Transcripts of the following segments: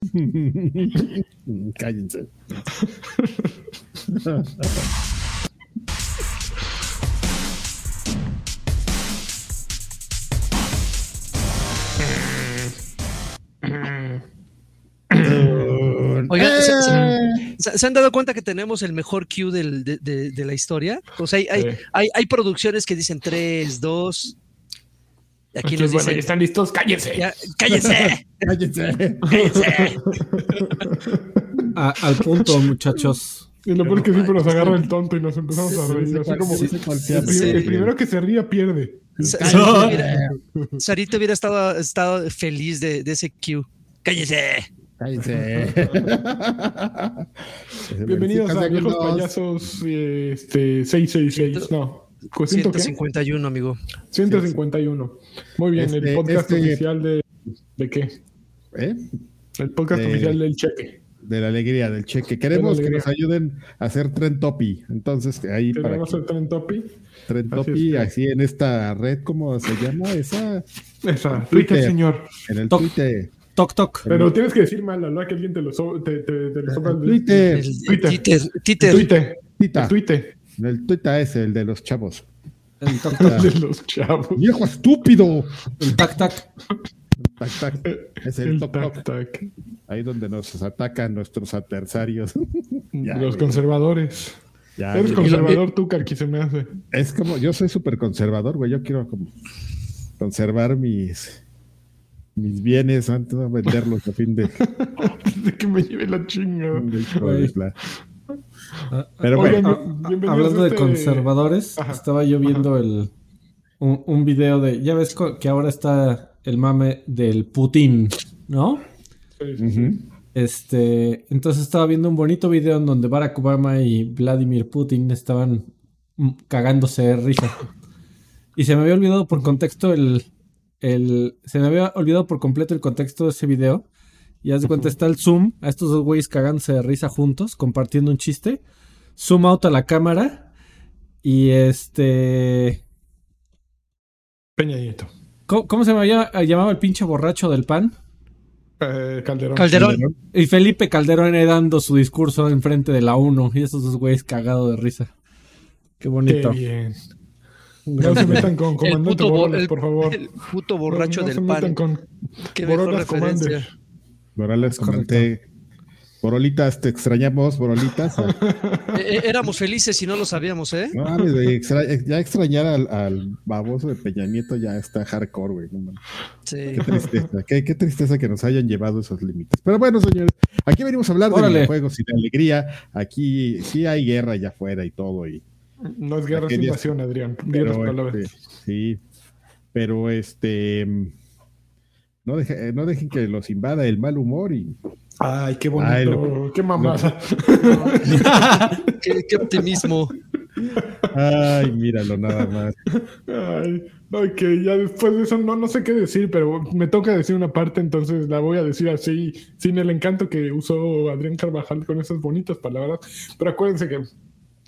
Cállense. Oigan, ¿se, se, han dado cuenta que tenemos el mejor cue del, de, de, de, la historia? O sea, hay, hay, hay producciones que dicen 3, 2. Aquí nos bueno, dicen. ya están listos, cállense. ya, ¡Cállense! Cállense. ¡Cállense! A- al punto, muchachos. Y lo peor es que siempre nos agarra el tonto y nos empezamos a reír. Así como el, pri- sí. el primero que se ría pierde. Sa- Cállense. Sarita hubiera, Sarita hubiera estado, estado feliz de, de ese cue. ¡Cállense! Cállense. Bienvenidos a Viejos. Payasos eh, este, 666. No, ¿ciento qué? 151, amigo. 151. Muy bien, el Este- podcast este- oficial de. ¿De qué? ¿Eh? El podcast De- oficial del cheque. De la alegría del cheque. Queremos De la que nos ayuden a hacer Trend Topi. Entonces, ahí para Tenemos que el tren topi. Trend así Topi, es. así en esta red, ¿cómo se llama? Esa, Esa, Twitter. Twitter, señor. en el Toc. Twitter. Toc, toc. Pero tienes que decir mal, ¿verdad? Que alguien te lo, so- te, te, te lo sopla el- Twitter. El, el Twitter. Twitter. Twitter. Twitter. Twitter. El Twitter es el de los chavos. El toc, toc. De los chavos. ¡Viejo estúpido! El tac, tac. Tac, tac. Es el, El toc, tac, tac. Ahí donde nos atacan nuestros adversarios. Ya, Los güey. conservadores. Ya, Eres güey. conservador tú, Carqui, se me hace. Es como, yo soy súper conservador, güey. Yo quiero como conservar mis mis bienes antes de venderlos a fin de, De que me lleve la chinga. Pero Oigan, bueno, bienvenidos Hablando de este- conservadores, Ajá. estaba yo viendo el un, un video de. Ya ves que ahora está el mame del Putin, ¿no? Sí, sí. Este. Entonces estaba viendo un bonito video en donde Barack Obama y Vladimir Putin estaban mm, cagándose de risa. Y se me había olvidado por contexto el. el se me había olvidado por completo el contexto de ese video. Y haz de cuenta, está el zoom a estos dos güeyes cagándose de risa juntos, compartiendo un chiste. Zoom out a la cámara. Y este. Peña Nieto. ¿Cómo, cómo se me había- llamaba el pinche borracho del pan? Eh, Calderón. Calderón. Y Felipe Calderón ahí dando su discurso enfrente de la UNO. Y esos dos güeyes cagados de risa. Qué Qué bonito. bien. No se metan con El comandante puto, Borolas, el- por favor. el puto borracho No- no del se metan pan. con Qué mejor referencia. Commander. Morales, comenté. Borolitas, te extrañamos, Borolitas. Eh, eh, éramos felices y no lo sabíamos, ¿eh? No extra- ya extrañar al, al baboso de Peña Nieto ya está hardcore, güey. no. Sí. Qué tristeza, qué, qué tristeza que nos hayan llevado esos límites. Pero bueno, señores, aquí venimos a hablar de videojuegos y de alegría. Aquí sí hay guerra allá afuera y todo. Y, No es guerra, es invasión, Adrián. Pero, palabras. este, sí, pero este. No, deje- no dejen que los invada el mal humor y Ay, qué bonito. Ay, lo- qué mamada. qué, qué optimismo. Ay, míralo nada más. Ay, ok, ya después de eso no, no sé qué decir, pero me toca decir una parte, entonces la voy a decir así, sin el encanto que usó Adrián Carvajal con esas bonitas palabras. Pero acuérdense que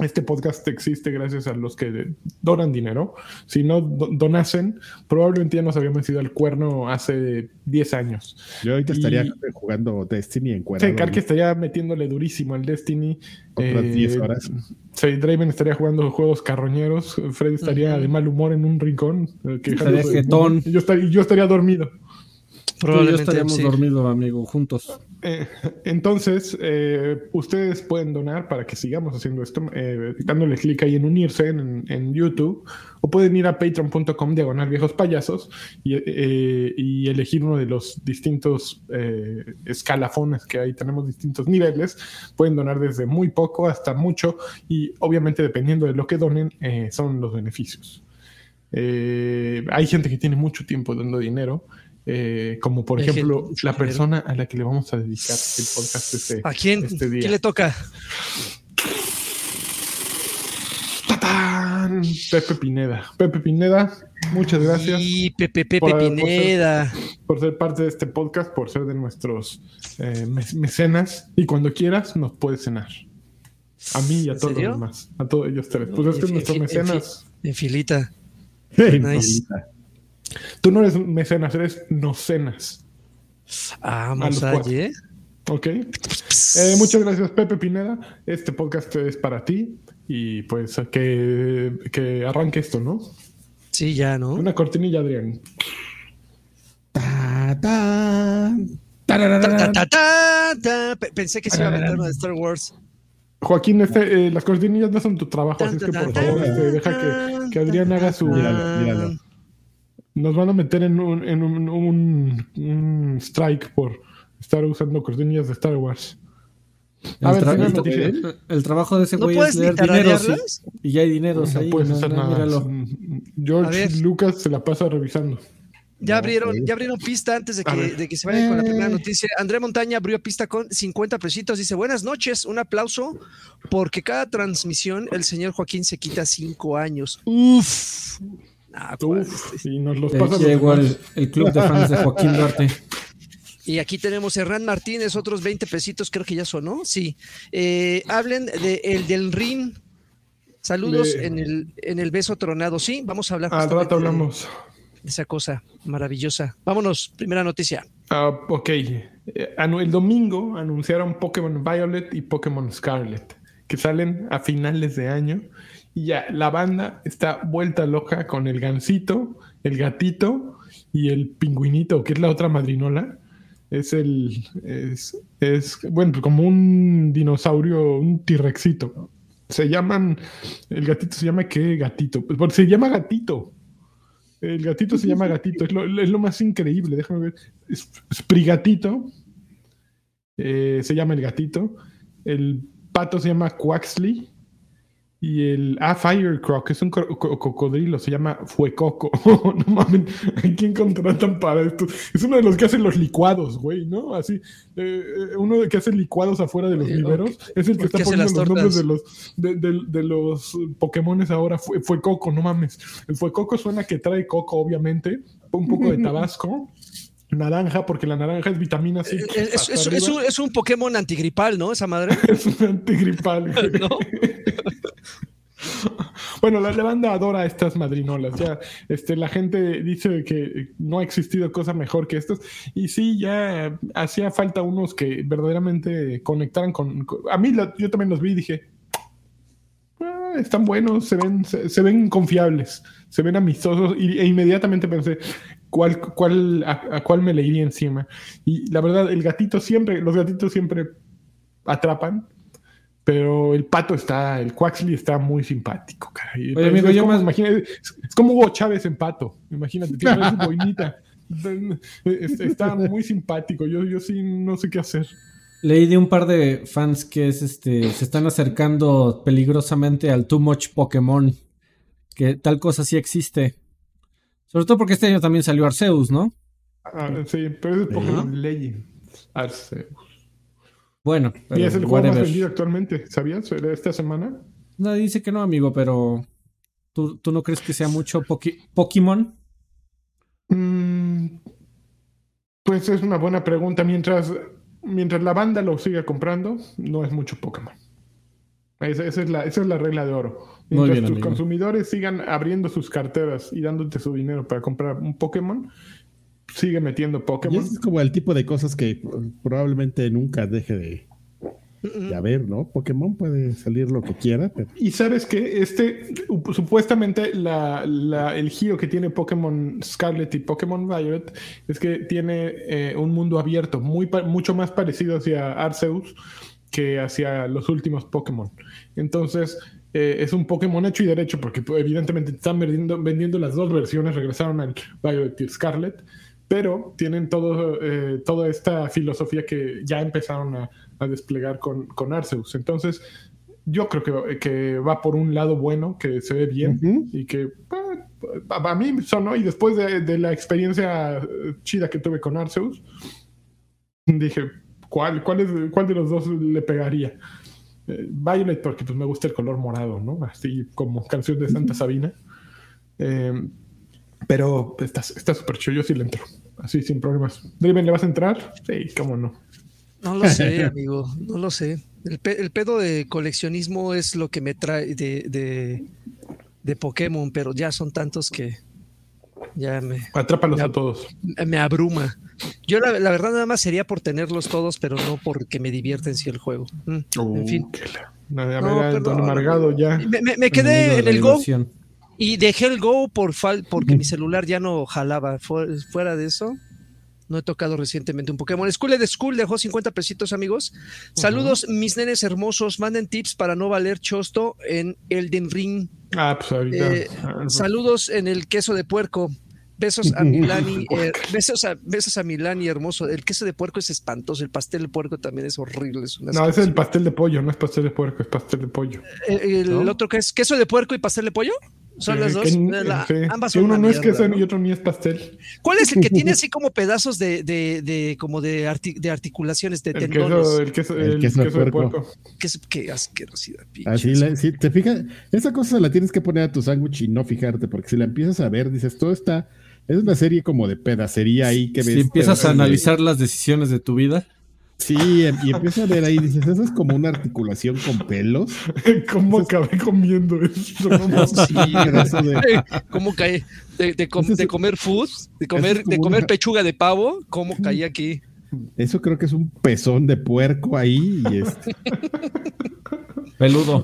este podcast existe gracias a los que donan dinero. Si no do- donasen, probablemente ya nos habíamos ido al cuerno hace 10 años. Yo ahorita estaría Y- jugando Destiny en Sí, cuerda. Karki estaría metiéndole durísimo al Destiny. Otras Eh, 10 horas. Sí, Draven estaría jugando juegos carroñeros. Fred estaría de mal humor en un rincón. eh, Estaría jetón. estaría, yo estaría dormido. Tú y yo Probablemente estaríamos sí. dormidos, amigo, juntos. Eh, entonces, eh, ustedes pueden donar para que sigamos haciendo esto, eh, dándole clic ahí en unirse en, en YouTube, o pueden ir a patreon.com diagonal viejos payasos y, eh, y elegir uno de los distintos eh, escalafones que hay. Tenemos distintos niveles. Pueden donar desde muy poco hasta mucho, y obviamente, dependiendo de lo que donen, eh, son los beneficios. Eh, hay gente que tiene mucho tiempo dando dinero. Eh, como por ejemplo gente la persona a la que le vamos a dedicar el podcast este, ¿A quién? este día. ¿Quién le toca? ¡Tatán! Pepe Pineda. Pepe Pineda, muchas gracias Y Pepe Pepe Por- por ser- Pineda. por ser parte de este podcast, por ser de nuestros eh, me- mecenas. Y cuando quieras, nos puedes cenar. A mí y a ¿En todos los demás. A todos ellos tres. Pues es que En fi- nuestros en fi- en mecenas. En filita. Tú no eres mecenas, eres nocenas. Ah, A los Mosay, cuatro. ¿eh? Ok. Eh, muchas gracias, Pepe Pineda. Este podcast es para ti. Y pues que, que arranque esto, ¿no? Sí, ya, ¿no? Una cortinilla, Adrián. Ta, ta, Ta, tararara. ta, ta, ta. Pe- Pensé que se iba a meter una de Star Wars. Joaquín, este, eh, las cortinillas no son tu trabajo, así es que por favor este, deja que, que Adrián haga su... Míralo, míralo. Nos van a meter en un, en un, un- un strike por estar usando cortinillas de Star Wars. A El, ver, tra- tiene el- noticia. el- el trabajo de ese ¿No güey es leer dineros y, y ya hay dineros No ahí. puedes no, hacer no, nada. míralo. A George. Lucas se la pasa revisando. Ya No, abrieron, ya abrieron pista antes de que, ver. de que se vayan con la primera Eh. noticia. André Montaña abrió pista con 50 pesitos. Dice, buenas noches, un aplauso, porque cada transmisión el señor Joaquín se quita cinco años. Uf. Ah. Uf, y nos los Eh, pasa ya llegó los el, el club de fans de Joaquín Duarte. Y aquí tenemos Hernán Martínez, otros 20 pesitos, creo que ya sonó. Sí. Eh, hablen de el del RIN. Saludos De- en, el, en el beso tronado. Sí, vamos a hablar Al rato hablamos. de esa cosa maravillosa. Vámonos, primera noticia. Ah, ok. Eh, el domingo anunciaron Pokémon Violet y Pokémon Scarlet, que salen a finales de año. Y ya, la banda está vuelta loca con el gansito, el gatito y el pingüinito, que es la otra madrinola. Es el. Es, es bueno, como un dinosaurio, un T-Rexito. Se llaman. El gatito se llama ¿qué gatito? Pues porque se llama gatito. El gatito se llama gatito. Es lo, es lo más increíble. Déjame ver. Es, Sprigatito. eh, se llama el gatito. El pato se llama Quaxley. Y el. Ah, Firecroc. Es un co- cocodrilo. Se llama Fuecoco. no mames. ¿A quién contratan para esto? Es uno de los que hacen los licuados, güey, ¿no? Así. eh, eh, uno de que hace licuados afuera de los viveros. Es el que ¿por está hace poniendo los nombres de los, de, de- de los Pokémones ahora. Fue, fue Coco, no mames. El Fue Coco suena que trae coco, obviamente. Un poco de tabasco. Naranja, porque la naranja es vitamina C. Eh, Es, es- un, es un Pokémon antigripal, ¿no? Esa madre. Es un antigripal. ¿No? Bueno, la, la banda adora estas madrinolas. Ya, este, la gente dice que no ha existido cosa mejor que estas. Y sí, ya hacía falta unos que verdaderamente conectaran con. a mí, yo también los vi y dije. "Ah, están buenos, se ven, se ven confiables, se ven amistosos. Y, e inmediatamente pensé, ¿cuál, cuál, a, a cuál me le iría encima? Y la verdad, el gatito siempre, los gatitos siempre atrapan. Pero el pato está, el Quaxley está muy simpático, caray. Oye, amigo, es, yo como, más- imagina- es, es como Hugo Chávez en pato. Imagínate, tiene su boinita. Es- Está muy simpático. Yo, yo sí no sé qué hacer. Leí de un par de fans que es este se están acercando peligrosamente al Too Much Pokémon. Que tal cosa sí existe. Sobre todo porque este año también salió Arceus, ¿no? Ah, sí, pero es Pokémon Legends. Arceus. Bueno, Y pero es el juego más vendido actualmente, ¿sabías? Esta semana. Nadie dice que no, amigo, pero ¿tú, tú no crees que sea mucho Poki- Pokémon? Mm, pues es una buena pregunta. Mientras, mientras la banda lo siga comprando, no es mucho Pokémon. Esa, esa es, la, esa es la regla de oro. Mientras bien, tus amigo. consumidores sigan abriendo sus carteras y dándote su dinero para comprar un Pokémon, sigue metiendo Y Pokémon. ese es como el tipo de cosas que probablemente nunca deje de, ¿no? Pokémon puede salir lo que quiera, pero Y sabes que este, supuestamente la- la- el giro que tiene Pokémon Scarlet y Pokémon Violet es que tiene eh, un mundo abierto, muy, mucho más parecido hacia Arceus que hacia los últimos Pokémon. Entonces, eh, es un Pokémon hecho y derecho, porque evidentemente están vendiendo, vendiendo las dos versiones, regresaron al Violet y Scarlet, pero tienen todo, eh, toda esta filosofía que ya empezaron a, a desplegar con, con Arceus. Entonces, yo creo que, que va por un lado bueno, que se ve bien y que ah, a, mí sonó. Y después de, de la experiencia eh, chida que tuve con Arceus, dije, ¿cuál, cuál, es, cuál de los dos le pegaría? Eh, Violet, porque pues, me gusta el color morado, ¿no? Así como canción de Santa Sabina. Eh, pero está está súper chido, yo sí le entro. Así sin problemas. Driven, ¿le vas a entrar? Sí, cómo no. No lo sé, amigo, no lo sé. El, pe- el pedo de coleccionismo es lo que me trae de, de, de Pokémon, pero ya son tantos que ya me, Atrápalos Ya. a todos. me abruma. Yo la, la verdad nada más sería por tenerlos todos, pero no porque me divierta en sí el juego. Mm, en fin. Uh, qué la- No, perdón, don Amargado ya. Me, me- me quedé en la el Go. Y dejé el Go por fal porque mi celular ya no jalaba. Fu- Fuera de eso, no he tocado recientemente un Pokémon. School de School dejó 50 pesitos, amigos. Saludos, mis nenes hermosos. Manden tips para no valer chosto en Elden Ring. Ah, pues ahorita. Eh, ah, Saludos en el queso de puerco. Besos a Milani, eh, besos a besos a Milani hermoso. El queso de puerco es espantoso, el pastel de puerco también es horrible. Es No, es el pastel de pollo, no es pastel de puerco, es pastel de pollo. Eh, el ¿no? otro que es queso de puerco y pastel de pollo. Son las dos. que- Eh, la- sí, ambas que son uno no es queso ¿no? y otro ni es pastel. ¿Cuál es el que tiene así como pedazos de, de, de- como de, arti- de articulaciones, de El tendones? queso, el queso, El el queso de queso de puerco. puerco. Qué, asquerosidad, pinche. Así, la- si te fijas, esa cosa la tienes que poner a tu sándwich y no fijarte, porque si la empiezas a ver, dices, todo está, es una serie como de pedacería ahí que ves. Si empiezas a analizar las decisiones de tu vida, Sí, em- y empiezas a ver ahí, dices, eso es como una articulación con pelos. ¿Cómo acabé comiendo esto? No mames. Sí, de- ¿Cómo cae? De, de com- de comer food, de comer, es de comer una- pechuga de pavo, ¿cómo caí aquí? Eso creo que es un pezón de puerco ahí y este, peludo.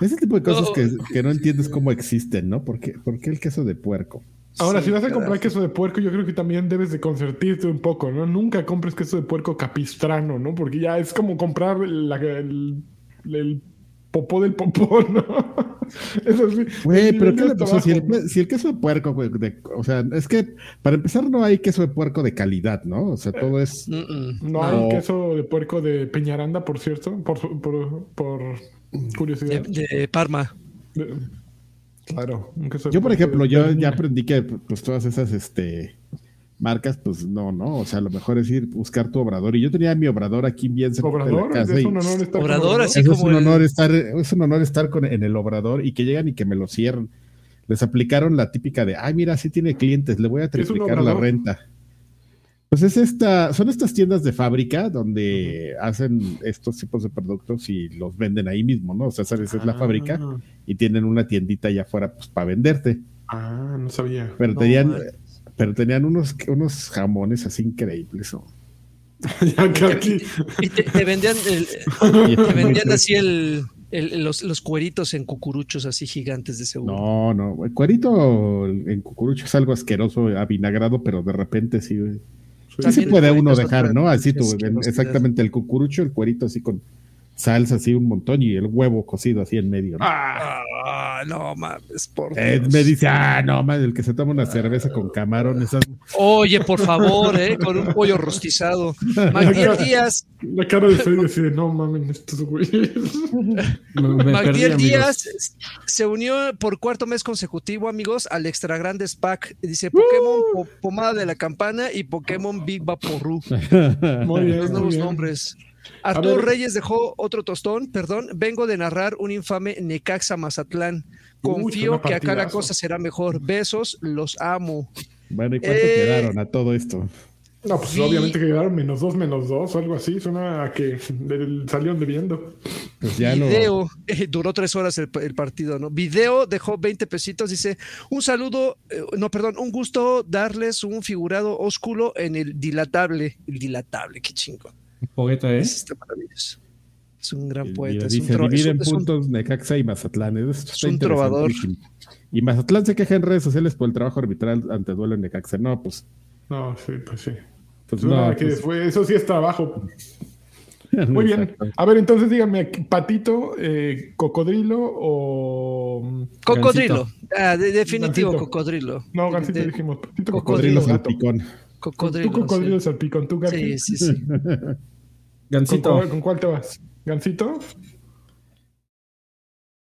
ese tipo de cosas No. que, que no entiendes cómo existen, ¿no? ¿Por qué, por qué el queso de puerco? Ahora, Sí, si vas a comprar queso de puerco, yo creo que también debes de consentirte un poco, ¿no? Nunca compres queso de puerco capistrano, ¿no? Porque ya es como comprar la- el, el popó del popó, ¿no? Eso sí. Güey, el pero ¿qué le pasó? Si el, si el queso de puerco, güey, de- o sea, es que para empezar no hay queso de puerco de calidad, ¿no? O sea, todo es... Mm, mm. No, No. hay queso de puerco de Peñaranda, por cierto, por, su- por, por curiosidad. De, de Parma. De- claro, de Yo, por ejemplo, de- yo de ya aprendí que pues todas esas este marcas, pues no, no, o sea, lo mejor es ir buscar tu obrador. Y yo tenía mi obrador aquí bien cerca de la Obrador, casa. es y un honor estar Obrador, así eso es como un el- honor estar, es un honor estar con, en el obrador y que llegan y que me lo cierren. Les aplicaron la típica de, ay, mira, sí tiene clientes, le voy a ¿Qué es un triplicar la renta. Pues es esta, son estas tiendas de fábrica donde hacen estos tipos de productos y los venden ahí mismo, ¿no? O sea, sabes, es la fábrica Ah, y tienen una tiendita allá afuera pues, para venderte. Ah, no sabía. Pero No, tenían, man. pero tenían unos, unos jamones así increíbles. Y te, te vendían, el- te vendían así el, el- los, los cueritos en cucuruchos así gigantes de seguro. No, no. El cuerito en cucurucho es algo asqueroso, avinagrado, pero de repente sí. Sí se puede uno dejar, ¿no? Así tú, exactamente el cucurucho, el cuerito así con salsa así un montón y el huevo cocido así en medio. ¿no? Ah, Ah, no mames, por Eh, Dios. me dice, ah, no, más el que se toma una cerveza con camarón, esas- Oye, por favor, ¿eh? con un pollo rostizado. Magdiel Díaz, la cara de Freddy de no mames, estos güeyes. Magdiel. Díaz se unió por cuarto mes consecutivo, amigos, al Extra Grandes Pack. Dice Pokémon Po- Pomada de la Campana y Pokémon Big Vaporru. Muy bien, Los muy nuevos bien. nombres. A Arturo. Reyes dejó otro tostón, perdón. Vengo de narrar un infame Necaxa Mazatlán. Confío que acá la cosa será mejor. Besos, los amo. Bueno, ¿y cuánto Eh. quedaron a todo esto? No, pues Sí. obviamente que quedaron menos dos, menos dos o algo así. Suena a que del- salieron debiendo. Pues ya. Video, eh, duró tres horas el, el partido, ¿no? Video dejó 20 pesitos, dice, un saludo, eh, no, perdón, un gusto darles un figurado ósculo en el dilatable, el dilatable, qué chingo. Poeta, ¿eh? Es este maravilloso. Es un gran poeta. Es un, dice, es divide un- en es un- puntos Necaxa y Mazatlán. Esto es un trovador. Y Mazatlán se queja en redes sociales por el trabajo arbitral ante duelo en Necaxa. No, pues, No, sí, pues sí. pues no. que pues- fue, eso sí es trabajo. Muy bien. A ver, entonces díganme, ¿patito, eh, cocodrilo o. Cocodrilo. Ah, de- definitivo cocodrilo. No, gansito De- dijimos. Patito, Cocodrilo cocodrilo, gato. salpicón. Cocodrilo. Tú cocodrilo sí. salpicón, tú gato. Sí, sí, sí. ¿Con, Gancito. cuál- con cuál te vas? ¿Gansito?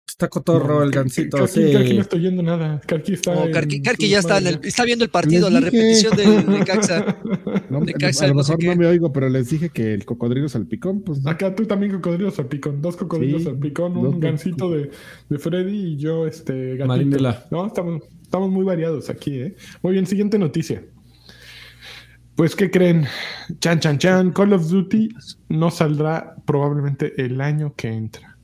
Está cotorro el gancito, sí. Karki no estoy oyendo nada. Karki está. No, su ya está, en el- está viendo el partido, la repetición del Necaxa. No, Necaxa, a lo no mejor me oigo, pero les dije que el cocodrilo salpicón, pues Acá tú también cocodrilo salpicón. Dos cocodrilos Sí, salpicón, un gansito de, de Freddy y yo, este, gatito. Marinela. No, estamos, estamos muy variados aquí, ¿eh? Muy bien, siguiente noticia. Pues, ¿qué creen? Chan, chan, chan. Call of Duty no saldrá probablemente el año que entra.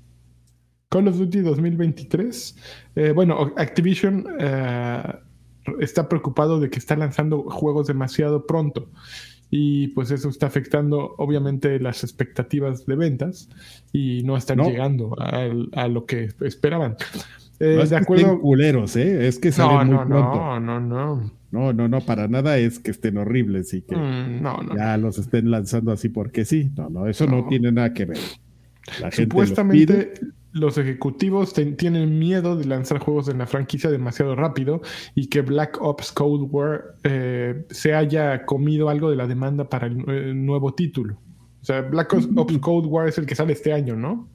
Call of Duty 2023. eh, bueno, Activision eh, está preocupado de que está lanzando juegos demasiado pronto y pues eso está afectando obviamente las expectativas de ventas y no están llegando a, lo que esperaban. Eh, de acuerdo. culeros, ¿eh? Es que salen no, muy no, No, no, no. No, no, no, para nada es que estén horribles y que mm, ya los estén lanzando así porque sí. No, no, eso no, tiene nada que ver. Supuestamente los ejecutivos tienen miedo de lanzar juegos en la franquicia demasiado rápido y que Black Ops Cold War eh, se haya comido algo de la demanda para el, nuevo título. O sea, Black Ops Cold War es el que sale este año, ¿no?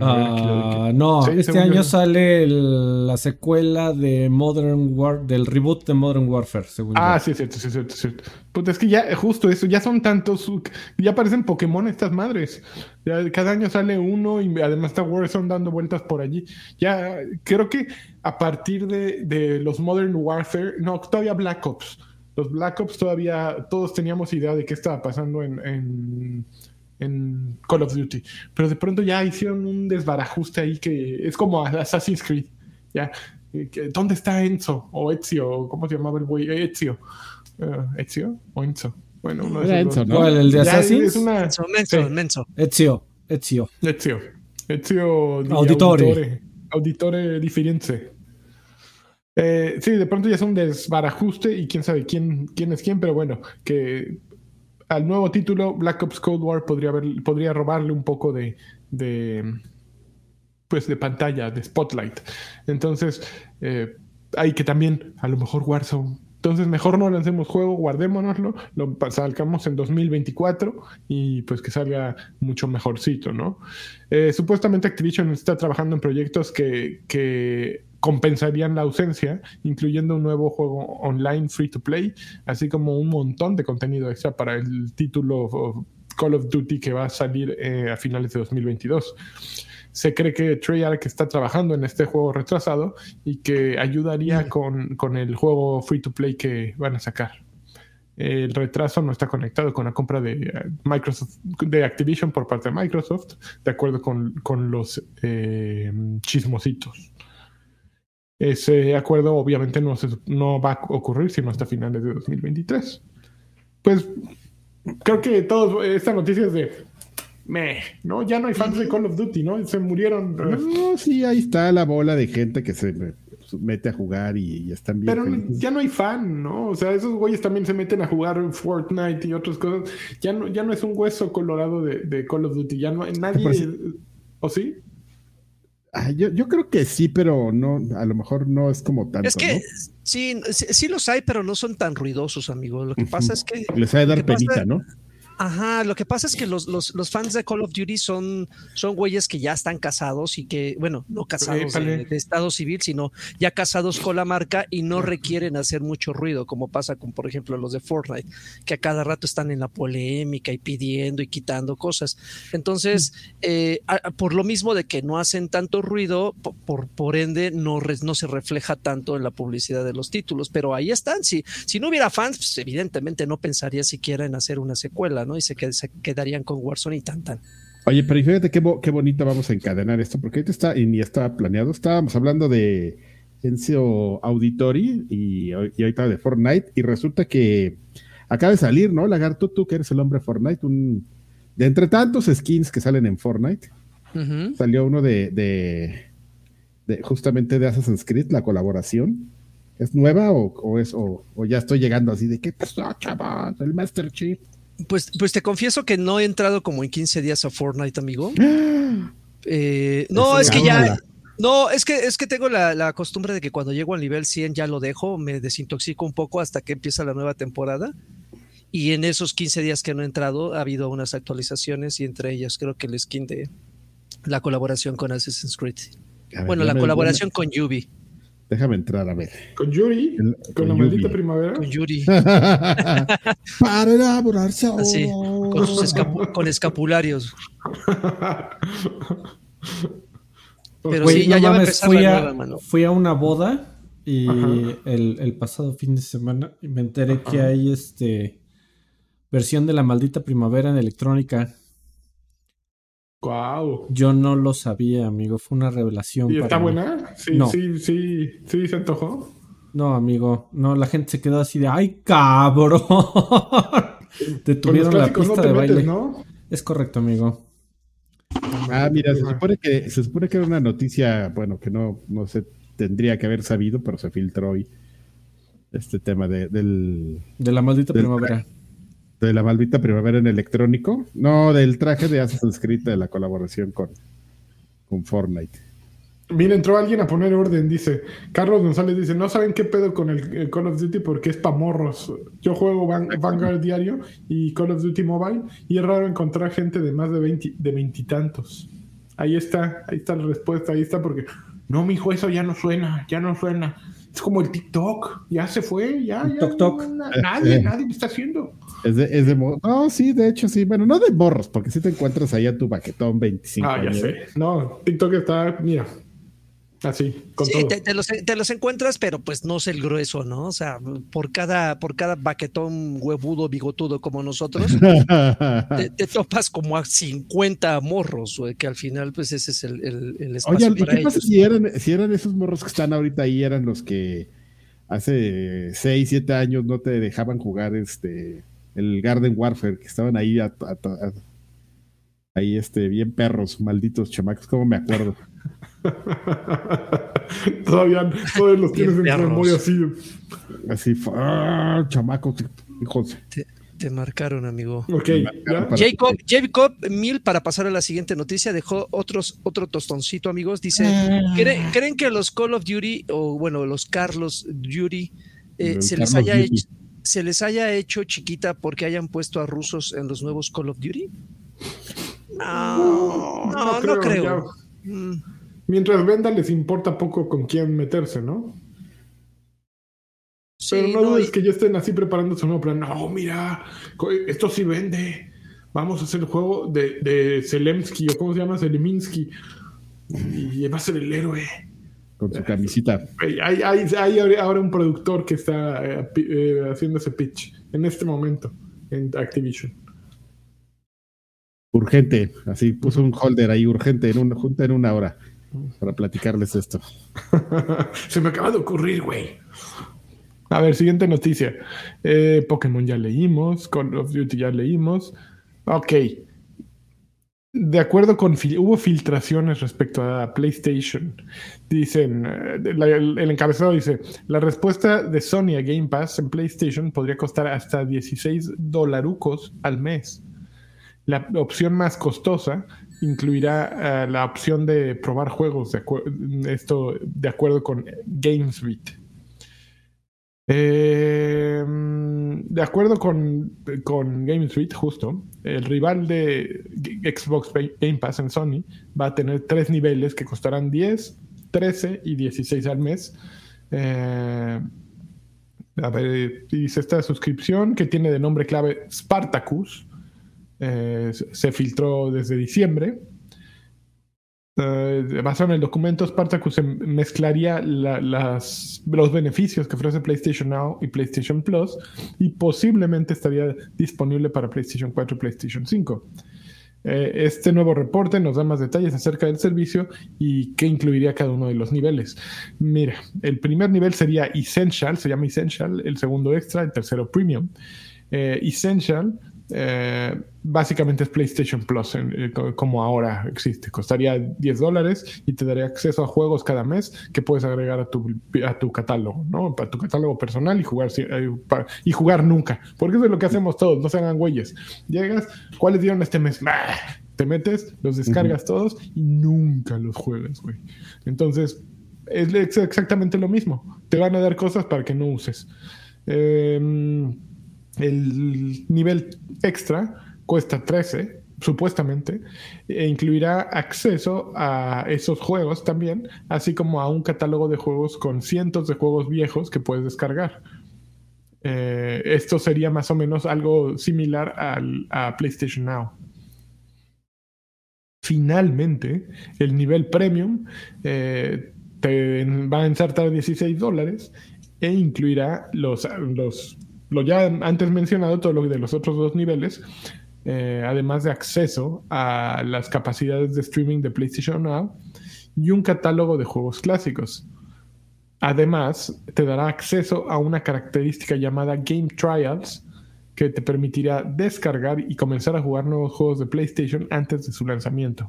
Ah, no, este año sale la secuela de Modern War, del reboot de Modern Warfare, según Ah, sí, cierto, sí, cierto, cierto. Pues es que ya, justo eso, ya son tantos, ya parecen Pokémon estas madres. Ya cada año sale uno y además está Warzone dando vueltas por allí. Ya, creo que a partir de, de los Modern Warfare, no, todavía Black Ops. Los Black Ops todavía, todos teníamos idea de qué estaba pasando en en Call of Duty. Pero de pronto ya hicieron un desbarajuste ahí que es como Assassin's Creed. Ya, ¿dónde está Enzo? O Ezio, ¿cómo se llamaba el güey? Ezio. Uh, ¿Ezio o Enzo? Bueno, uno de Enzo, ¿no? ¿El de Assassin's? Una... Menzo, Menzo. Ezio, Ezio. Ezio. Ezio Auditore. Auditore Differenze. Eh, sí, de pronto ya es un desbarajuste y quién sabe quién, quién es quién, pero bueno, que al nuevo título, Black Ops Cold War podría, podría robarle un poco de, de, pues de pantalla, de spotlight. Entonces, eh, hay que también, a lo mejor Warzone. Entonces, mejor no lancemos juego, guardémonoslo, lo salgamos en 2024 y pues que salga mucho mejorcito, ¿no? Eh, supuestamente Activision está trabajando en proyectos que, que compensarían la ausencia, incluyendo un nuevo juego online free to play, así como un montón de contenido extra para el título Call of Duty que va a salir eh, a finales de 2022. Se cree que Treyarch está trabajando en este juego retrasado y que ayudaría con, con el juego free to play que van a sacar. El retraso no está conectado con la compra de eh, Microsoft, de Activision por parte de Microsoft, de acuerdo con, con los eh, chismositos. Ese acuerdo obviamente no, no va a ocurrir sino hasta finales de 2023. Pues creo que todos, esta noticia es de... Me, ¿no? Ya no hay fans de Call of Duty, ¿no? Se murieron. No, sí, ahí está la bola de gente que se mete a jugar y, están bien. Pero ya no hay fan, ¿no? O sea, esos güeyes también se meten a jugar en Fortnite y otras cosas. Ya no, ya no es un hueso colorado de, de Call of Duty. Ya no nadie. ¿O sí? Yo, creo que sí, pero no, a lo mejor no es como tanto. Es que sí, sí, los hay, pero no son tan ruidosos, amigos. Lo que pasa es que. Les ha de dar penita, ¿no? Ajá, lo que pasa es que los, los, los, fans de Call of Duty son, son güeyes que ya están casados y que, bueno, no casados de, estado civil, sino ya casados con la marca y no requieren hacer mucho ruido, como pasa con, por ejemplo, los de Fortnite, que a cada rato están en la polémica y pidiendo y quitando cosas. Entonces, eh, por lo mismo de que no hacen tanto ruido, por, por ende, no, no se refleja tanto en la publicidad de los títulos, pero ahí están. Si, si no hubiera fans, pues evidentemente no pensaría siquiera en hacer una secuela. Y se, quedarían con Warzone y tan tan. Oye, pero fíjate qué, qué bonito vamos a encadenar esto, porque ahorita está, y ni estaba planeado, estábamos hablando de Encio Auditori y, ahorita de Fortnite, y resulta que acaba de salir, ¿no? Lagarto, tú que eres el hombre Fortnite, un, de entre tantos skins que salen en Fortnite, salió uno de, de, justamente de Assassin's Creed, la colaboración. ¿Es nueva o, es, o, ya estoy llegando así de qué pasó, chaval? El Master Chief. Pues, pues te confieso que no he entrado como en 15 días a Fortnite, amigo. Eh, no, es que ya. No, es que, es que tengo la, costumbre de que cuando llego al nivel 100 ya lo dejo, me desintoxico un poco hasta que empieza la nueva temporada. Y en esos 15 días que no he entrado ha habido unas actualizaciones y entre ellas creo que el skin de la colaboración con Assassin's Creed. bueno, la colaboración con Yubi. Déjame entrar a ver. ¿Con Yuri? ¿Con, la maldita primavera? Con Yuri. Para elaborarse Así, con, sus con escapularios. Pero sí, ya, ya va a fui, a, fui a una boda y el, el, pasado fin de semana me enteré que hay este versión de la maldita primavera en electrónica. Wow. Yo no lo sabía, amigo. Fue una revelación. ¿Y para está mí. buena? Sí, No. sí, sí, sí, se antojó. No, amigo. No, la gente se quedó así de ¡ay, cabrón! Detuvieron la pista no te de metes, baile. ¿no? Es correcto, amigo. Ah, mira, se supone que se supone que era una noticia, bueno, que no, no se tendría que haber sabido, pero se filtró hoy este tema de, del, De la maldita Del primavera. De la maldita primavera en electrónico. No, del traje de Assassin's Creed de la colaboración con, con Fortnite. Mira, entró alguien a poner orden, dice. Carlos González dice, no saben qué pedo con el, Call of Duty porque es pa' morros. Yo juego Van- Vanguard diario y Call of Duty Mobile y es raro encontrar gente de más de 20 de veintitantos. Ahí está, ahí está la respuesta, ahí está porque... No, mijo, eso ya no suena, ya no suena. Es como el TikTok, ya se fue, ya, ya. Na- nadie, nadie lo está haciendo. Es de, es de No, sí, de hecho, sí. Bueno, no de morros, porque si te encuentras ahí a tu baquetón 25 Ah, ya años. sé. No, TikTok está, mira, así, con Sí, todo. te, te los, te los encuentras, pero pues no es el grueso, ¿no? O sea, por cada, por cada baquetón huevudo, bigotudo como nosotros, te, te topas como a 50 morros, güey, que al final, pues ese es el, el, el espacio Oye, ¿y para qué pasa ellos. si eran, si eran esos morros que están ahorita ahí, eran los que hace 6, 7 años no te dejaban jugar este el Garden Warfare, que estaban ahí a- a- a- ahí este bien perros, malditos chamacos, como me acuerdo. Todavía todos los tienes en tu memoria así. Así, ah, chamacos, hijos. Te, te marcaron, amigo. Ok, ¿ya? Para- Jacob, Jacob Mil, para pasar a la siguiente noticia, dejó otros, otro tostoncito, amigos. Dice: ¿creen, creen que los Call of Duty, o bueno, los Carlos Duty, eh, se, les haya Duty. hecho, se les haya hecho chiquita porque hayan puesto a rusos en los nuevos Call of Duty? No, no, no creo. ya. Mm, Mientras venda, les importa poco con quién meterse, ¿no? sí, Pero no, no, dudes y- que ya estén así preparando su nuevo plan. No, mira, esto sí vende. Vamos a hacer el juego de, de Zelensky, o cómo se llama, Zeleminsky. Y va a ser el héroe. Con su camisita. Hay, hay- hay ahora- un productor que está eh, eh, haciendo ese pitch en este momento en Activision. Urgente, así puso un holder ahí, urgente, en una junta en una hora, para platicarles esto. Se me acaba de ocurrir, güey. A ver, siguiente noticia. Eh, Pokémon ya leímos, Call of Duty ya leímos. Ok. De acuerdo con... Hubo filtraciones respecto a PlayStation. Dicen, eh, el, el encabezado dice, la respuesta de Sony a Game Pass en PlayStation podría costar hasta 16 dolarucos al mes. La opción más costosa incluirá eh, la opción de probar juegos, de de acuerdo con GamesBeat. Eh, de acuerdo con, con GamesBeat, justo, el rival de Xbox Game Pass en Sony va a tener tres niveles que costarán 10, 13 y 16 al mes. Eh, a ver, dice esta suscripción que tiene de nombre clave Spartacus. Eh, se- filtró desde diciembre. Eh, basado en el documento, Spartacus mezclaría la- las, los beneficios que ofrece PlayStation Now y PlayStation Plus y posiblemente estaría disponible para PlayStation 4 y PlayStation 5. Eh, este nuevo reporte nos da más detalles acerca del servicio y qué incluiría cada uno de los niveles. Mira, el primer nivel sería Essential, se llama Essential, el segundo Extra, el tercero Premium. Essential eh, básicamente es PlayStation Plus eh, co- como ahora existe. Costaría 10 dólares y te daría acceso a juegos cada mes que puedes agregar a tu, a tu catálogo, ¿no? A tu catálogo personal y jugar, eh, y jugar nunca. Porque eso es lo que hacemos todos, no se hagan güeyes. Llegas, ¿cuáles dieron este mes? Bah, Te metes, los descargas todos y nunca los juegas, güey. Entonces, es ex- exactamente lo mismo. Te van a dar cosas para que no uses. Em, el nivel extra cuesta 13, supuestamente, e incluirá acceso a esos juegos también, así como a un catálogo de juegos con cientos de juegos viejos que puedes descargar. Eh, esto sería más o menos algo similar al, a PlayStation Now. Finalmente, el nivel premium eh, te va a ensartar 16 dólares e incluirá los, los, lo ya antes mencionado, todo lo de los otros dos niveles, eh, además de acceso a las capacidades de streaming de PlayStation Now y un catálogo de juegos clásicos. Además, te dará acceso a una característica llamada Game Trials que te permitirá descargar y comenzar a jugar nuevos juegos de PlayStation antes de su lanzamiento.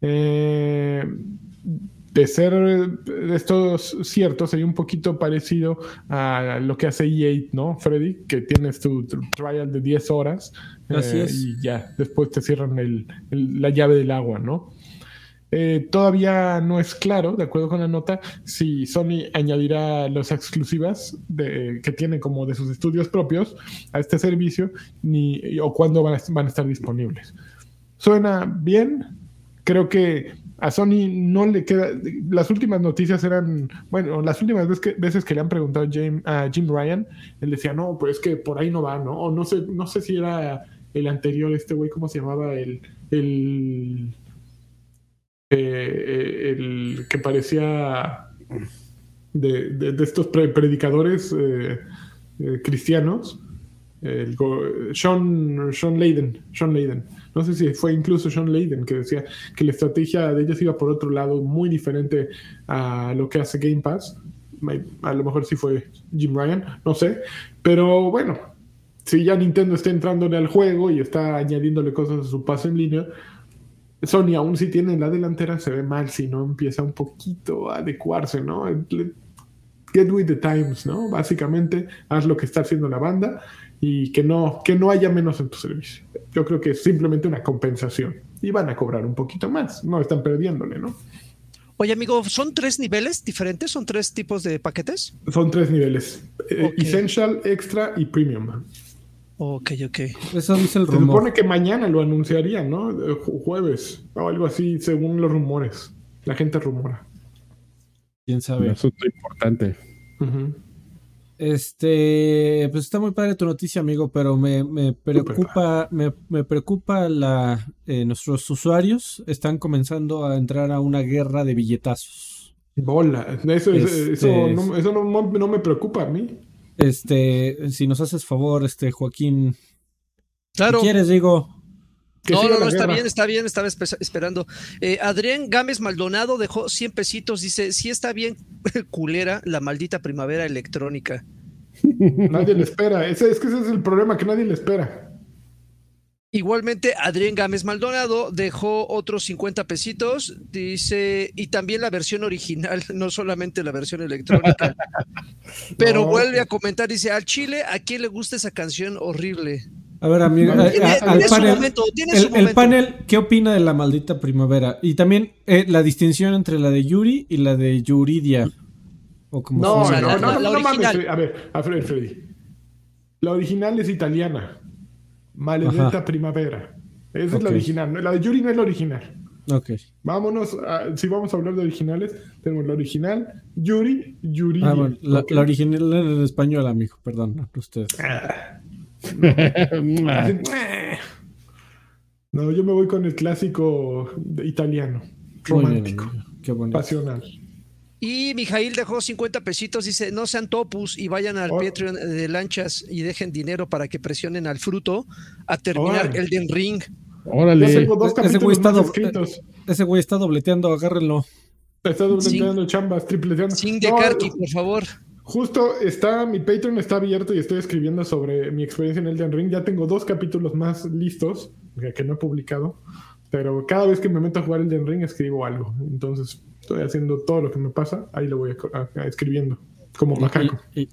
Eh, de ser esto cierto, sería un poquito parecido a lo que hace EA, ¿no, Freddy? Que tienes tu, trial de 10 horas eh, y ya, después te cierran la llave del agua, ¿no? Eh, todavía no es claro, de acuerdo con la nota, si Sony añadirá las exclusivas que tiene como de sus estudios propios a este servicio ni, o cuándo van a estar disponibles. Suena bien, creo que a Sony no le queda. Las últimas noticias eran. Bueno, las últimas veces que, le han preguntado a Jim, Ryan, él decía, no, pues es que por ahí no va, ¿no? O no sé, no sé si era el anterior, este güey, ¿cómo se llamaba? El. El. Eh, el que parecía. De, de, estos predicadores eh, eh, cristianos. El, Sean, Sean Layden. Sean Layden no sé si fue incluso Sean Layden que decía que la estrategia de ellos iba por otro lado, muy diferente a lo que hace Game Pass. A lo mejor sí fue Jim Ryan, no sé. Pero bueno, si ya Nintendo está entrándole al juego y está añadiéndole cosas a su paso en línea, Sony aún si tiene la delantera se ve mal si no empieza un poquito a adecuarse, ¿no? Get with the times, ¿no? Básicamente, haz lo que está haciendo la banda y que no, que no haya menos en tu servicio. Yo creo que es simplemente una compensación y van a cobrar un poquito más, no están perdiéndole, ¿no? Oye, amigo, ¿son tres niveles diferentes? ¿Son tres tipos de paquetes? Son tres niveles: eh, Essential, Extra y Premium. Ok, ok. Eso dice el rumor. Se supone que mañana lo anunciarían, ¿no? Jueves o algo así, según los rumores. La gente rumora. ¿Quién sabe? Un asunto importante. Este, pues está muy padre tu noticia, amigo, pero me, preocupa, me, preocupa la eh, nuestros usuarios están comenzando a entrar a una guerra de billetazos. Bola, eso, este, no, me preocupa a mí. Este, si nos haces favor, este Joaquín. Claro. quieres, digo? No, no, no, está bien, está bien, estaba esperando. Eh, Adrián Gámez Maldonado dejó 100 pesitos, dice, sí está bien culera la maldita primavera electrónica. Nadie le espera, ese, es que ese es el problema, que nadie le espera. Igualmente, Adrián Gámez Maldonado dejó otros 50 pesitos, dice, y también la versión original, no solamente la versión electrónica. Pero vuelve a comentar, dice, al Chile, ¿a quién le gusta esa canción horrible? A ver, amigo, el, panel, ¿qué opina de la maldita primavera? Y también eh, la distinción entre la de Yuri y la de Yuridia. O como no, no, no, no, no, mames. A ver, a Freddy, Freddy. La original es italiana. Maldita primavera. Esa es la original. La de Yuri no es la original. Ok. Vámonos, si vamos a hablar de originales, tenemos la original, Yuri, Yuri. Ah, la, original en español, amigo, perdón, usted. Ah. No, yo me voy con el clásico italiano, romántico, Qué pasional. Y Mijail dejó 50 pesitos, dice, no sean topus y vayan al oh. Patreon de lanchas y dejen dinero para que presionen al fruto a terminar el Den Ring. Órale. ese, güey está ese güey está dobleteando, agárrenlo. Está dobleteando chambas, tripleteando. Sin de por favor. Justo está, mi Patreon está abierto y estoy escribiendo sobre mi experiencia en Elden Ring. Ya tengo dos capítulos más listos que no he publicado. Pero cada vez que me meto a jugar Elden Ring escribo algo. Entonces estoy haciendo todo lo que me pasa, ahí lo voy a, escribiendo. Como macaco. Y,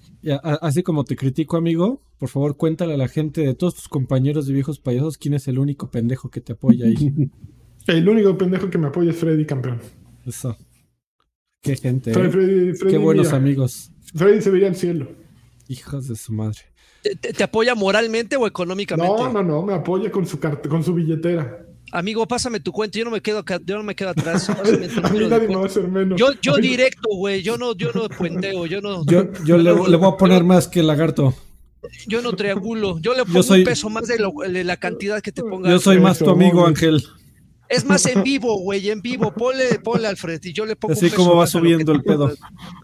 así como te critico, amigo, por favor cuéntale a la gente de todos tus compañeros de viejos payasos quién es el único pendejo que te apoya ahí. el único pendejo que me apoya es Freddy, campeón. Eso. Qué gente. ¿eh? Qué buenos amigos. Freddy se veía al cielo. Hijos de su madre. ¿Te, apoya moralmente o económicamente? No, no, no, me apoya con su con su billetera. Amigo, yo no me quedo, yo no me quedo atrás. Yo, yo directo, güey. Yo no, yo no puenteo, yo no. Yo, le, voy a poner más que el lagarto. Yo no triangulo. Yo le pongo un peso más de, la cantidad que te ponga. Yo soy más tu amigo, Ángel. Es más en vivo, güey, en vivo. Ponle, ponle Alfred y yo le pongo Así como va subiendo el pedo.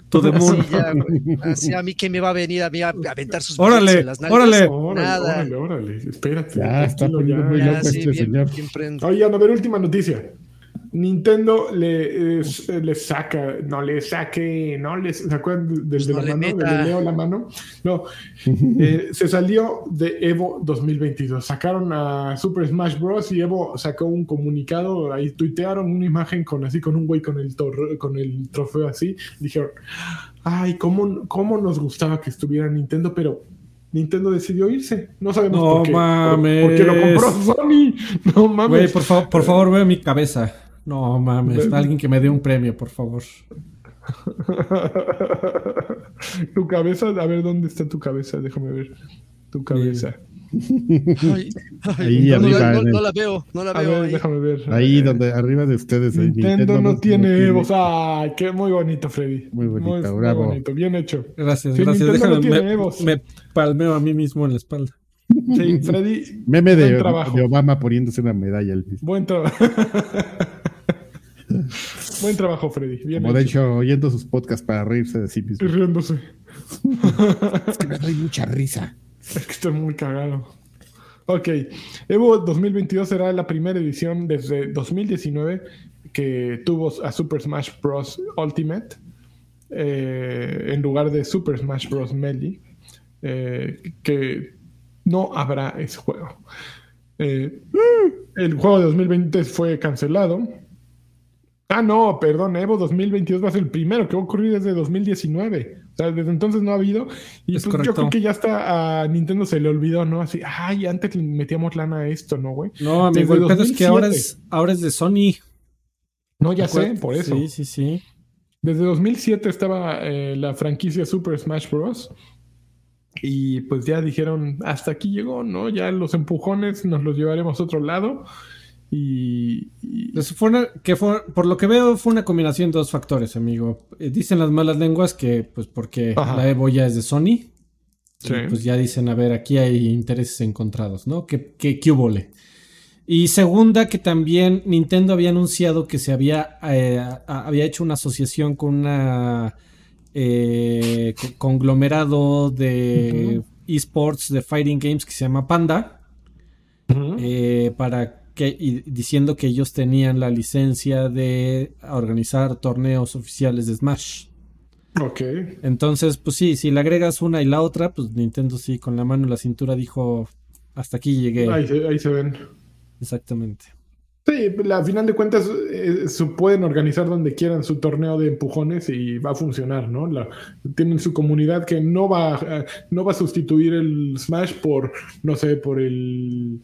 To the moon. Así ya, güey. Así a mí que me va a venir a mí a aventar sus Órale, en las nalgas? órale. Órale, Nada. órale, órale. Espérate. Ya, está ya. muy Ya, loco sí, este bien, señor. bien prendo. Oigan, a ver, última noticia. Nintendo le, es- le saca, no le saque, no les, ¿se acuerdan desde Pues no la le mano? Desde Leo la mano. No, eh, se salió de Evo 2022. Sacaron a Super Smash Bros. y Evo sacó un comunicado, ahí tuitearon una imagen con así, con un güey con el, torre- con el trofeo así. Dijeron, ay, cómo, cómo nos gustaba que estuviera Nintendo, pero Nintendo decidió irse. No sabemos No por qué. mames. Porque lo compró Sony. No mames. Güey, por, favor, por favor, ve mi cabeza. No mames, alguien que me dé un premio, por favor. tu cabeza, a ver dónde está tu cabeza, déjame ver. Tu cabeza. Ay, ay, Ahí no, no arriba, la, no- la veo, no la A veo. ver, ahí. déjame ver. Ahí Eh, donde, arriba de ustedes. ahí, Nintendo, no tiene Evo. Ay, qué muy bonito, Freddy. Muy bonito, muy bravo. bonito, bien hecho. Gracias, Sí, gracias. Nintendo no Déjame, tiene me, Evos. me palmeo a mí mismo en la espalda. Sí, Freddy, Meme de, Obama poniéndose una medalla. al. Buen trabajo. buen trabajo, Freddy. Bien Como de hecho. oyendo sus podcasts para reírse de sí Y mismo. riéndose. Es que me doy mucha risa. Es que estoy muy cagado. Ok, Evo 2022 será la primera edición desde 2019 que tuvo a Super Smash Bros. Ultimate eh, en lugar de Super Smash Bros. Melee, eh, que no habrá ese juego. Eh, el juego de 2020 fue cancelado. Ah, no, perdón, Evo 2022 va a ser el primero que va a ocurrir desde 2019. O sea, desde entonces no ha habido. Y Es pues, yo creo que ya está a Nintendo se le olvidó, ¿no? Así, ay, antes le metíamos lana a esto, ¿no, güey? No, amigo, Desde el es que ahora 2007. es, ahora es de Sony. No, ya sé, por eso. Sí, sí, sí. Desde 2007 estaba eh, la franquicia Super Smash Bros. Y pues ya dijeron, hasta aquí llegó, ¿no? Ya los empujones nos los llevaremos a otro lado. Y, fue una- que fue, por lo que veo, fue una combinación de dos factores, amigo. Eh, Dicen las malas lenguas que, pues, porque Ajá. la Evo ya es de Sony. Sí. y, pues ya dicen, a ver, aquí hay intereses encontrados, ¿no? ¿Qué, qué, qué húbole? Y segunda, que también Nintendo había anunciado que se había, eh, a- había hecho una asociación con una eh, co- conglomerado de esports de fighting games que se llama Panda. Ujú. eh, para que y diciendo que ellos tenían la licencia de organizar torneos oficiales de Smash. Ok. Entonces, pues sí, si le agregas una y la otra, pues Nintendo sí con la mano en la cintura dijo hasta aquí llegué. Ahí, se- ahí se ven. Exactamente. Sí, a final de cuentas eh, se pueden organizar donde quieran su torneo de empujones y va a funcionar, ¿no? La- tienen su comunidad que no va, a- no va a sustituir el Smash por, no sé, por el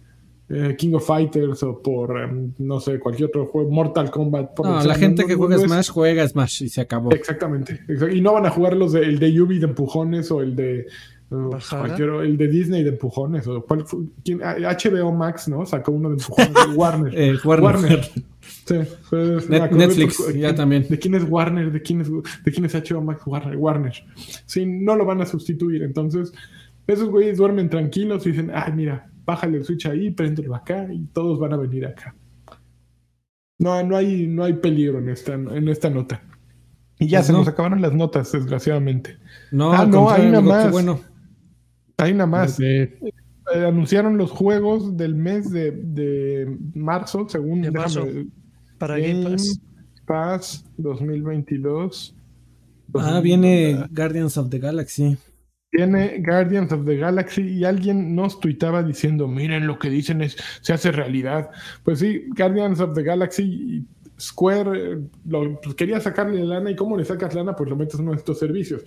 eh, King of Fighters o por, em, no sé, cualquier otro juego, Mortal Kombat. por No, la gente No, que no, juega Smash juega Smash y se acabó. Exactamente, exact- Y no van a jugar los de, el de Yubi de empujones o el de uh, Bajada. cualquier, el de Disney de empujones o cuál fue- quién- ah, HBO Max, ¿no? Sacó uno de empujones, Warner. Eh, Warner. Sí, pues, Net- acordé Netflix, por- ya ¿quién- también. ¿De quién es Warner? ¿De quién es, de quién es HBO Max? Warner. Warner. Sí, no lo van a sustituir. Entonces, esos güeyes duermen tranquilos y dicen, ay, mira, bájale el switch ahí, préndelo acá y todos van a venir acá. No, no hay, no hay peligro en esta, en esta nota. Y ya Pues se no. nos acabaron las notas, desgraciadamente. No, Ah, no, hay una más. bueno. Hay nada más. Eh, Eh, anunciaron los juegos del mes de, de marzo, según De marzo. déjame- Para Game Pass. Pass 2022. Ah, viene Guardians of the Galaxy. Viene Guardians of the Galaxy y alguien nos tuitaba diciendo, miren lo que dicen es, se hace realidad. Pues sí, Guardians of the Galaxy, Square eh, lo, pues quería sacarle lana y cómo le sacas lana, pues lo metes en estos servicios.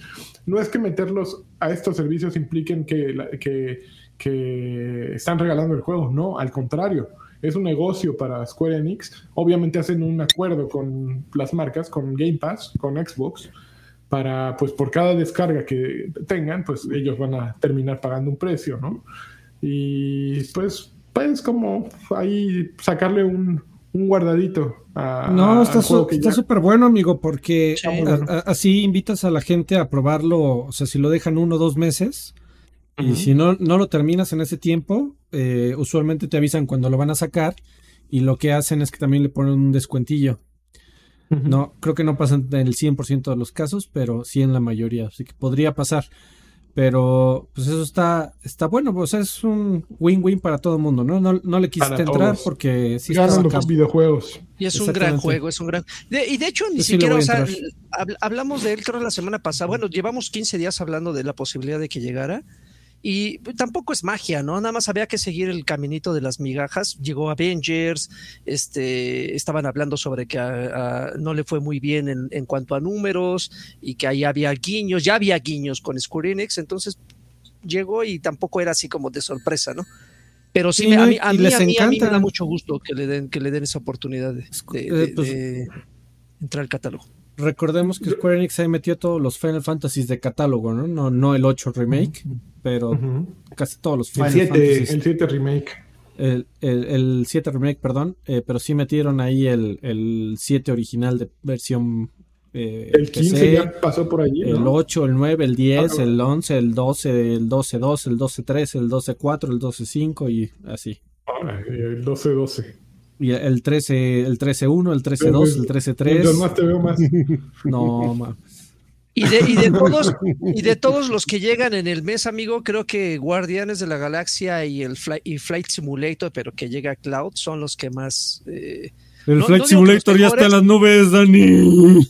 No es que meterlos a estos servicios impliquen que, que, que están regalando el juego, no, al contrario. Es un negocio para Square Enix. Obviamente hacen un acuerdo con las marcas, con Game Pass, con Xbox, para, pues por cada descarga que tengan, pues ellos van a terminar pagando un precio, ¿no? Y pues, pues como ahí sacarle un, un guardadito a, No, está está ya- súper bueno, amigo, porque Sí. a- a- así invitas a la gente a probarlo, o sea, si lo dejan uno o dos meses, y si no, no lo terminas en ese tiempo, eh, usualmente te avisan cuando lo van a sacar, y lo que hacen es que también le ponen un descuentillo. No, creo que no pasa en el 100% de los casos, pero sí en la mayoría, así que podría pasar. Pero pues eso está, está bueno, pues es un win-win para todo el mundo, ¿no? No, no le quisiste entrar porque sí Ganan los videojuegos. Y es un gran juego, es un gran. de- y de hecho, ni Yo le siquiera, o sea, hablamos de él, creo, la semana pasada. Bueno, llevamos 15 días hablando de la posibilidad de que llegara. Y tampoco es magia, ¿no? Nada más había que seguir el caminito de las migajas. Llegó Avengers, este, estaban hablando sobre que a- a- no le fue muy bien en, en cuanto a números y que ahí había guiños, ya había guiños con Square Enix, entonces llegó y tampoco era así como de sorpresa, ¿no? Pero sí, Sí, me- ¿no? a, mí, a, mí, les a, mí, a mí me da mucho gusto que le den, que le den esa oportunidad de, de- Eh, de- pues- de entrar al catálogo. Recordemos que Square Enix ahí metió todos los Final Fantasy de catálogo, ¿no? No, no el 8 remake, pero Ujú. casi todos los El Final 7, Fantasy. el 7 remake. El, el, el 7 remake, perdón, eh, pero sí metieron ahí el, el 7 original de versión eh, El 15 PC, ya pasó por allí, el ¿no? 8, el 9, el 10, Ah, el 11, el 12, el 12.2, el 12.3, el 12.4, el 12.5 y así. Ah, el 12-12. Y el 13, el 13.1, el 13.2, el Mientras 13.3. más te veo más. No. Y de, y de todos, y de todos los que llegan en el mes, amigo, creo que Guardianes de la Galaxia y el Flight, y Flight Simulator, pero que llega a Cloud, son los que más. eh, El No- Flight no Simulator ya está en las nubes, Dani.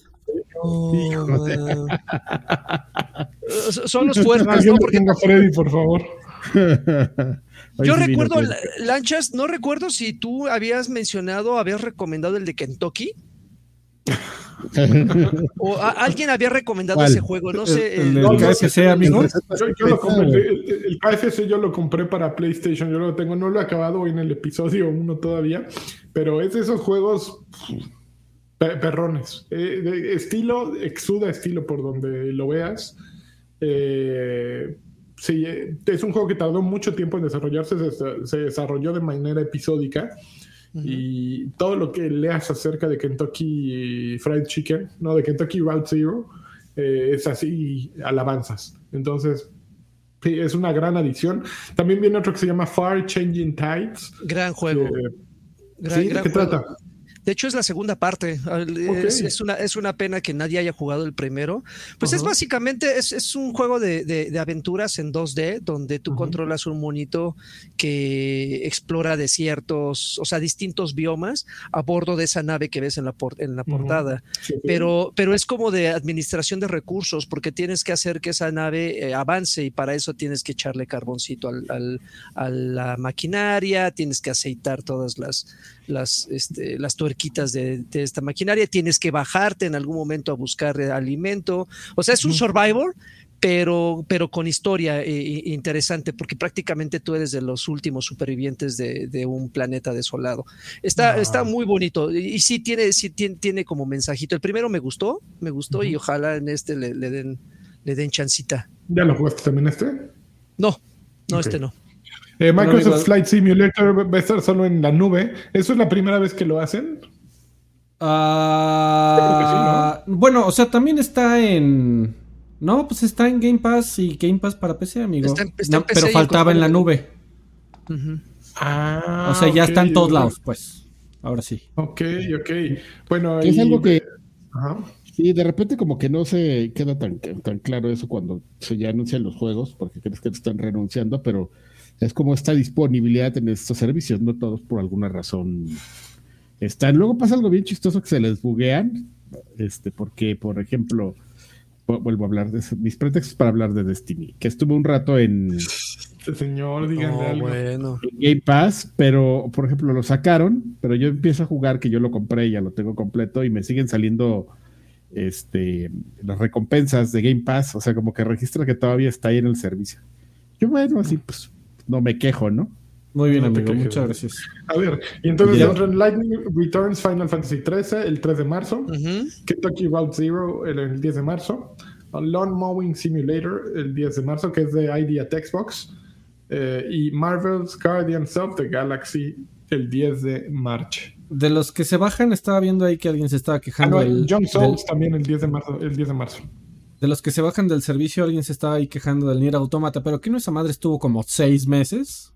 son los fuertes, ¿no? Porque Freddy, por favor. Yo recuerdo, la- Lanchas, no recuerdo si tú habías mencionado, habías recomendado el de Kentucky. O a- alguien había recomendado ¿Cuál? ese juego, no sé. El, no, KFC, amigo. Yo, yo lo compré, el, KFC yo lo compré para PlayStation, yo lo tengo, no lo he acabado hoy en el episodio 1 todavía, pero es de esos juegos pe- perrones. Eh, de estilo, exuda estilo por donde lo veas. Eh, sí, eh, es un juego que tardó mucho tiempo en desarrollarse, se, se desarrolló de manera episódica. Y todo lo que leas acerca de Kentucky Fried Chicken, no, de Kentucky Route Zero, eh, es así alabanzas. Entonces, sí, es una gran adición. También viene otro que se llama Far Changing Tides. Gran juego. que- gran, sí, ¿de gran qué juego. trata? De hecho, es la segunda parte. Es, una, es una pena que nadie haya jugado el primero. Pues es básicamente, es, es un juego de, de- de aventuras en 2D, donde tú controlas un monito que explora desiertos, o sea, distintos biomas a bordo de esa nave que ves en la, por- en la portada. Sí. Pero, pero es como de administración de recursos, porque tienes que hacer que esa nave eh, avance y para eso tienes que echarle carboncito al- al- a la maquinaria, tienes que aceitar todas las, las, este, las tuerquitas de, de esta maquinaria, tienes que bajarte en algún momento a buscar eh, alimento. O sea, es un survivor. Pero, pero con historia eh, interesante, porque prácticamente tú eres de los últimos supervivientes de, de un planeta desolado. Está, Ah. está muy bonito y, y sí tiene, sí tiene, tiene como mensajito. El primero me gustó, me gustó y ojalá en este le, le den, le den chancita. ¿Ya lo jugaste también este? No, no, este no. Eh, Microsoft amigo- Flight Simulator va a estar solo en la nube. ¿Eso es la primera vez que lo hacen? Ah, Bueno, o sea, también está en. No, pues está en Game Pass y Game Pass para PC, amigo. Está No, PC pero faltaba en la nube. Ah, o sea, ya está en todos lados, pues. Ahora sí. Ok, ok. Bueno, Es algo que Ajá. Sí, de repente como que no se queda tan, tan claro eso cuando se ya anuncian los juegos, porque crees que te están renunciando, pero es como esta disponibilidad en estos servicios, no todos por alguna razón están. Luego pasa algo bien chistoso que se les buguean, este, porque, por ejemplo, vu- vuelvo a hablar de eso, mis pretextos para hablar de Destiny, que estuve un rato en, Este señor, díganle algo. bueno. en Game Pass, pero, por ejemplo, lo sacaron, pero yo empiezo a jugar, que yo lo compré, ya lo tengo completo, y me siguen saliendo este las recompensas de Game Pass, o sea, como que registra que todavía está ahí en el servicio. Yo, bueno, así pues no me quejo, ¿no? Muy bien, No amigo. quejes, Muchas gracias. A ver, y entonces en Lightning Returns Final Fantasy XIII el 3 de marzo. Ujú. Kentucky Route Zero el, el 10 de marzo. A Lawn Mowing Simulator el 10 de marzo, que es de ID at Xbox. Eh, y Marvel's Guardians of the Galaxy el 10 de marzo. De los que se bajan, estaba viendo ahí que alguien se estaba Ah, quejando. no, del- Young Souls del- también el 10 de marzo. El 10 de marzo. De los que se bajan del servicio, alguien se estaba ahí quejando del Nier Automata. Pero que no esa madre estuvo como seis meses.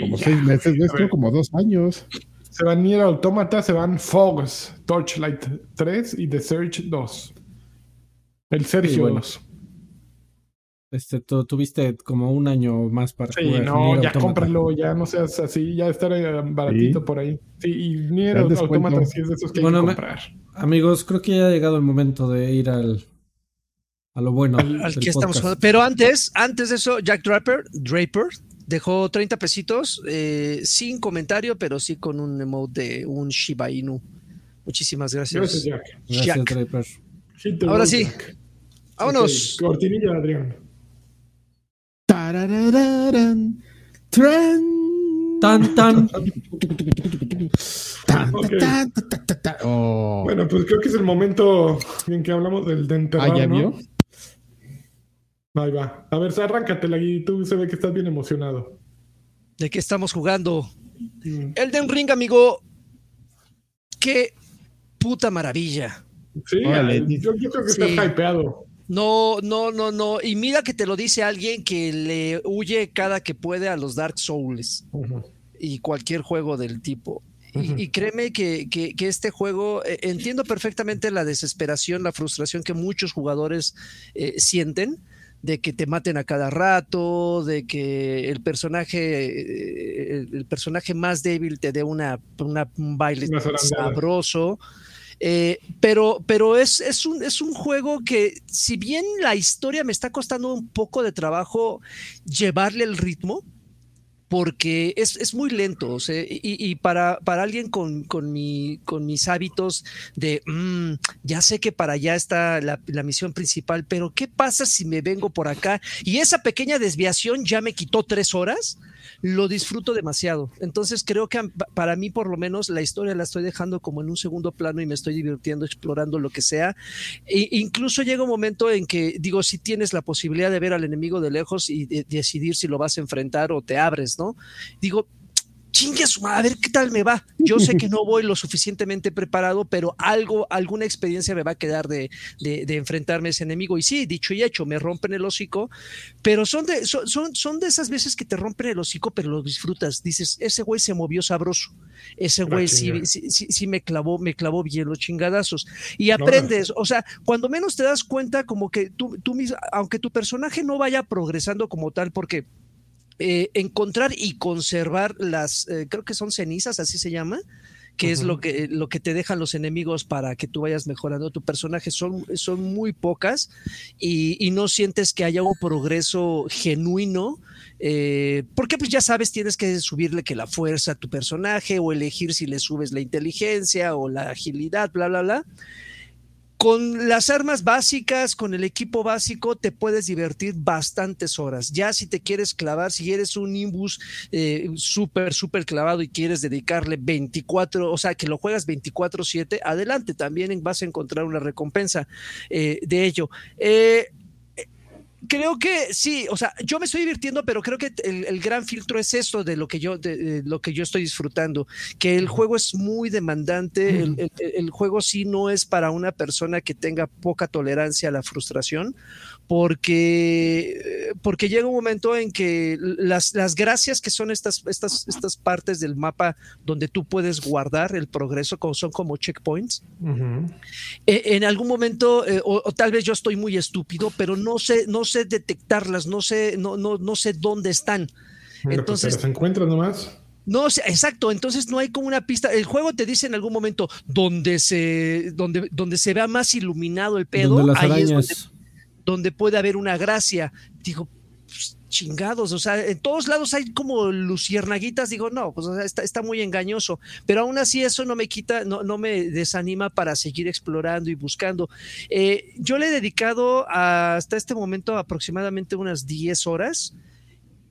Como Ya. seis meses, Estuvo como dos años. Se van Nier Automata, se van Fogs, Torchlight 3 y The Search 2. El Sergio bueno. 2. Este, tú tuviste como un año más para Sí, jugar no, Nier ya Automata. cómpralo, ya no seas así, ya estar eh, baratito Sí. por ahí. Sí, y Nier. Automata sí es de esos que Bueno, hay que me- comprar. Amigos, creo que ya ha llegado el momento de ir al a lo bueno. al que estamos jugando. Pero antes, antes de eso, Jack Draper, Draper dejó 30 pesitos, eh, sin comentario, pero sí con un emote de un Shiba Inu. Muchísimas gracias. Gracias, Jack. Gracias, Jack. Draper. Hit the Ahora sí. Jack. Vámonos. Cortinilla, Adrián. Tan, tan. Oh. Bueno, pues creo que es el momento en que hablamos del Ah, ¿ya ¿no? Ahí va. A ver, arráncatela y tú se ve que estás bien emocionado. ¿De qué estamos jugando? Mm, Elden Ring, amigo. Qué puta maravilla. Sí, Órale. yo, yo creo que Sí. estás hypeado. No, no, no, no. Y mira que te lo dice alguien que le huye cada que puede a los Dark Souls y cualquier juego del tipo. Y, créeme que, que- que este juego, eh, entiendo perfectamente la desesperación, la frustración que muchos jugadores eh, sienten de que te maten a cada rato, de que el personaje, eh, el, el personaje más débil te dé una, una- un baile Una sabroso. Eh, pero pero es, es, un, es un juego que, si bien la historia me está costando un poco de trabajo llevarle el ritmo, porque es, es muy lento, o sea, y, y para, para alguien con, con, mi, con mis hábitos de, "Mm, ya sé que para allá está la, la misión principal, pero ¿qué pasa si me vengo por acá? Y esa pequeña desviación ya me quitó tres horas, lo disfruto demasiado. Entonces creo que para mí por lo menos la historia la estoy dejando como en un segundo plano y me estoy divirtiendo explorando lo que sea. E incluso llega un momento en que digo, si tienes la posibilidad de ver al enemigo de lejos y de- decidir si lo vas a enfrentar o te abres, ¿no? Digo, chingue a su madre, a ver qué tal me va. Yo sé que no voy lo suficientemente preparado, pero algo, alguna experiencia me va a quedar de, de, de enfrentarme a ese enemigo. Y sí, dicho y hecho, me rompen el hocico, pero son de, son, son, son de esas veces que te rompen el hocico, pero lo disfrutas. Dices, ese güey se movió sabroso. Ese La güey sí, sí, sí, sí me clavó, me clavó bien los chingadazos. Y aprendes, o sea, cuando menos te das cuenta, como que tú, tú mismo, aunque tu personaje no vaya progresando como tal, porque eh, encontrar y conservar las, eh, creo que son cenizas, así se llama, que es lo que, lo que te dejan los enemigos para que tú vayas mejorando. Tu personaje, son, son muy pocas y, y no sientes que haya un progreso genuino, eh, porque pues ya sabes, tienes que subirle que la fuerza a tu personaje o elegir si le subes la inteligencia o la agilidad, bla, bla, bla con las armas básicas, con el equipo básico, te puedes divertir bastantes horas. Ya si te quieres clavar, si eres un Nimbus eh, súper, súper clavado y quieres dedicarle 24, o sea, que lo juegas 24/7, adelante, también vas a encontrar una recompensa eh, de ello. Eh, creo que sí, o sea, yo me estoy divirtiendo, pero creo que el, el gran filtro es esto de lo que yo, de, de lo que yo estoy disfrutando, que el juego es muy demandante, el, el, el, juego sí no es para una persona que tenga poca tolerancia a la frustración, porque, porque llega un momento en que las, las gracias que son estas, estas, estas partes del mapa donde tú puedes guardar el progreso, como son como checkpoints, uh -huh. eh, en algún momento, eh, o, o, tal vez yo estoy muy estúpido, pero no sé, no sé detectarlas, no sé, no, no, no sé dónde están. Bueno, Entonces, pues te las encuentras nomás. No, exacto, entonces no hay como una pista. El juego te dice en algún momento donde se, donde, donde se vea más iluminado el pedo, donde las ahí arañas. es donde, donde, puede haber una gracia. Digo, pues, chingados, o sea, en todos lados hay como luciernaguitas, digo, no, pues está, está, muy engañoso, pero aún así eso no me quita, no, no me desanima para seguir explorando y buscando. Eh, yo le he dedicado hasta este momento aproximadamente unas 10 horas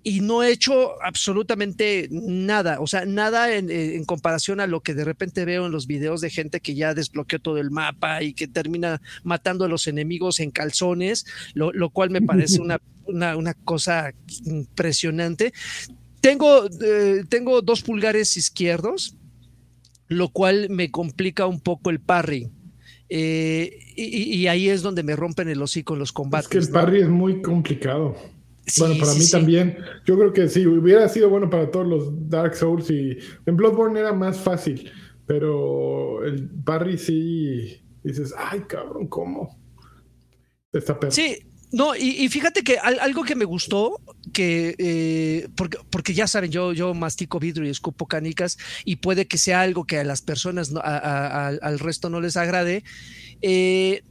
y no he hecho absolutamente nada, o sea, nada en, en, comparación a lo que de repente veo en los videos de gente que ya desbloqueó todo el mapa y que termina matando a los enemigos en calzones, lo, lo cual me parece una, una, una, cosa impresionante. Tengo, eh, tengo dos pulgares izquierdos, lo cual me complica un poco el parry. Eh, y, y, ahí es donde me rompen el hocico en los combates. Es que el parry ¿no? es muy complicado. Bueno, para mí también. Yo creo que sí, hubiera sido bueno para todos los Dark Souls y en Bloodborne era más fácil, pero el Barry sí dices, ay cabrón, ¿cómo? Está perro. Sí, no, y, fíjate que algo que me gustó, que eh, porque, porque, ya saben, yo, yo mastico vidrio y escupo canicas, y puede que sea algo que a las personas, al resto no les agrade. Eh,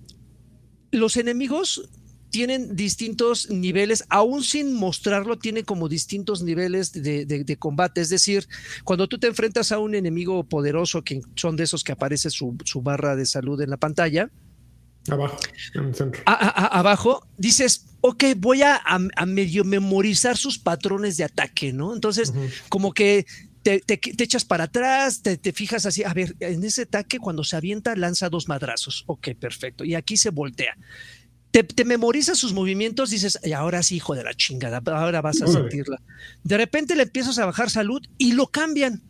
los enemigos tienen distintos niveles, aún sin mostrarlo, tienen como distintos niveles de, combate. Es decir, cuando tú te enfrentas a un enemigo poderoso, que son de esos que aparece su, barra de salud en la pantalla, Abajo, en el centro. abajo, dices, ok, voy a, medio memorizar sus patrones de ataque, ¿no? Entonces, como que te, echas para atrás, te, te, fijas así, a ver, en ese ataque cuando se avienta lanza dos madrazos, ok, perfecto, y aquí se voltea te, te memorizas sus movimientos, dices, y ahora sí, hijo de la chingada, ahora vas a sentirla. De repente le empiezas a bajar salud y lo cambian.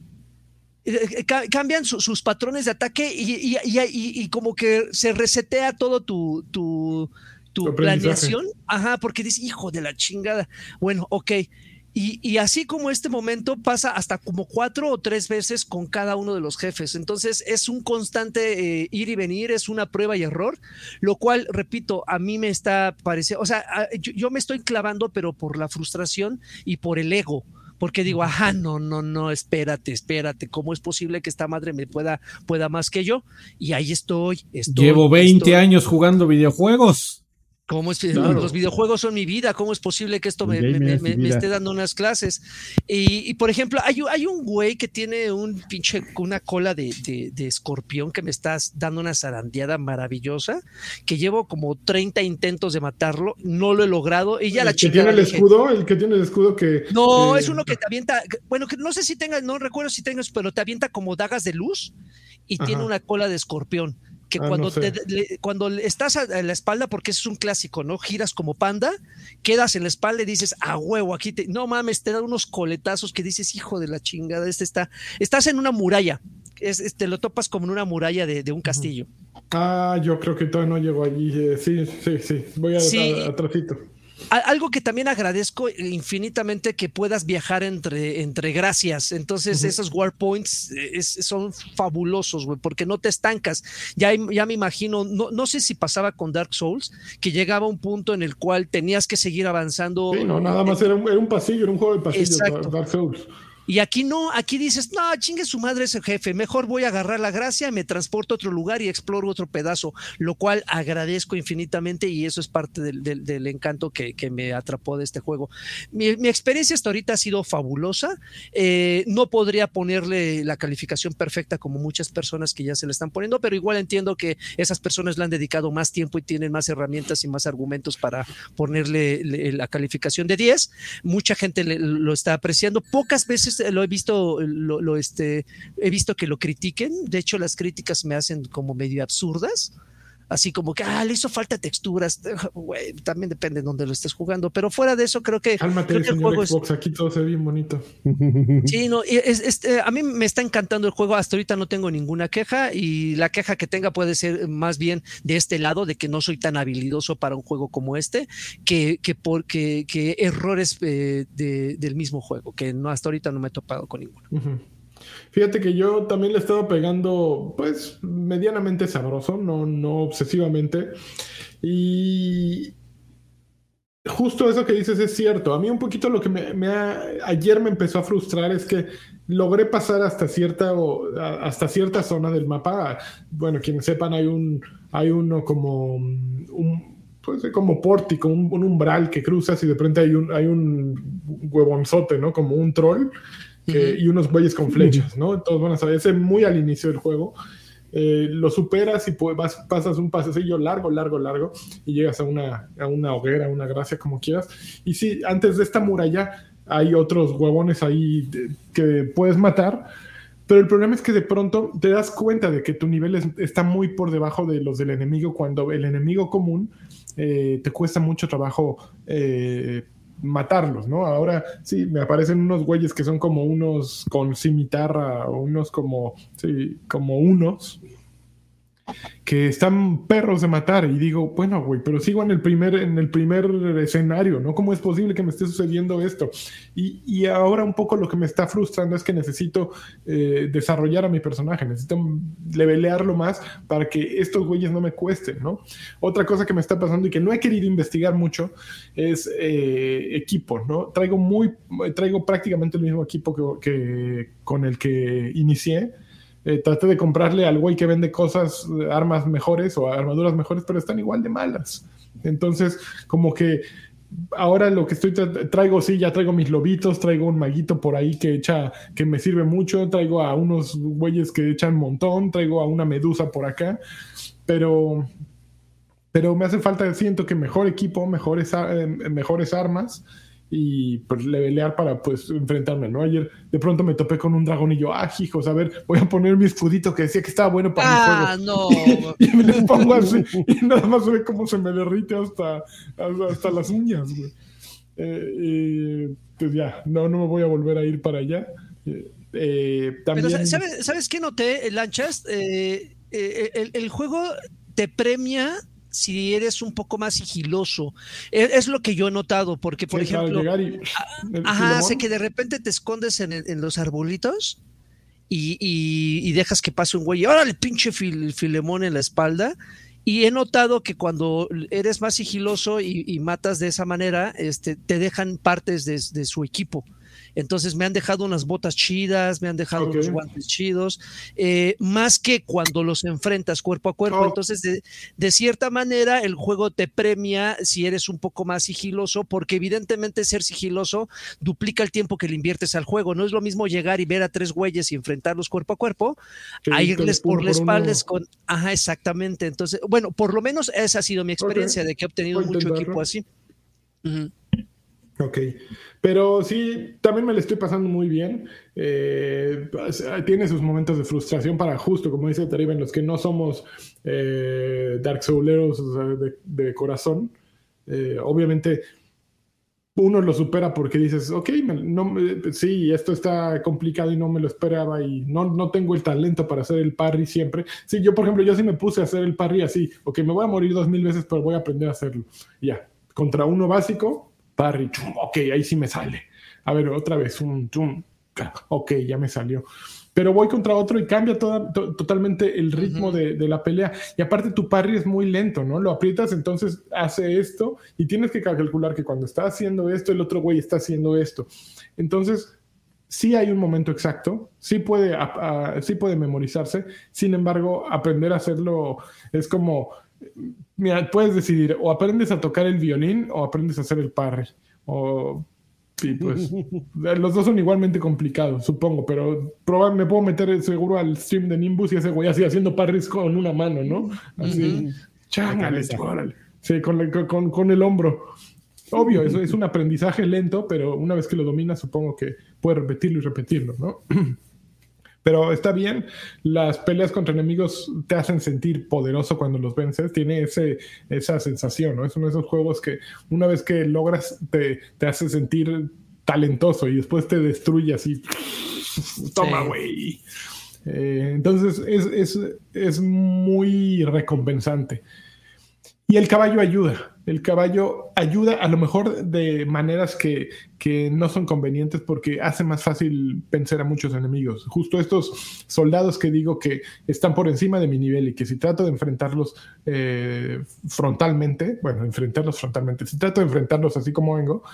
Eh, eh, cambian sus patrones de ataque y, y, como que se resetea todo tu, tu, tu planeación. Ajá, porque dices, hijo de la chingada. Bueno, ok. Y, así como este momento pasa hasta como cuatro o tres veces con cada uno de los jefes. Entonces es un constante eh, ir y venir, es una prueba y error, lo cual, repito, a mí me está pareciendo, o sea, yo, me estoy clavando, pero por la frustración y por el ego. Porque digo, ajá, no, no, no, espérate, espérate, ¿cómo es posible que esta madre me pueda, pueda más que yo? Y ahí estoy. estoy Llevo 20 años jugando videojuegos. ¿Cómo es, Los videojuegos son mi vida, ¿cómo es posible que esto me, esté dando unas clases? Y, por ejemplo, hay, hay, un güey que tiene un pinche, una cola de, escorpión que me está dando una zarandeada maravillosa, que llevo como 30 intentos de matarlo, no lo he logrado y ya la chica. ¿El que tiene el escudo? ¿El que tiene el escudo que...? No, es uno que te avienta, bueno, que no sé si tengas, no recuerdo si tengas, pero te avienta como dagas de luz y tiene una cola de escorpión que ah, cuando, cuando estás a, la espalda, porque es un clásico, ¿no? Giras como panda, quedas en la espalda y dices, a huevo, aquí te, no mames, te da unos coletazos que dices, hijo de la chingada, este está, estás en una muralla, es, te lo topas como en una muralla de, un castillo. Ah, yo creo que todavía no llego allí, eh, sí, sí, sí, voy a, sí. Algo que también agradezco infinitamente que puedas viajar entre, entre gracias. Entonces, esos war points eh, son fabulosos, güey, porque no te estancas. Ya, ya me imagino, no, no sé si pasaba con Dark Souls, que llegaba un punto en el cual tenías que seguir avanzando. Sí, no, nada más era un, pasillo, era un juego de pasillo, Dark Souls. Y aquí no, aquí dices, no, chingue su madre ese jefe, mejor voy a agarrar la gracia, me transporto a otro lugar y exploro otro pedazo, lo cual agradezco infinitamente y eso es parte del, encanto que, me atrapó de este juego. Mi, experiencia hasta ahorita ha sido fabulosa, eh, no podría ponerle la calificación perfecta como muchas personas que ya se le están poniendo, pero igual entiendo que esas personas le han dedicado más tiempo y tienen más herramientas y más argumentos para ponerle la calificación de 10. Mucha gente lo está apreciando, pocas veces lo he visto, lo, este, he visto que lo critiquen. De hecho, las críticas me hacen como medio absurdas. Así como que, ah, le hizo falta texturas. también depende de dónde lo estés jugando. Pero fuera de eso, creo que. Cálmate, el juego Xbox, aquí todo se ve bien bonito. Sí, no, este, a mí me está encantando el juego. Hasta ahorita no tengo ninguna queja. Y la queja que tenga puede ser más bien de este lado, de que no soy tan habilidoso para un juego como este, que, que, porque, que errores eh, del mismo juego, que no, hasta ahorita no me he topado con ninguno. Fíjate que yo también le he estado pegando, pues, medianamente sabroso, no, no obsesivamente. Y justo eso que dices es cierto. A mí un poquito lo que me, ayer me empezó a frustrar es que logré pasar hasta cierta hasta cierta zona del mapa. Bueno, quienes sepan, hay un hay uno como un pues como pórtico, un, umbral que cruzas y de repente hay un hay un huevonzote, ¿no? Como un troll y unos güeyes con flechas, ¿no? Entonces, van a saber, ese muy al inicio del juego. Eh, lo superas y pues, vas, pasas un pasecillo largo, largo, largo y llegas a una, a una hoguera, una gracia, como quieras. Y sí, antes de esta muralla hay otros huevones ahí que puedes matar, pero el problema es que de pronto te das cuenta de que tu nivel está muy por debajo de los del enemigo cuando el enemigo común eh, te cuesta mucho trabajo eh, matarlos, ¿no? Ahora sí, me aparecen unos güeyes que son como unos con cimitarra o unos como, sí, como unos. Que están perros de matar y digo, bueno, güey, pero sigo en el primer, en el primer escenario, ¿no? ¿Cómo es posible que me esté sucediendo esto? Y, y ahora un poco lo que me está frustrando es que necesito eh, desarrollar a mi personaje, necesito levelearlo más para que estos güeyes no me cuesten, ¿no? Otra cosa que me está pasando y que no he querido investigar mucho es eh, equipo, ¿no? Traigo muy, traigo prácticamente el mismo equipo que, con el que inicié eh, traté de comprarle al güey que vende cosas, armas mejores o armaduras mejores, pero están igual de malas. Entonces, como que ahora lo que estoy traigo, sí, ya traigo mis lobitos, traigo un maguito por ahí que echa, que me sirve mucho, traigo a unos güeyes que echan montón, traigo a una medusa por acá, pero, pero me hace falta, siento que mejor equipo, mejores, eh, mejores armas y pues levelear para pues enfrentarme, ¿no? Ayer de pronto me topé con un dragón y yo, ah, hijos, a ver, voy a poner mi escudito que decía que estaba bueno para ah, mi juego. no. y, me pongo así y nada más ve cómo se me derrite hasta, hasta, las uñas, güey. Eh, pues ya, no, no me voy a volver a ir para allá. Eh, eh también... Pero ¿sabes, ¿sabes qué noté, Lanchas? Eh, el, el juego te premia si eres un poco más sigiloso. E, es, lo que yo he notado, porque, por ejemplo, ajá, hace que de repente te escondes en, los arbolitos y, dejas que pase un güey, y órale, pinche filemón en la espalda. Y he notado que cuando eres más sigiloso y, matas de esa manera, este, te dejan partes de su equipo. Entonces me han dejado unas botas chidas, me han dejado unos guantes chidos, eh, más que cuando los enfrentas cuerpo a cuerpo. Oh. Entonces, de, cierta manera, el juego te premia si eres un poco más sigiloso, porque evidentemente ser sigiloso duplica el tiempo que le inviertes al juego. No es lo mismo llegar y ver a tres güeyes y enfrentarlos cuerpo a cuerpo, a irles por, la espalda con... Ajá, exactamente. Entonces, bueno, por lo menos esa ha sido mi experiencia de que he obtenido mucho equipo así. Ok, pero sí, también me le estoy pasando muy bien. Eh, pues, tiene sus momentos de frustración para justo, como dice Tariba, en los que no somos eh, Dark Souleros de, corazón. Eh, obviamente uno lo supera porque dices, ok, no, sí, esto está complicado y no me lo esperaba y no, no tengo el talento para hacer el parry siempre. Sí, yo por ejemplo, yo sí me puse a hacer el parry así, ok, me voy a morir dos mil veces, pero voy a aprender a hacerlo. Ya, contra uno básico, parry, ok, ahí sí me sale. A ver, otra vez, un, ok, ya me salió. Pero voy contra otro y cambia totalmente el ritmo de, la pelea. Y aparte tu parry es muy lento, ¿no? Lo aprietas, entonces hace esto y tienes que calcular que cuando está haciendo esto, el otro güey está haciendo esto. Entonces, sí hay un momento exacto, sí puede, sí puede memorizarse, sin embargo, aprender a hacerlo es como mira, puedes decidir o aprendes a tocar el violín o aprendes a hacer el parry. O, pues los dos son igualmente complicados, supongo, pero probablemente me puedo meter seguro al stream de Nimbus y ese güey así haciendo parries con una mano, ¿no? Así, Sí, con, con, con el hombro. Obvio, eso es un aprendizaje lento, pero una vez que lo dominas, supongo que puedes repetirlo y repetirlo, ¿no? Pero está bien, las peleas contra enemigos te hacen sentir poderoso cuando los vences, tiene ese, esa sensación, ¿no? Es uno de esos juegos que una vez que logras te, te hace sentir talentoso y después te destruye así. Toma, güey. Eh, entonces es, es, es muy recompensante. Y el caballo ayuda. El caballo ayuda a lo mejor de maneras que, no son convenientes porque hace más fácil vencer a muchos enemigos. Justo estos soldados que digo que están por encima de mi nivel y que si trato de enfrentarlos eh, frontalmente, bueno, enfrentarlos frontalmente, si trato de enfrentarlos así como vengo,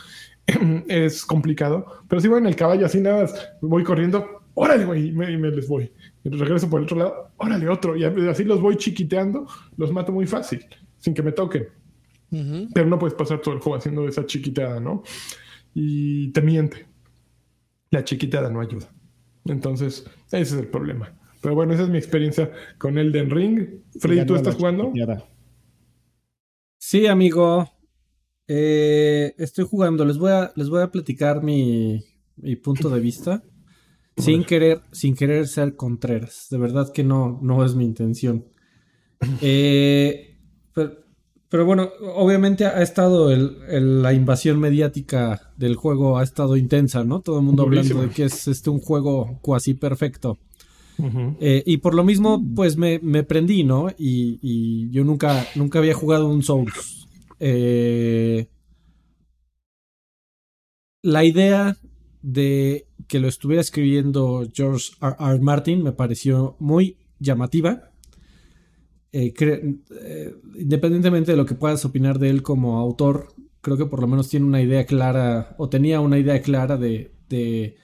es complicado. Pero si voy en el caballo así nada más, voy corriendo, órale, güey, y me, les voy. Y regreso por el otro lado, órale, otro. Y así los voy chiquiteando, los mato muy fácil sin que me toquen. Pero no puedes pasar todo el juego haciendo esa chiquitada, ¿no? Y te miente. La chiquitada no ayuda. Entonces, ese es el problema. Pero bueno, esa es mi experiencia con Elden Ring. Freddy, ¿tú estás jugando? Sí, amigo. Eh, estoy jugando. Les voy a, les voy a platicar mi, mi punto de vista. sin querer, sin querer ser Contreras. De verdad que no, no es mi intención. Eh, pero, bueno, obviamente ha estado el, la invasión mediática del juego ha estado intensa, ¿no? Todo el mundo hablando de que es este un juego cuasi perfecto. Eh, y por lo mismo, pues me, prendí, ¿no? Y, yo nunca, nunca había jugado un Souls. Eh, la idea de que lo estuviera escribiendo George R. R. Martin me pareció muy llamativa. Eh, independientemente de lo que puedas opinar de él como autor, creo que por lo menos tiene una idea clara, o tenía una idea clara de, de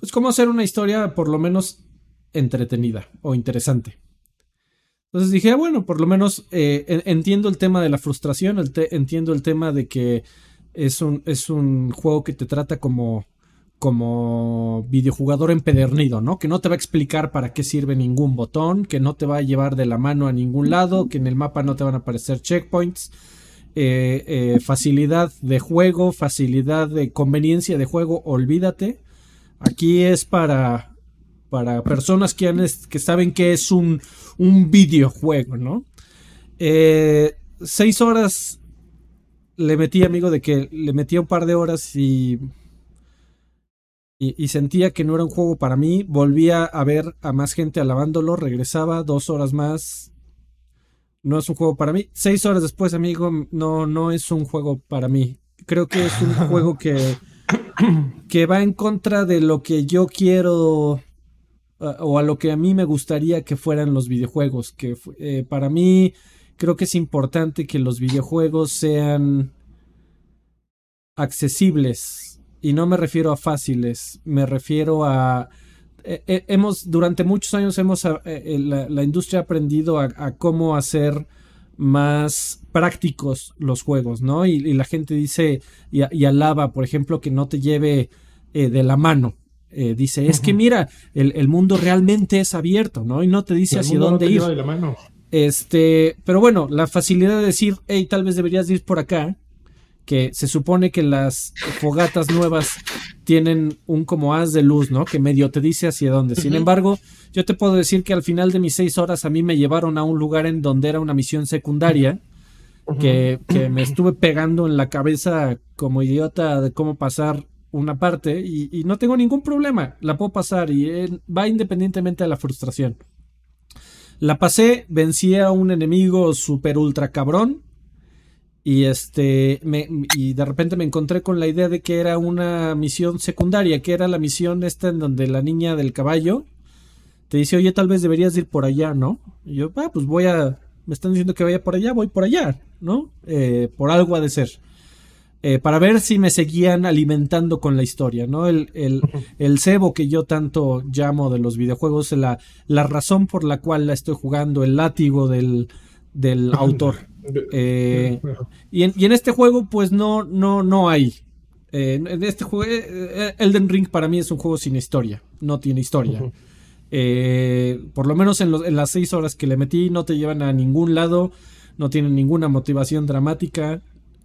pues cómo hacer una historia por lo menos entretenida o interesante. Entonces dije, ah, bueno, por lo menos eh, entiendo el tema de la frustración, entiendo el tema de que es un, es un juego que te trata como, como videojugador empedernido, ¿no? Que no te va a explicar para qué sirve ningún botón, que no te va a llevar de la mano a ningún lado, que en el mapa no te van a aparecer checkpoints. Eh, eh, facilidad de juego, facilidad de conveniencia de juego, olvídate. Aquí es para para personas que, que saben que es un, un videojuego, ¿no? Eh, seis horas le metí, amigo, de que le metía un par de horas y, y, sentía que no era un juego para mí. Volvía a ver a más gente alabándolo, regresaba dos horas más. No es un juego para mí. Seis horas después, amigo, no, no es un juego para mí. Creo que es un juego que, que va en contra de lo que yo quiero o a lo que a mí me gustaría que fueran los videojuegos, que eh, para mí creo que es importante que los videojuegos sean accesibles y no me refiero a fáciles, me refiero a eh, eh, hemos durante muchos años hemos la, industria ha aprendido a, cómo hacer más prácticos los juegos, ¿no? Y, la gente dice y, alaba, por ejemplo, que no te lleve de la mano. Eh, dice, es que mira, el, mundo realmente es abierto, ¿no? Y no te dice hacia dónde ir. Este, pero bueno, la facilidad de decir, hey, tal vez deberías ir por acá, que se supone que las fogatas nuevas tienen un como haz de luz, ¿no? Que medio te dice hacia dónde. Sin embargo, yo te puedo decir que al final de mis seis horas a mí me llevaron a un lugar en donde era una misión secundaria. Que, que, me estuve pegando en la cabeza como idiota de cómo pasar una parte y, no tengo ningún problema, la puedo pasar y eh, va independientemente de la frustración. La pasé, vencí a un enemigo super ultra cabrón y este me, y de repente me encontré con la idea de que era una misión secundaria, que era la misión esta en donde la niña del caballo te dice, oye, tal vez deberías ir por allá, ¿no? Y yo, ah, pues voy a, me están diciendo que vaya por allá, voy por allá, ¿no? Eh, por algo ha de ser. Eh, para ver si me seguían alimentando con la historia, ¿no? El, el, cebo que yo tanto llamo de los videojuegos, la, la razón por la cual la estoy jugando, el látigo del, del autor. Eh, y, en, y, en, este juego, pues no, no, no hay. Eh, en este juego, Elden Ring para mí es un juego sin historia, no tiene historia. por lo menos en, en las seis horas que le metí, no te llevan a ningún lado, no tienen ninguna motivación dramática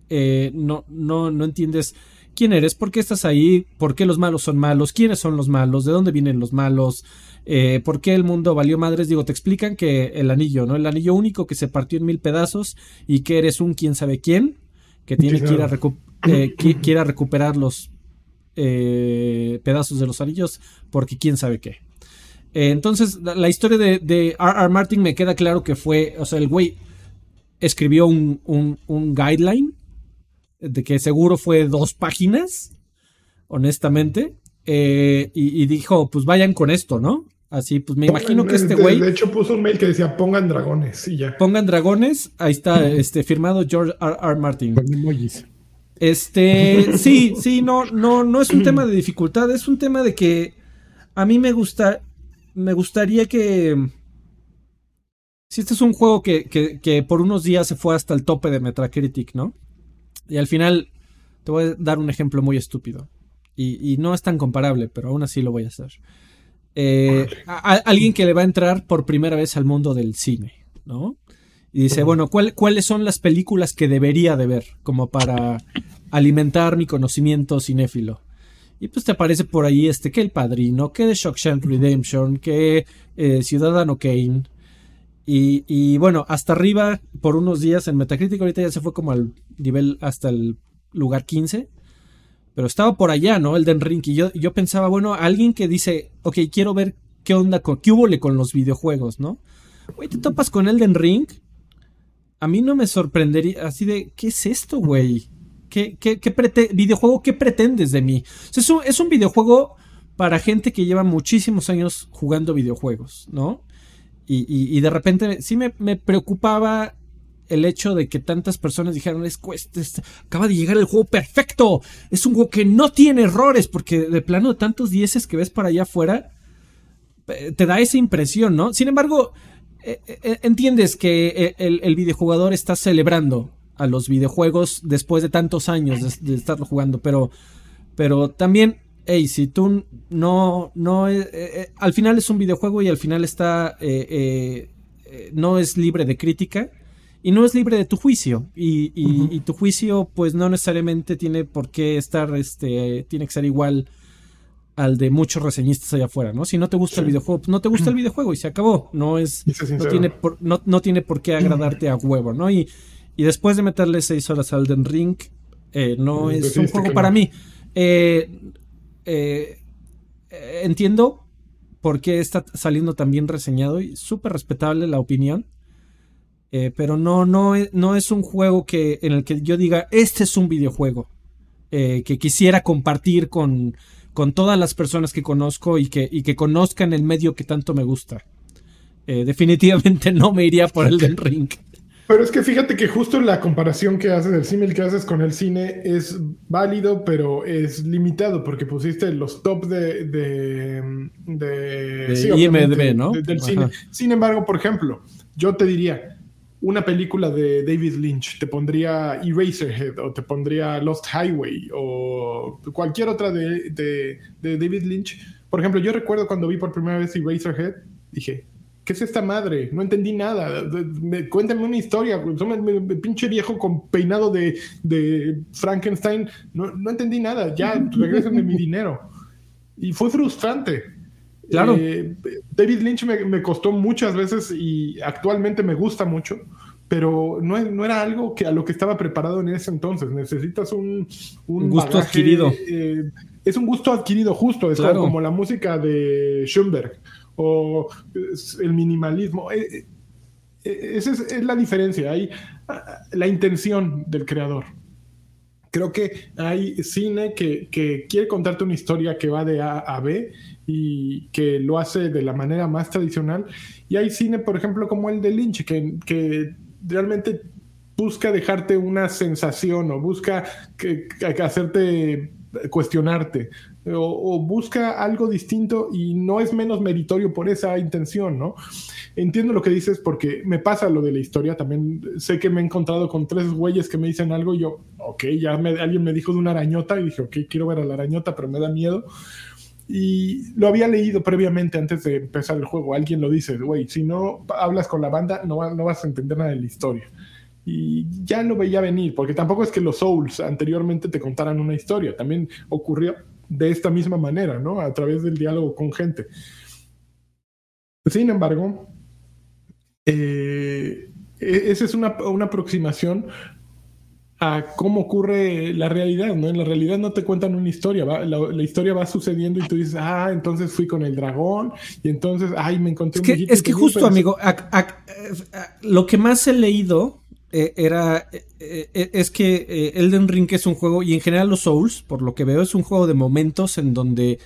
eh, no, no, no entiendes quién eres, por qué estás ahí, por qué los malos son malos, quiénes son los malos, de dónde vienen los malos, eh, por qué el mundo valió madres. Digo, te explican que el anillo, ¿no? El anillo único que se partió en mil pedazos y que eres un quién sabe quién, que tiene que ir a, eh, recuperar los pedazos de los anillos porque quién sabe qué. entonces, la, historia de, de R. Martin me queda claro que fue, o sea, el güey escribió un, un, un guideline de que seguro fue dos páginas, honestamente, eh, y, dijo, pues vayan con esto, ¿no? Así, pues me imagino que este güey... De hecho puso un mail que decía, pongan dragones y ya. Pongan dragones, ahí está, este, firmado George R. R. Martin. Este, sí, sí, no, no, no es un tema de dificultad, es un tema de que a mí me gusta, me gustaría que... Si este es un juego que, que, que por unos días se fue hasta el tope de Metacritic, ¿no? Y al final, te voy a dar un ejemplo muy estúpido. Y, no es tan comparable, pero aún así lo voy a hacer. Eh, alguien que le va a entrar por primera vez al mundo del cine, ¿no? Y dice, bueno, ¿cuáles son las películas que debería de ver como para alimentar mi conocimiento cinéfilo? Y pues te aparece por ahí este que El Padrino, que The Shawshank Redemption, que eh, Ciudadano Kane, y, bueno, hasta arriba por unos días en Metacritic, ahorita ya se fue como al nivel hasta el lugar 15. Pero estaba por allá, ¿no? El Den Ring. Y yo, yo pensaba, bueno, alguien que dice, ok, quiero ver qué onda, con, qué hubo con los videojuegos, ¿no? Güey, te topas con Elden Ring. A mí no me sorprendería así de, ¿qué es esto, güey? ¿Qué, qué, qué videojuego, qué pretendes de mí? es, un, es un videojuego para gente que lleva muchísimos años jugando videojuegos, ¿no? Y, de repente sí me, preocupaba el hecho de que tantas personas dijeron, es, es, acaba de llegar el juego perfecto, es un juego que no tiene errores, porque de plano de tantos dieces que ves para allá afuera, eh, te da esa impresión, ¿no? Sin embargo, eh, eh, entiendes que el, el, videojugador está celebrando a los videojuegos después de tantos años de, estarlo jugando, pero, pero también hey, si tú no, no, eh, eh, al final es un videojuego y al final está, eh, no es libre de crítica y no es libre de tu juicio y, tu juicio pues no necesariamente tiene por qué estar, este, tiene que ser igual al de muchos reseñistas allá afuera, ¿no? Si no te gusta el videojuego, pues no te gusta el videojuego y se acabó, no es, no tiene, por, no, tiene por qué agradarte a huevo, ¿no? Y, y después de meterle seis horas al Den Ring, no es un juego para mí. Eh, eh, entiendo por qué está saliendo tan bien reseñado y súper respetable la opinión. Eh, pero no, no, no es un juego que, en el que yo diga, este es un videojuego eh, que quisiera compartir con, con todas las personas que conozco y que, y que conozcan el medio que tanto me gusta. definitivamente no me iría por el del ring. Pero es que fíjate que justo la comparación que haces, el símil que haces con el cine es válido, pero es limitado porque pusiste los top de, de, de, IMDb, ¿no? del cine. Sin embargo, por ejemplo, yo te diría, una película de David Lynch, te pondría Eraserhead o te pondría Lost Highway o cualquier otra de, de David Lynch. Por ejemplo, yo recuerdo cuando vi por primera vez Eraserhead, dije, ¿Qué es esta madre? No entendí nada. cuéntame una historia. pinche viejo con peinado de, Frankenstein. No, entendí nada. Ya, regresenme mi dinero. Y fue frustrante. Claro. Eh, David Lynch me, costó muchas veces y actualmente me gusta mucho, pero no, no, era algo que a lo que estaba preparado en ese entonces. Necesitas un, un, gusto adquirido. Eh, es un gusto adquirido justo, es como la música de Schoenberg o el minimalismo. Eh, eh, eh, esa es, la diferencia, hay ah, la intención del creador. Creo que hay cine que, quiere contarte una historia que va de A a B y que lo hace de la manera más tradicional. Y hay cine, por ejemplo, como el de Lynch, que, que realmente busca dejarte una sensación o busca que, hacerte cuestionarte o, busca algo distinto y no es menos meritorio por esa intención, ¿no? Entiendo lo que dices porque me pasa lo de la historia, también sé que me he encontrado con tres güeyes que me dicen algo y yo, ok, ya alguien me dijo de una arañota y dije, ok, quiero ver a la arañota, pero me da miedo. Y lo había leído previamente antes de empezar el juego. Alguien lo dice, güey, si no hablas con la banda, no, no vas a entender nada de la historia y ya lo veía venir, porque tampoco es que los Souls anteriormente te contaran una historia, también ocurrió de esta misma manera, ¿no? A través del diálogo con gente. Sin embargo, eh, e-, esa es una, aproximación a cómo ocurre la realidad, ¿no? En la realidad no te cuentan una historia, la, historia va sucediendo y tú dices, ah, entonces fui con el dragón y entonces, ay, me encontré es un que, Es que justo, amigo, lo que más he leído eh, era eh, eh, es que Elden Ring es un juego y en general los Souls, por lo que veo, es un juego de momentos en donde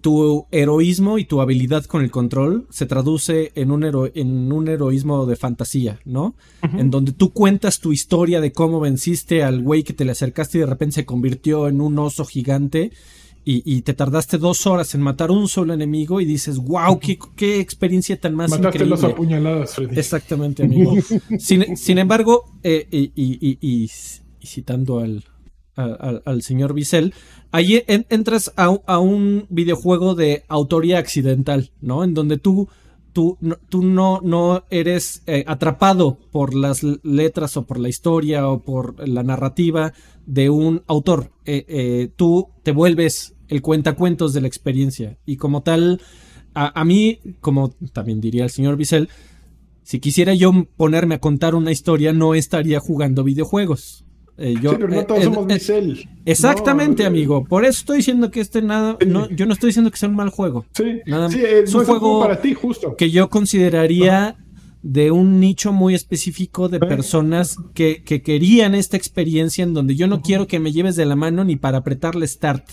tu heroísmo y tu habilidad con el control se traduce en un, en un heroísmo de fantasía, ¿no? En donde tú cuentas tu historia de cómo venciste al güey que te le acercaste y de repente se convirtió en un oso gigante y, te tardaste dos horas en matar un solo enemigo y dices, wow, qué, experiencia tan más Mataste increíble. los apuñaladas, Freddy. Exactamente, amigo. sin, embargo, eh, y, citando al, al, señor Bissell, ahí entras a, un videojuego de autoría accidental, ¿no? En donde tú, tú, no, tú no, no eres eh, atrapado por las letras o por la historia o por la narrativa de un autor. Eh, tú te vuelves el cuentacuentos de la experiencia. Y como tal, a, mí, como también diría el señor Bissell, si quisiera yo ponerme a contar una historia, no estaría jugando videojuegos. Eh, yo, sí, pero no eh, todos eh, somos eh, Michelle. Exactamente, No, amigo. Por eso estoy diciendo que este nada. No, yo no estoy diciendo que sea un mal juego. Sí, Nada- sí, es un juego para ti, justo. Que yo consideraría de un nicho muy específico de personas que, que querían esta experiencia en donde yo no quiero que me lleves de la mano ni para apretarle start.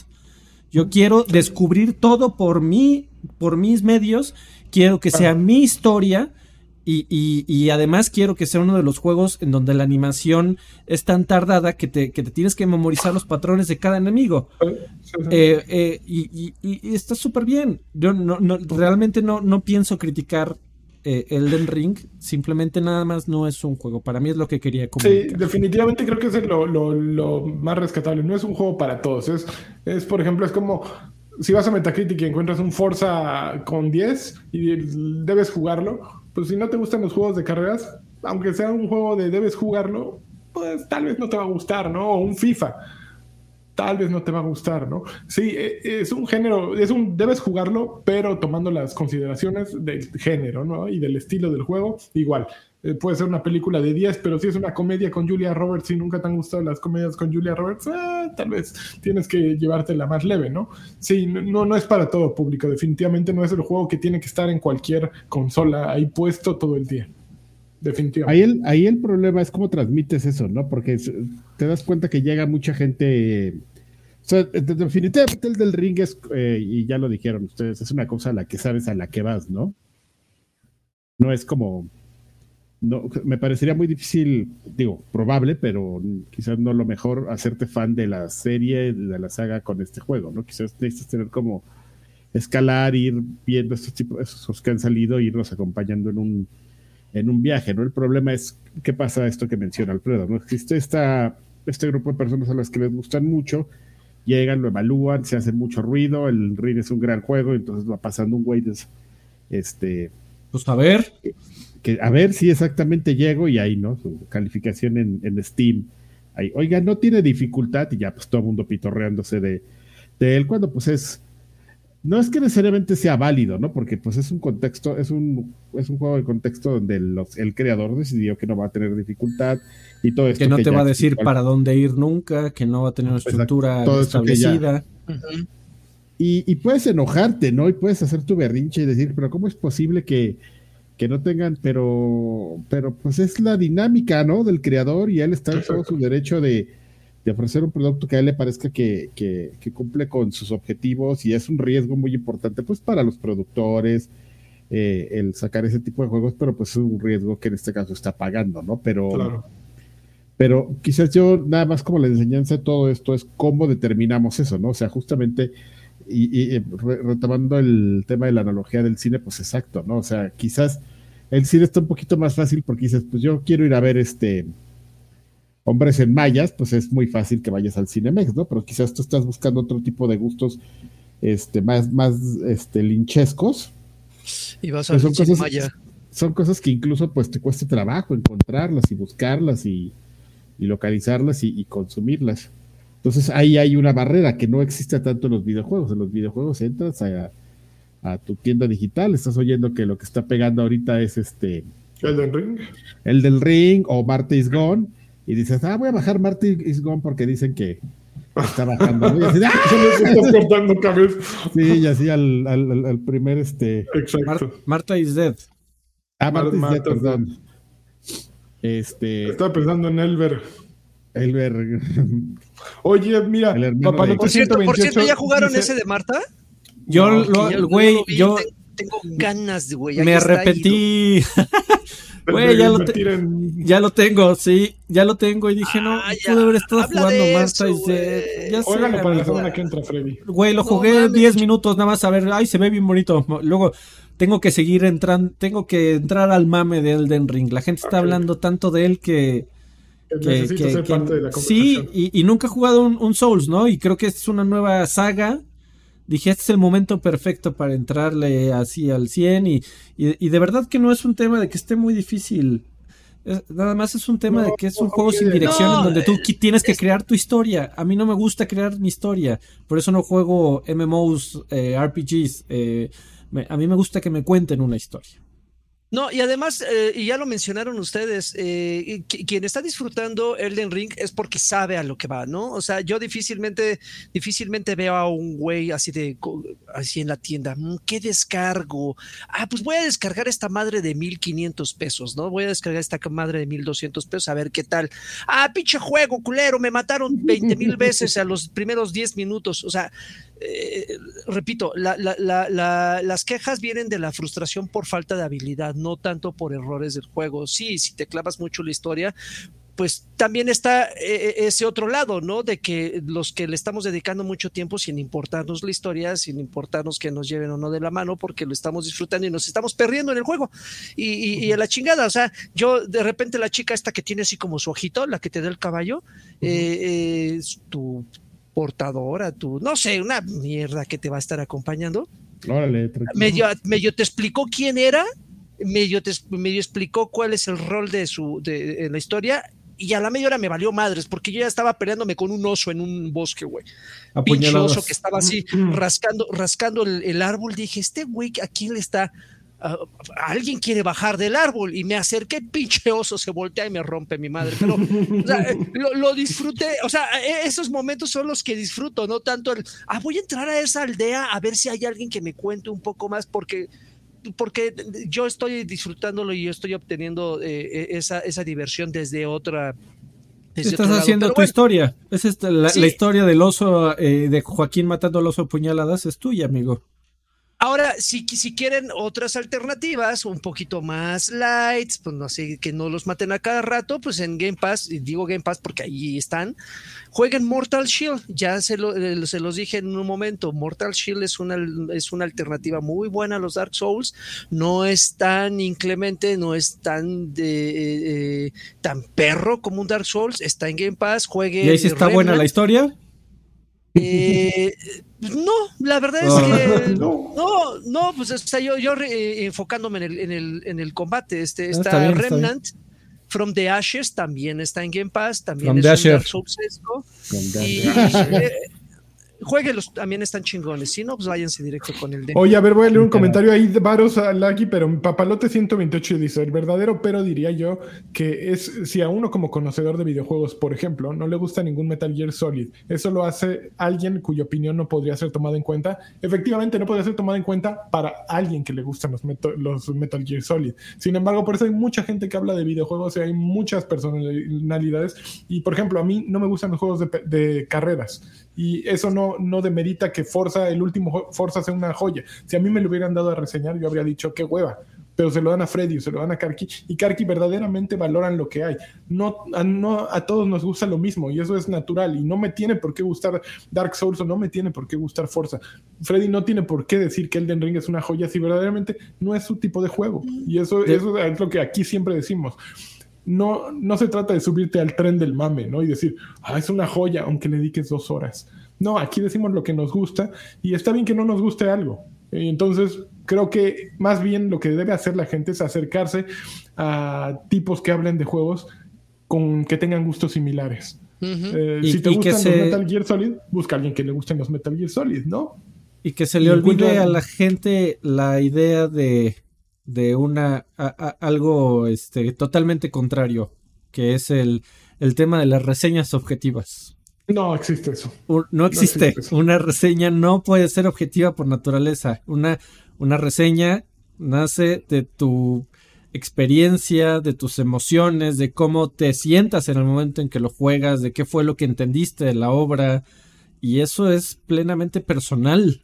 Yo quiero descubrir todo por mí, por mis medios. Quiero que sea mi historia. Y, y- y además quiero que sea uno de los juegos en donde la animación es tan tardada que te, que te tienes que memorizar los patrones de cada enemigo. Sí, sí. Eh, eh, y, y- y- y está súper bien. Yo no, no- realmente no, no pienso criticar eh, Elden Ring. Simplemente nada más no es un juego. Para mí es lo que quería Sí, comunicar. definitivamente creo que es lo, lo- lo más rescatable. No es un juego para todos. Es, es, por ejemplo, es como si vas a Metacritic y encuentras un Forza con 10 y debes jugarlo. Pues si no te gustan los juegos de carreras, aunque sea un juego de debes jugarlo, pues tal vez no te va a gustar, ¿no? O un FIFA. Tal vez no te va a gustar, ¿no? Sí, e- es un género, es un, debes jugarlo, pero tomando las consideraciones del género, ¿no? Y del estilo del juego, igual. Eh, puede ser una película de 10, pero si es una comedia con Julia Roberts y nunca te han gustado las comedias con Julia Roberts, ah, tal vez tienes que llevártela más leve, ¿no? Sí, no, no es para todo público, definitivamente no es el juego que tiene que estar en cualquier consola ahí puesto todo el día. Definitivamente. Ahí el, ahí el problema es cómo transmites eso, ¿no? Porque te das cuenta que llega mucha gente. O sea, de- definitivamente el del ring es, eh, y ya lo dijeron ustedes, es una cosa a la que sabes a la que vas, ¿no? No es como. No, me parecería muy difícil, digo, probable, pero quizás no lo mejor hacerte fan de la serie, de la saga con este juego, ¿no? Quizás necesitas tener como escalar, ir viendo estos tipos, esos que han salido, irlos acompañando en un, en un viaje, ¿no? El problema es qué pasa esto que menciona Alfredo, ¿no? Existe esta, este grupo de personas a las que les gustan mucho, llegan, lo evalúan, se hace mucho ruido, el ring es un gran juego, entonces va pasando un güey, este, Pues a ver. Que a ver si exactamente llego y ahí, ¿no? Su calificación en, en Steam. Ahí, oiga, no tiene dificultad y ya pues todo el mundo pitorreándose de, de él cuando pues es, no es que necesariamente sea válido, ¿no? Porque pues es un contexto, es un, es un juego de contexto donde los- el creador decidió que no va a tener dificultad y todo esto. Que no te va a decir para dónde ir nunca, que no va a tener una estructura establecida. Y, y puedes enojarte, ¿no? Y puedes hacer tu berrinche y decir, pero ¿cómo es posible que, que no tengan, pero, pero pues es la dinámica, ¿no? Del creador y él está en todo su derecho de, de ofrecer un producto que a él le parezca que, que, que cumple con sus objetivos y es un riesgo muy importante, pues para los productores, eh, el sacar ese tipo de juegos, pero pues es un riesgo que en este caso está pagando, ¿no? Pero, Claro. pero quizás yo nada más como la enseñanza de todo esto es cómo determinamos eso, ¿no? O sea, justamente, y, y, re- retomando el tema de la analogía del cine, pues exacto, ¿no? O sea, quizás el cine está un poquito más fácil porque dices, pues yo quiero ir a ver este Hombres en Mayas, pues es muy fácil que vayas al Cinemex, ¿no? Pero quizás tú estás buscando otro tipo de gustos este, más, más este, linchescos. Y vas a Pues ver son cosas, Maya. son cosas que incluso pues te cuesta trabajo encontrarlas y buscarlas y, y localizarlas y, y consumirlas. Entonces ahí hay una barrera que no existe tanto en los videojuegos. En los videojuegos entras a, a tu tienda digital, estás oyendo que lo que está pegando ahorita es este Elden Ring. el del Ring o Marte is Gone y dices, ah, voy a bajar Marte is Gone porque dicen que está bajando. ¿no? Y así, ¡ah! Se les está cortando cabeza. Sí, y así al, al- primer este Mar- Exacto. Marta is dead. Ah, Mar- Marte is Dead, Marta is perdón. Este, Estaba pensando en Elber. Elber. Oye, mira, El hermano papá, no Por cierto, por cierto, ¿ya jugaron dice- ese de Marta? Yo, No, lo- güey, yo te- Tengo ganas de, güey. me arrepentí. Güey, ya lo, en- ya lo tengo, sí, ya lo tengo y dije, no, Ah, pude haber estado habla jugando güey. Ya sé, Óigalo para la semana que entra, Freddy. Güey, lo No jugué mames. 10 minutos nada más a ver, ay, se ve bien bonito. Luego tengo que seguir entrando, tengo que entrar al mame de Elden Ring. La gente está hablando tanto de él que... Que que- necesito que- ser que- parte de la sí, y, y nunca he jugado un, un Souls, ¿no? Y creo que esta es una nueva saga. Dije, este es el momento perfecto para entrarle así al 100 y, y, y de verdad que no es un tema de que esté muy difícil. Es- nada más es un tema No, de que es un no, juego sin no, dirección en donde tú eh, tienes que crear tu historia. A mí no me gusta crear mi historia. Por eso no juego MMOs, eh, RPGs. eh, me- a mí me gusta que me cuenten una historia. No, y además, eh, y ya lo mencionaron ustedes, eh, quien está disfrutando Elden Ring es porque sabe a lo que va, ¿no? O sea, yo difícilmente, difícilmente veo a un güey así de, así en la tienda, mm, ¿qué descargo? Ah, pues voy a descargar esta madre de 1500 pesos, ¿no? Voy a descargar esta madre de 1200 pesos a ver qué tal. Ah, pinche juego, culero, me mataron 20 mil veces a los primeros 10 minutos. O sea, eh, repito, las quejas vienen de la frustración por falta de habilidad, no tanto por errores del juego. Sí, si te clavas mucho la historia, pues también está eh, eh, ese otro lado, ¿no? De que los que le estamos dedicando mucho tiempo sin importarnos la historia, sin importarnos que nos lleven o no de la mano, porque lo estamos disfrutando y nos estamos perdiendo en el juego. Y, y, a la chingada, o sea, yo de repente la chica esta que tiene así como su ojito, la que te da el caballo, tu portadora, tú, no sé, una mierda que te va a estar acompañando. Órale, medio, medio te explicó quién era, medio, te, medio explicó cuál es el rol de su de, en la historia y a la media hora me valió madres porque yo ya estaba peleándome con un oso en un bosque, güey. Pinche oso que estaba así rascando, rascando el, el árbol. Dije, este güey, ¿a quién le está? Alguien quiere bajar del árbol y me acerqué, pinche oso se voltea y me rompe mi madre. Pero lo, disfruté, o sea, e, esos momentos son los que disfruto, no tanto el, ah, voy a entrar a esa aldea a ver si hay alguien que me cuente un poco más, porque porque yo estoy disfrutándolo y yo estoy obteniendo eh, e, esa, esa diversión desde otra, Estás haciendo tu historia. Es la, historia del oso, eh, de Joaquín matando al oso a puñaladas, es tuya, amigo. Ahora, si, si quieren otras alternativas, un poquito más lights, pues no sé, que no los maten a cada rato, pues en Game Pass, y digo Game Pass porque ahí están, jueguen Mortal Shield. Ya se, lo, eh, se los dije en un momento, Mortal Shield es una, es una alternativa muy buena a los Dark Souls. No es tan inclemente, no es tan, de, eh, eh, tan perro como un Dark Souls. Está en Game Pass, jueguen. ¿Y ahí sí está buena la historia? Eh, no, la verdad es que no, no, pues yo, yo enfocándome en el, en el, en el combate, este, ah, está, Remnant. From the Ashes también está en Game Pass, también es un Dark Souls y, Jueguenlos, también están chingones. Si no, pues váyanse directo con el de. Oye, a ver, voy a leer un comentario ahí de Varos a Lucky, pero Papalote 128 dice: el verdadero pero diría yo que es si a uno como conocedor de videojuegos, por ejemplo, no le gusta ningún Metal Gear Solid, eso lo hace alguien cuya opinión no podría ser tomada en cuenta. Efectivamente, no podría ser tomada en cuenta para alguien que le gustan los, los Metal Gear Solid. Sin embargo, por eso hay mucha gente que habla de videojuegos y hay muchas personalidades. Y por ejemplo, a mí no me gustan los juegos de, de carreras y eso no, no demerita que Forza, el último Forza sea una joya. Si a mí me lo hubieran dado a reseñar, yo habría dicho, qué hueva. Pero se lo dan a Freddy, se lo dan a Karki, y Karki verdaderamente valoran lo que hay. No a, no, a todos nos gusta lo mismo, y eso es natural, y no me tiene por qué gustar Dark Souls o no me tiene por qué gustar Forza. Freddy no tiene por qué decir que Elden Ring es una joya si verdaderamente no es su tipo de juego. Y eso, eso es lo que aquí siempre decimos no, no se trata de subirte al tren del mame, ¿no? Y decir, ah, es una joya, aunque le dediques dos horas. No, aquí decimos lo que nos gusta y está bien que no nos guste algo. Entonces, creo que más bien lo que debe hacer la gente es acercarse a tipos que hablen de juegos con que tengan gustos similares. Eh, si te gustan los Metal Gear Solid, busca a alguien que le gusten los Metal Gear Solid, ¿no? Y que se le olvide a la gente la idea de de una algo este, totalmente contrario, que es el, el tema de las reseñas objetivas. No existe eso. no, existe. Una reseña no puede ser objetiva por naturaleza. Una, una reseña nace de tu experiencia, de tus emociones, de cómo te sientas en el momento en que lo juegas, de qué fue lo que entendiste de la obra. Y eso es plenamente personal.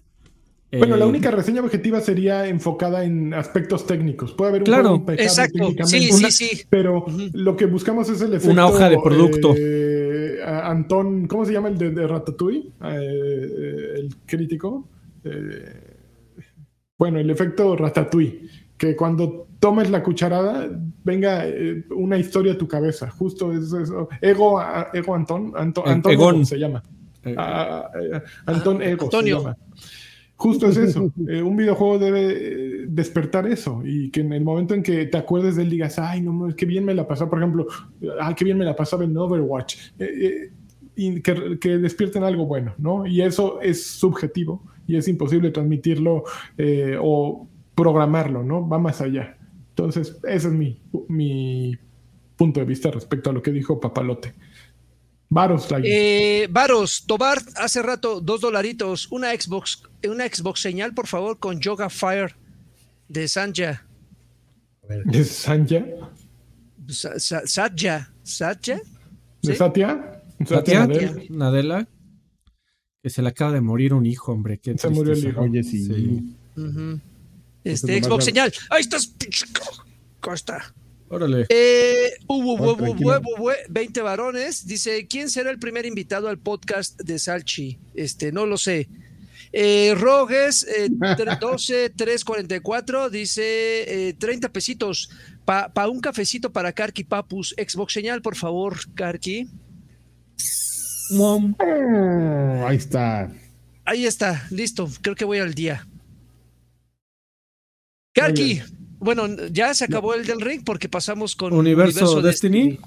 Bueno, la eh, única reseña objetiva sería enfocada en aspectos técnicos. Puede haber un claro, exacto. Sí, sí, sí. Pero lo que buscamos es el efecto. Una hoja de producto. Eh, Antón, ¿cómo se llama el de, Ratatouille? Eh, el crítico. bueno, el efecto Ratatouille. Que cuando tomes la cucharada, venga una historia a tu cabeza. Justo es eso. Ego, Ego Antón. Antón, se llama. Ah, Antón Ego. Antonio. Se llama. Justo es eso. Eh, un videojuego debe eh, despertar eso y que en el momento en que te acuerdes de él digas, ay, no, qué bien me la pasó, por ejemplo, ay, qué bien me la pasaba en Overwatch. Eh, y que, que, despierten algo bueno, ¿no? Y eso es subjetivo y es imposible transmitirlo o programarlo, ¿no? Va más allá. Entonces, ese es mi, mi punto de vista respecto a lo que dijo Papalote. Varos, eh, Varos, Tobar, hace rato, dos dolaritos, una Xbox, una Xbox señal, por favor, con Yoga Fire de Sanja. ¿De Sanja? Satya. ¿Satya? ¿De Satya? Satya, Nadela. Que se le acaba de morir un hijo, hombre. se murió el hijo. Oye, sí. Este, Xbox señal. Ahí estás, pinche costa. Órale. Eh, hubo, huevo, 20 varones. Dice, ¿quién será el primer invitado al podcast de Salchi? Este, no lo sé. Eh, Rogues, eh, 12, 344, dice eh, 30 pesitos para pa un cafecito para Karki Papus. Xbox señal, por favor, Karki. Oh, ahí está. Ahí está, listo. Creo que voy al día. Karki, bueno, ya se acabó el del ring porque pasamos con Universo, Destiny.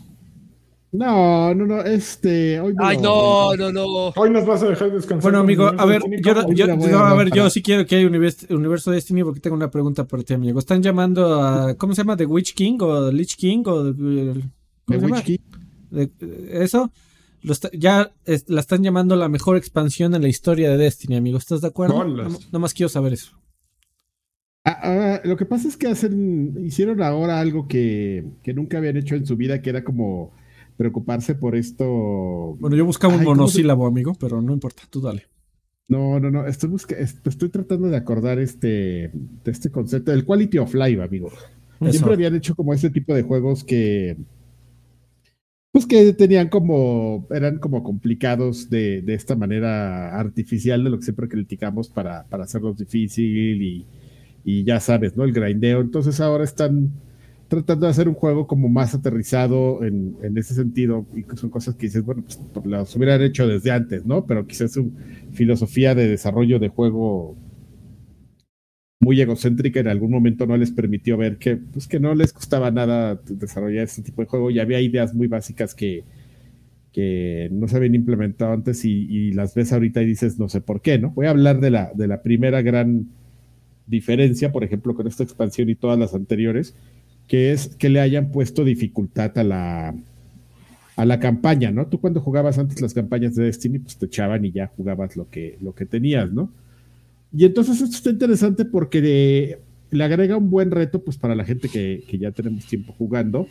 No, no, no, este. Hoy Ay, no, no, no. Hoy nos vas a dejar descansar. Bueno, amigo, a ver, yo, yo, a ver, yo sí quiero que haya universo, universo Destiny porque tengo una pregunta para ti, amigo. ¿Están llamando a. ¿Cómo se llama? ¿The Witch King o Lich King? o The Witch King. ¿Eso? ya la están llamando la mejor expansión en la historia de Destiny, amigo. ¿Estás de acuerdo? No, más quiero saber eso. Ah, ah, lo que pasa es que hacen, hicieron ahora algo que, que nunca habían hecho en su vida, que era como preocuparse por esto. Bueno, yo buscaba un monosílabo, amigo, pero no importa, tú dale. No, no, no, estoy, estoy tratando de acordar este, de este concepto del quality of life, amigo. Siempre habían hecho como ese tipo de juegos que, pues que tenían como, eran como complicados de, de esta manera artificial de lo que siempre criticamos para, para hacerlos difícil y, y ya sabes, ¿no? El grindeo. Entonces ahora están tratando de hacer un juego como más aterrizado en, ese sentido, y son cosas que dices, bueno, pues, pues las hubieran hecho desde antes, ¿no? Pero quizás su filosofía de desarrollo de juego muy egocéntrica en algún momento no les permitió ver que, pues, que no les costaba nada desarrollar ese tipo de juego y había ideas muy básicas que, que no se habían implementado antes y, las ves ahorita y dices, no sé por qué, ¿no? Voy a hablar de la, de la primera gran diferencia, por ejemplo, con esta expansión y todas las anteriores, que es que le hayan puesto dificultad a la, a la campaña, ¿no? Tú cuando jugabas antes las campañas de Destiny, pues te echaban y ya jugabas lo que, lo que tenías, ¿no? Y entonces esto está interesante porque le, agrega un buen reto, pues para la gente que, ya tenemos tiempo jugando,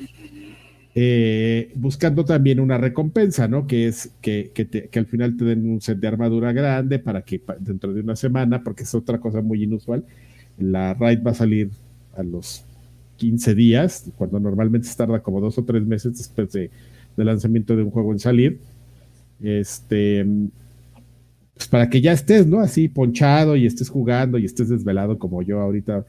eh, buscando también una recompensa, ¿no? Que es que, que, al final te den un set de armadura grande para que dentro de una semana, porque es otra cosa muy inusual, la raid va a salir a los 15 días, cuando normalmente se tarda como dos o tres meses después de, del lanzamiento de un juego en salir. Este, pues para que ya estés, ¿no? Así ponchado y estés jugando y estés desvelado como yo ahorita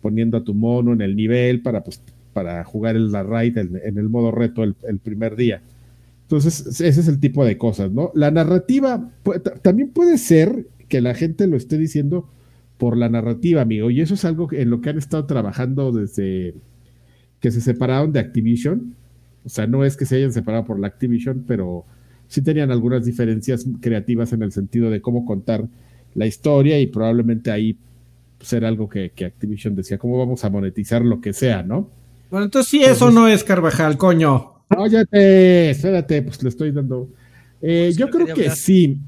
poniendo a tu mono en el nivel para, pues, para jugar en la raid en, el modo reto el, primer día. Entonces, ese es el tipo de cosas, ¿no? La narrativa también puede ser que la gente lo esté diciendo por la narrativa, amigo. Y eso es algo en lo que han estado trabajando desde que se separaron de Activision. O sea, no es que se hayan separado por la Activision, pero sí tenían algunas diferencias creativas en el sentido de cómo contar la historia y probablemente ahí ser algo que, Activision decía, ¿cómo vamos a monetizar lo que sea, no? Bueno, entonces sí, eso no es Carvajal, coño. Óyate, espérate, pues le estoy dando. Eh, pues yo creo que sí.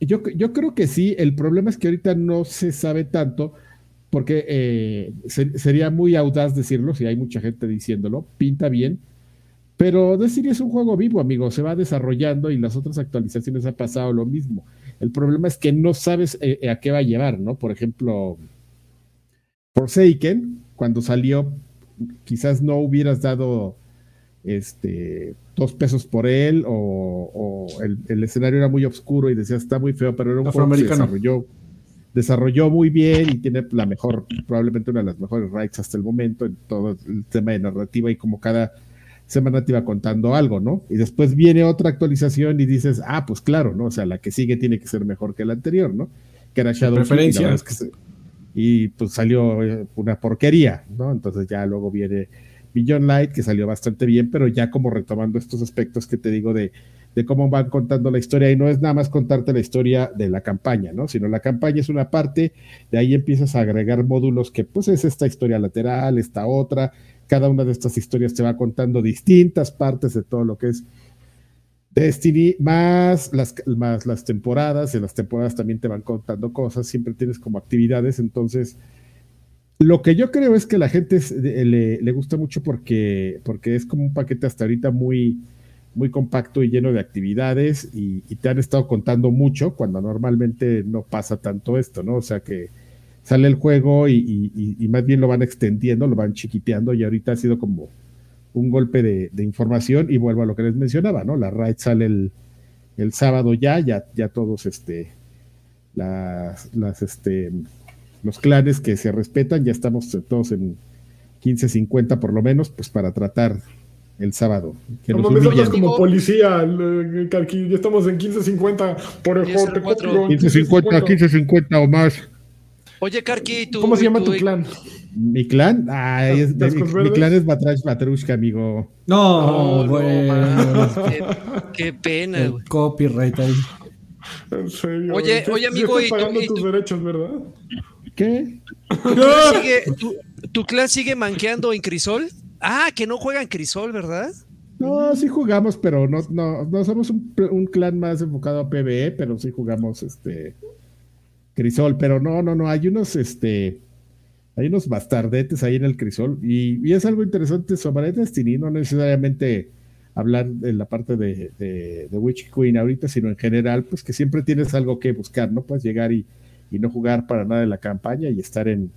Yo, yo creo que sí, el problema es que ahorita no se sabe tanto, porque eh, sería muy audaz decirlo, si hay mucha gente diciéndolo, pinta bien, pero decir es un juego vivo, amigo, se va desarrollando y las otras actualizaciones ha pasado lo mismo. El problema es que no sabes eh, a qué va a llevar, ¿no? Por ejemplo, Forsaken, cuando salió, quizás no hubieras dado este, dos pesos por él, o, el, escenario era muy oscuro y decía está muy feo, pero era un juego que se desarrolló, desarrolló muy bien y tiene la mejor, probablemente una de las mejores rights hasta el momento en todo el tema de narrativa y como cada semana te iba contando algo, ¿no? Y después viene otra actualización y dices, ah, pues claro, ¿no? O sea, la que sigue tiene que ser mejor que la anterior, ¿no? Que era Shadow y pues salió eh, una porquería, ¿no? Entonces ya luego viene Beyond Light, que salió bastante bien, pero ya como retomando estos aspectos que te digo de, de cómo van contando la historia, y no es nada más contarte la historia de la campaña, ¿no? Sino la campaña es una parte, de ahí empiezas a agregar módulos que pues es esta historia lateral, esta otra, cada una de estas historias te va contando distintas partes de todo lo que es Destiny, más las, más las temporadas, y las temporadas también te van contando cosas, siempre tienes como actividades, entonces lo que yo creo es que la gente le, le, gusta mucho porque, porque es como un paquete hasta ahorita muy, muy compacto y lleno de actividades y, te han estado contando mucho cuando normalmente no pasa tanto esto, ¿no? O sea que sale el juego y, más bien lo van extendiendo, lo van chiquiteando y ahorita ha sido como un golpe de, información y vuelvo a lo que les mencionaba, ¿no? La raid sale el, el sábado ya, ya, ya todos este, las, las, este, los clanes que se respetan, ya estamos todos en 15-50 por lo menos, pues para tratar el sábado. Que no mames, como policía, ya estamos en 15.50 por el juego. 15.50, 15.50 o más. Oye, Karki, ¿tú, ¿cómo se llama tu clan? Mi clan, ah, es, mi, clan es Batrash Batrushka, amigo. No, güey. qué, pena, güey. Copyright ahí. En serio. Oye, oye, amigo. estás pagando tus derechos, ¿verdad? ¿Qué? ¿Tu clan sigue manqueando en Crisol? Ah, que no juegan Crisol, ¿verdad? No, sí jugamos, pero no, no, no somos un, clan más enfocado a PvE, pero sí jugamos este Crisol, pero no, no, no, hay unos, este, hay unos bastardetes ahí en el Crisol, y, es algo interesante sobre Destiny, no necesariamente hablar de la parte de, de, Witch Queen ahorita, sino en general, pues que siempre tienes algo que buscar, ¿no? Puedes llegar y, y no jugar para nada en la campaña y estar en,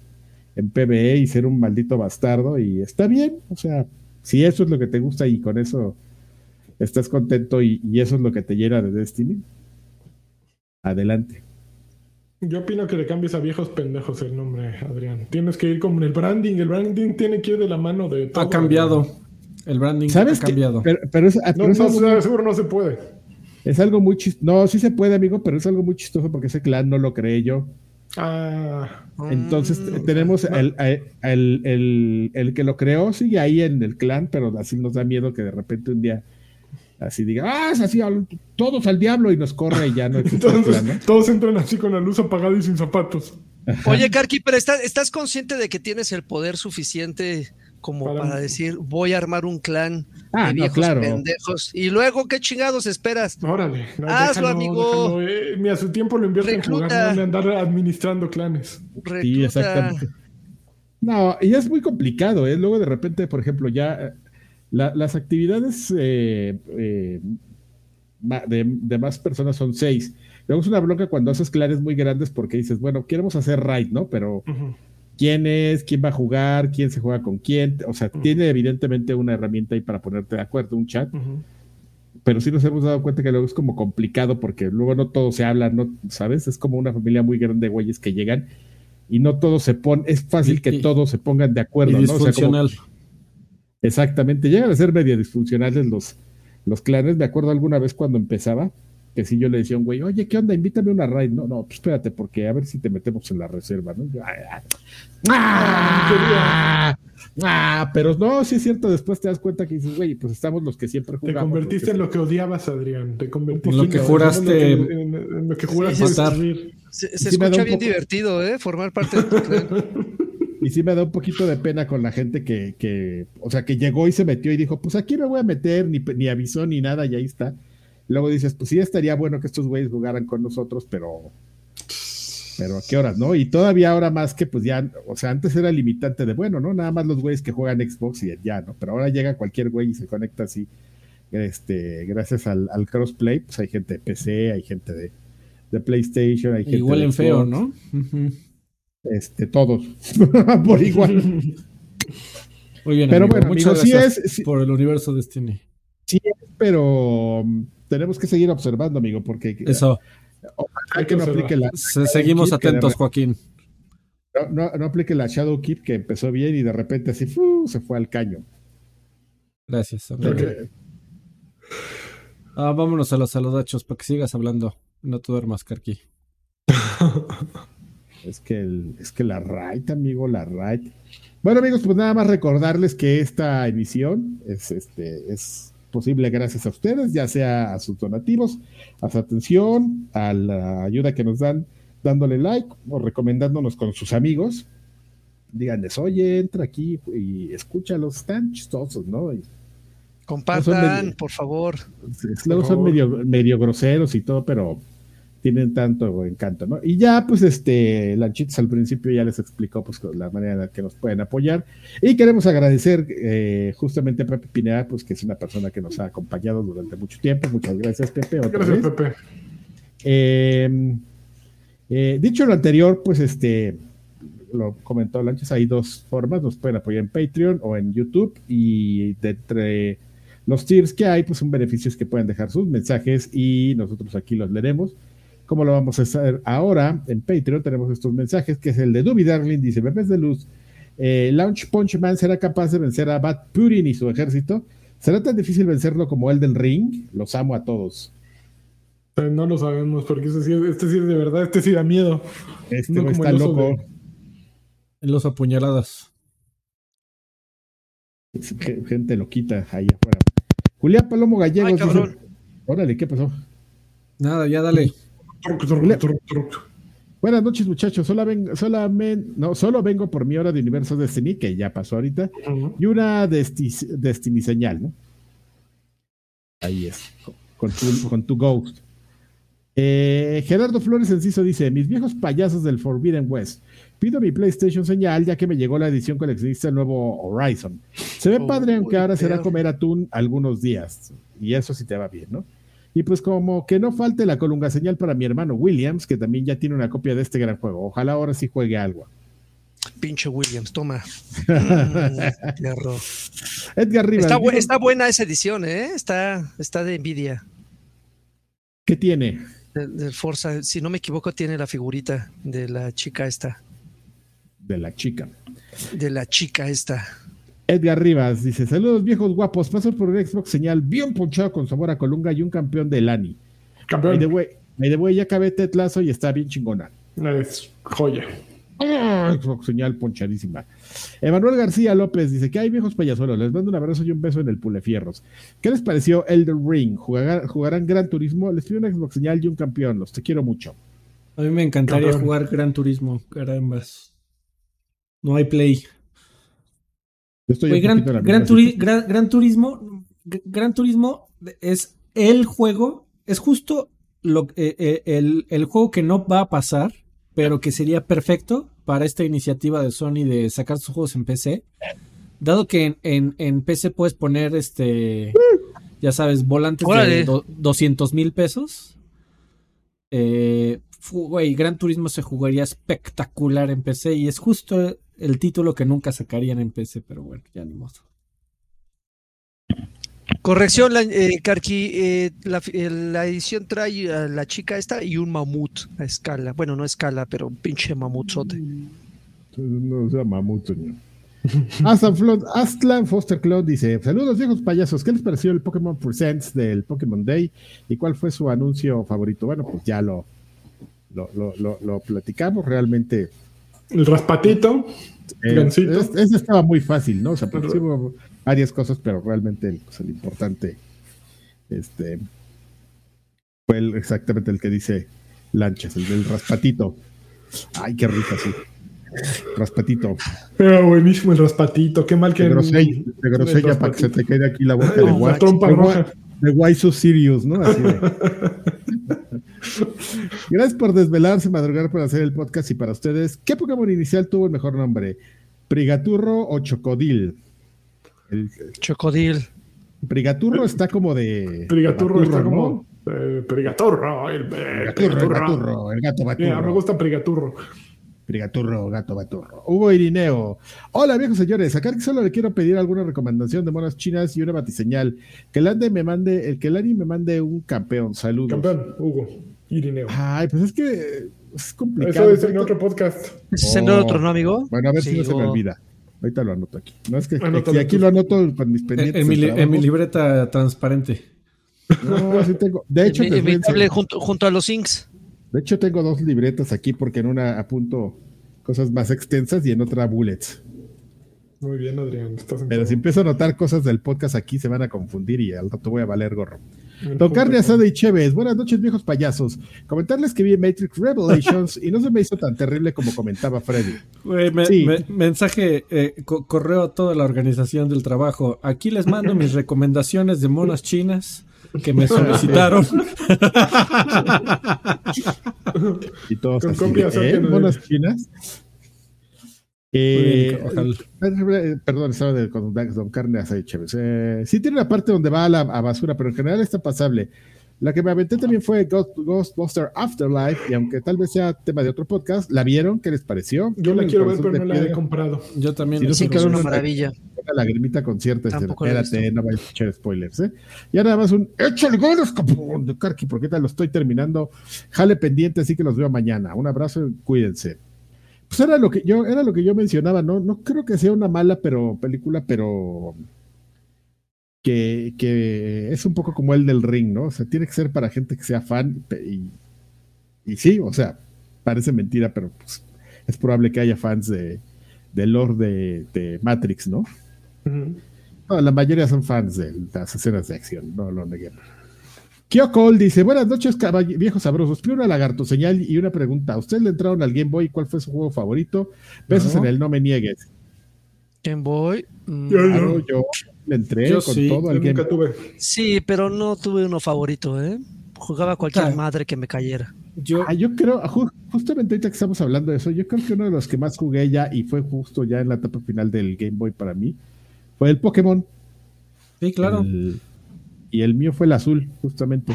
en PBE y ser un maldito bastardo y está bien, o sea, si eso es lo que te gusta y con eso estás contento y, eso es lo que te llena de Destiny, adelante. Yo opino que le cambies a viejos pendejos el nombre, Adrián. Tienes que ir con el branding. El branding tiene que ir de la mano de todo. Ha cambiado. El branding ¿Sabes ha cambiado. Pero, pero, es, no, seguro no se puede. Es algo muy chistoso. No, sí se puede, amigo, pero es algo muy chistoso porque ese clan no lo creé yo. Ah. Entonces mm, tenemos el, el, que lo creó, sigue ahí en el clan, pero así nos da miedo que de repente un día así diga, ah, es así, todos al diablo y nos corre y ya no Entonces, Todos entran así con la luz apagada y sin zapatos. Oye, Karki, pero ¿estás consciente de que tienes el poder suficiente como para, decir, voy a armar un clan ah, de viejos pendejos. Y luego, ¿qué chingados esperas? Órale. Hazlo, amigo. Eh, mira, su tiempo lo invierte en jugar, no en andar administrando clanes. Sí, exactamente. No, y es muy complicado, ¿eh? Luego de repente, por ejemplo, ya eh, las actividades eh, de, más personas son seis. Luego es una bronca cuando haces clanes muy grandes porque dices, bueno, queremos hacer raid, ¿no? Pero quién es, quién va a jugar, quién se juega con quién. O sea, tiene evidentemente una herramienta ahí para ponerte de acuerdo, un chat. Pero sí nos hemos dado cuenta que luego es como complicado porque luego no todo se habla, ¿no? ¿Sabes? Es como una familia muy grande de güeyes que llegan y no todos se ponen. Es fácil que todos se pongan de acuerdo, ¿no? disfuncional. Exactamente. Llegan a ser medio disfuncionales los, los clanes. Me acuerdo alguna vez cuando empezaba que si yo le decía a un güey, oye, ¿qué onda? Invítame una raid. No, no, pues espérate, porque a ver si te metemos en la reserva, ¿no? ¡Ah! ¡Ah! Pero no, sí es cierto, después te das cuenta que dices, güey, pues estamos los que siempre jugamos. Te convertiste en lo que odiabas, Adrián. Te convertiste en lo que juraste. En lo que, juraste matar. Se, se escucha bien divertido, ¿eh? Formar parte de tu clan. Y sí me da un poquito de pena con la gente que, que, o sea, que llegó y se metió y dijo, pues aquí me voy a meter, ni, ni avisó ni nada, y ahí está. Luego dices, pues sí, estaría bueno que estos güeyes jugaran con nosotros, pero. Pero a qué horas, ¿no? Y todavía ahora más que, pues ya, o sea, antes era limitante de, bueno, ¿no? Nada más los güeyes que juegan Xbox y ya, ¿no? Pero ahora llega cualquier güey y se conecta así. Este, gracias al, crossplay, pues hay gente de PC, hay gente de, PlayStation, hay gente. Igual en feo, ¿no? Este, todos. por igual. Muy bien, pero bueno, muchas gracias por el universo Destiny. Sí, pero tenemos que seguir observando, amigo, porque eso hay que no aplique la. Seguimos atentos, Joaquín. No, no, aplique la Shadow Keep que empezó bien y de repente así se fue al caño. Gracias. Ah, vámonos a los saludachos para que sigas hablando. No te duermas, Carqui. es que es que la right, amigo, la right. Bueno, amigos, pues nada más recordarles que esta emisión es este es posible gracias a ustedes, ya sea a sus donativos, a su atención, a la ayuda que nos dan dándole like o recomendándonos con sus amigos. díganles, oye, entra aquí y escúchalos, están chistosos, ¿no? Y Compartan, medio- por favor. luego son medio, medio groseros y todo, pero tienen tanto encanto, ¿no? Y ya, pues, este, Lanchitos al principio ya les explicó, pues, la manera en la que nos pueden apoyar. Y queremos agradecer eh, justamente a Pepe Pineda, pues, que es una persona que nos ha acompañado durante mucho tiempo. Muchas gracias, Pepe. otra Gracias, vez. Pepe. Eh, eh, dicho lo anterior, pues este lo comentó Lanchas, hay dos formas, nos pueden apoyar en Patreon o en YouTube y de entre los tiers que hay, pues son beneficios que pueden dejar sus mensajes y nosotros aquí los leeremos. ¿Cómo lo vamos a hacer ahora? En Patreon tenemos estos mensajes, que es el de Duby Darling, dice, bebés de luz, eh, Launch Punch Man será capaz de vencer a Bad Purin y su ejército. ¿Será tan difícil vencerlo como Elden Ring? Los amo a todos. No lo sabemos, porque este sí, este sí es de verdad, este sí da miedo. Este No como está el loco. de- En los apuñaladas. Ge- Gente loquita ahí afuera. Julián Palomo Gallegos Ay, dice, órale, ¿qué pasó? Nada, ya dale. Buenas noches, muchachos. Solo, ven- solamen- no, solo vengo por mi hora de Universo Destiny, que ya pasó ahorita, y una Desti- Destiny señal, ¿no? Ahí es, con tu, con tu Ghost. Eh, Gerardo Flores Enciso dice: Mis viejos payasos del Forbidden West. Pido mi PlayStation señal ya que me llegó la edición coleccionista del nuevo Horizon. Se ve Oh, padre, aunque ahora será comer atún algunos días. Y eso sí te va bien, ¿no? Y pues como que no falte la colunga señal para mi hermano Williams, que también ya tiene una copia de este gran juego. Ojalá ahora sí juegue algo. Pinche Williams, toma. Edgar Rivas. Está, bu- dijo- está buena esa edición, ¿eh? Está, está de envidia. ¿Qué tiene? Del, del Forza, si no me equivoco, tiene la figurita de la chica esta. De la chica. De la chica esta. Edgar Rivas dice: Saludos viejos guapos. Paso por un Xbox señal bien ponchado con sabor a colunga y un campeón de Lani. Campeón. by the way, ya acabé Tetlazo y está bien chingona. Es joya. Ah, Xbox señal ponchadísima. Emanuel García López dice que hay viejos payasuelos. Les mando un abrazo y un beso en el Pulefierros. ¿Qué les pareció Elden Ring? ¿Jugarán, jugarán Gran Turismo? Les pido una Xbox señal y un campeón. Los te quiero mucho. A mí me encantaría Cabrón. jugar Gran Turismo, carambas. No hay play. Yo estoy Gran, Gran misma Turi- situación. Gran- Gran Turismo, Gran Turismo es el juego, es justo lo, eh, eh, el, el juego que no va a pasar, pero que sería perfecto para esta iniciativa de Sony de sacar sus juegos en PC. Dado que en, en, en PC puedes poner este, ya sabes, volantes Órale. de do- 200 mil pesos. Eh, güey, Gran Turismo se jugaría espectacular en PC y es justo el título que nunca sacarían en PC, pero bueno, ya ni modo. Corrección, la, eh, Karki, eh, la, eh, la edición trae a la chica esta y un mamut a escala. Bueno, no a escala, pero un pinche mamutzote. No sea mamut, señor. Aslan, Foster Cloud dice: Saludos, viejos payasos. ¿Qué les pareció el Pokémon Presents del Pokémon Day? ¿Y cuál fue su anuncio favorito? Bueno, pues ya lo, lo, lo, lo- lo platicamos. Realmente, El raspatito. eh, ese estaba muy fácil, ¿no? O sea, porque sí hubo varias cosas, pero realmente el, pues, el importante este, fue el- exactamente el que dice Lanchas, el del raspatito. Ay, qué rico, sí. Raspatito. Era buenísimo el raspatito. Qué mal que. De grosella, de grosella el para que se te raspatito. quede aquí la boca de la guay. trompa de roja. guay- De Why So Serious, ¿no? Así de- Gracias por desvelarse, madrugar para hacer el podcast y para ustedes. ¿Qué Pokémon inicial tuvo el mejor nombre? ¿Prigaturro o Chocodil? El, Chocodil. Prigaturro está como de. Prigaturro está Baturro, como. eh, Prigaturro. El, eh, Prigaturro, el Prigaturro. gaturro, el gato Mira, baturro. me gusta Prigaturro. Prigaturro, gato baturro. Hugo Irineo. Hola, viejos señores. Acá solo le quiero pedir alguna recomendación de monas chinas y una batiseñal. Que el Ande me mande, el que el Ani me mande un campeón. Saludos. Campeón, Hugo. Irineo. Ay, pues es que es complicado. Eso es en otro podcast. ¿Ese es en Oh. otro, no, amigo? Bueno, a ver si no se me oh. olvida. Ahorita lo anoto aquí. No es que Anótalo aquí, lo anoto con mis En, pendientes. en mi, en libreta transparente. No, sí tengo. De hecho, En en junto, junto a los Inks. De hecho, tengo dos libretas aquí porque en una apunto cosas más extensas y en otra bullets. Muy bien, Adrián. Estás en Pero si empiezo a notar cosas del podcast aquí se van a confundir y al rato voy a valer gorro. Don Carne Asada y Chévez, buenas noches viejos payasos. Comentarles que vi Matrix Revelations y no se me hizo tan terrible como comentaba Freddy. Me- Sí. me- mensaje, eh, co- correo a toda la organización del trabajo. Aquí les mando mis recomendaciones de monas chinas que me solicitaron. Y todos Con así, copias, ¿eh? ¿no? Monas chinas. Eh, bien, eh, Perdón, estaba de, con Don Carne Asada y Chévez. Eh, sí tiene una parte donde va a la a basura, pero en general está pasable. La que me aventé también fue Ghost- Ghostbuster Afterlife, y aunque tal vez sea tema de otro podcast, ¿la vieron? ¿Qué les pareció? Yo la quiero ver, pero no la he comprado. Yo también. Si no Sí, se que es una maravilla. una lagrimita este, he espérate, visto. no vayas a escuchar spoilers, ¿eh? Ya nada más un échale ganas, capón, de Karki, porque tal lo estoy terminando. Jale pendiente, así que los veo mañana. Un abrazo y cuídense. Pues era lo que yo, era lo que yo mencionaba, ¿no? No creo que sea una mala pero película, pero que, que es un poco como el del ring, ¿no? O sea, tiene que ser para gente que sea fan y, y sí, o sea, parece mentira, pero pues, es probable que haya fans de, del lore de, de Matrix, ¿no? No, la mayoría son fans de las escenas de acción, no lo neguemos. Kyokol dice, buenas noches, viejos sabrosos. Primero una lagarto señal y una pregunta. ¿A ¿Ustedes le entraron al Game Boy? ¿Cuál fue su juego favorito? Besos No. en el no me niegues. Game Boy. mm, Yo no. Claro, yo le entré Yo con sí, todo al Yo Game nunca Boy. tuve. Sí, pero no tuve uno favorito, ¿eh? Jugaba cualquier Ah. madre que me cayera. Yo, Ah, yo creo, ju- justamente ahorita que estamos hablando de eso, yo creo que uno de los que más jugué ya y fue justo ya en la etapa final del Game Boy para mí fue el Pokémon. sí, claro. El- y el mío fue el azul, justamente.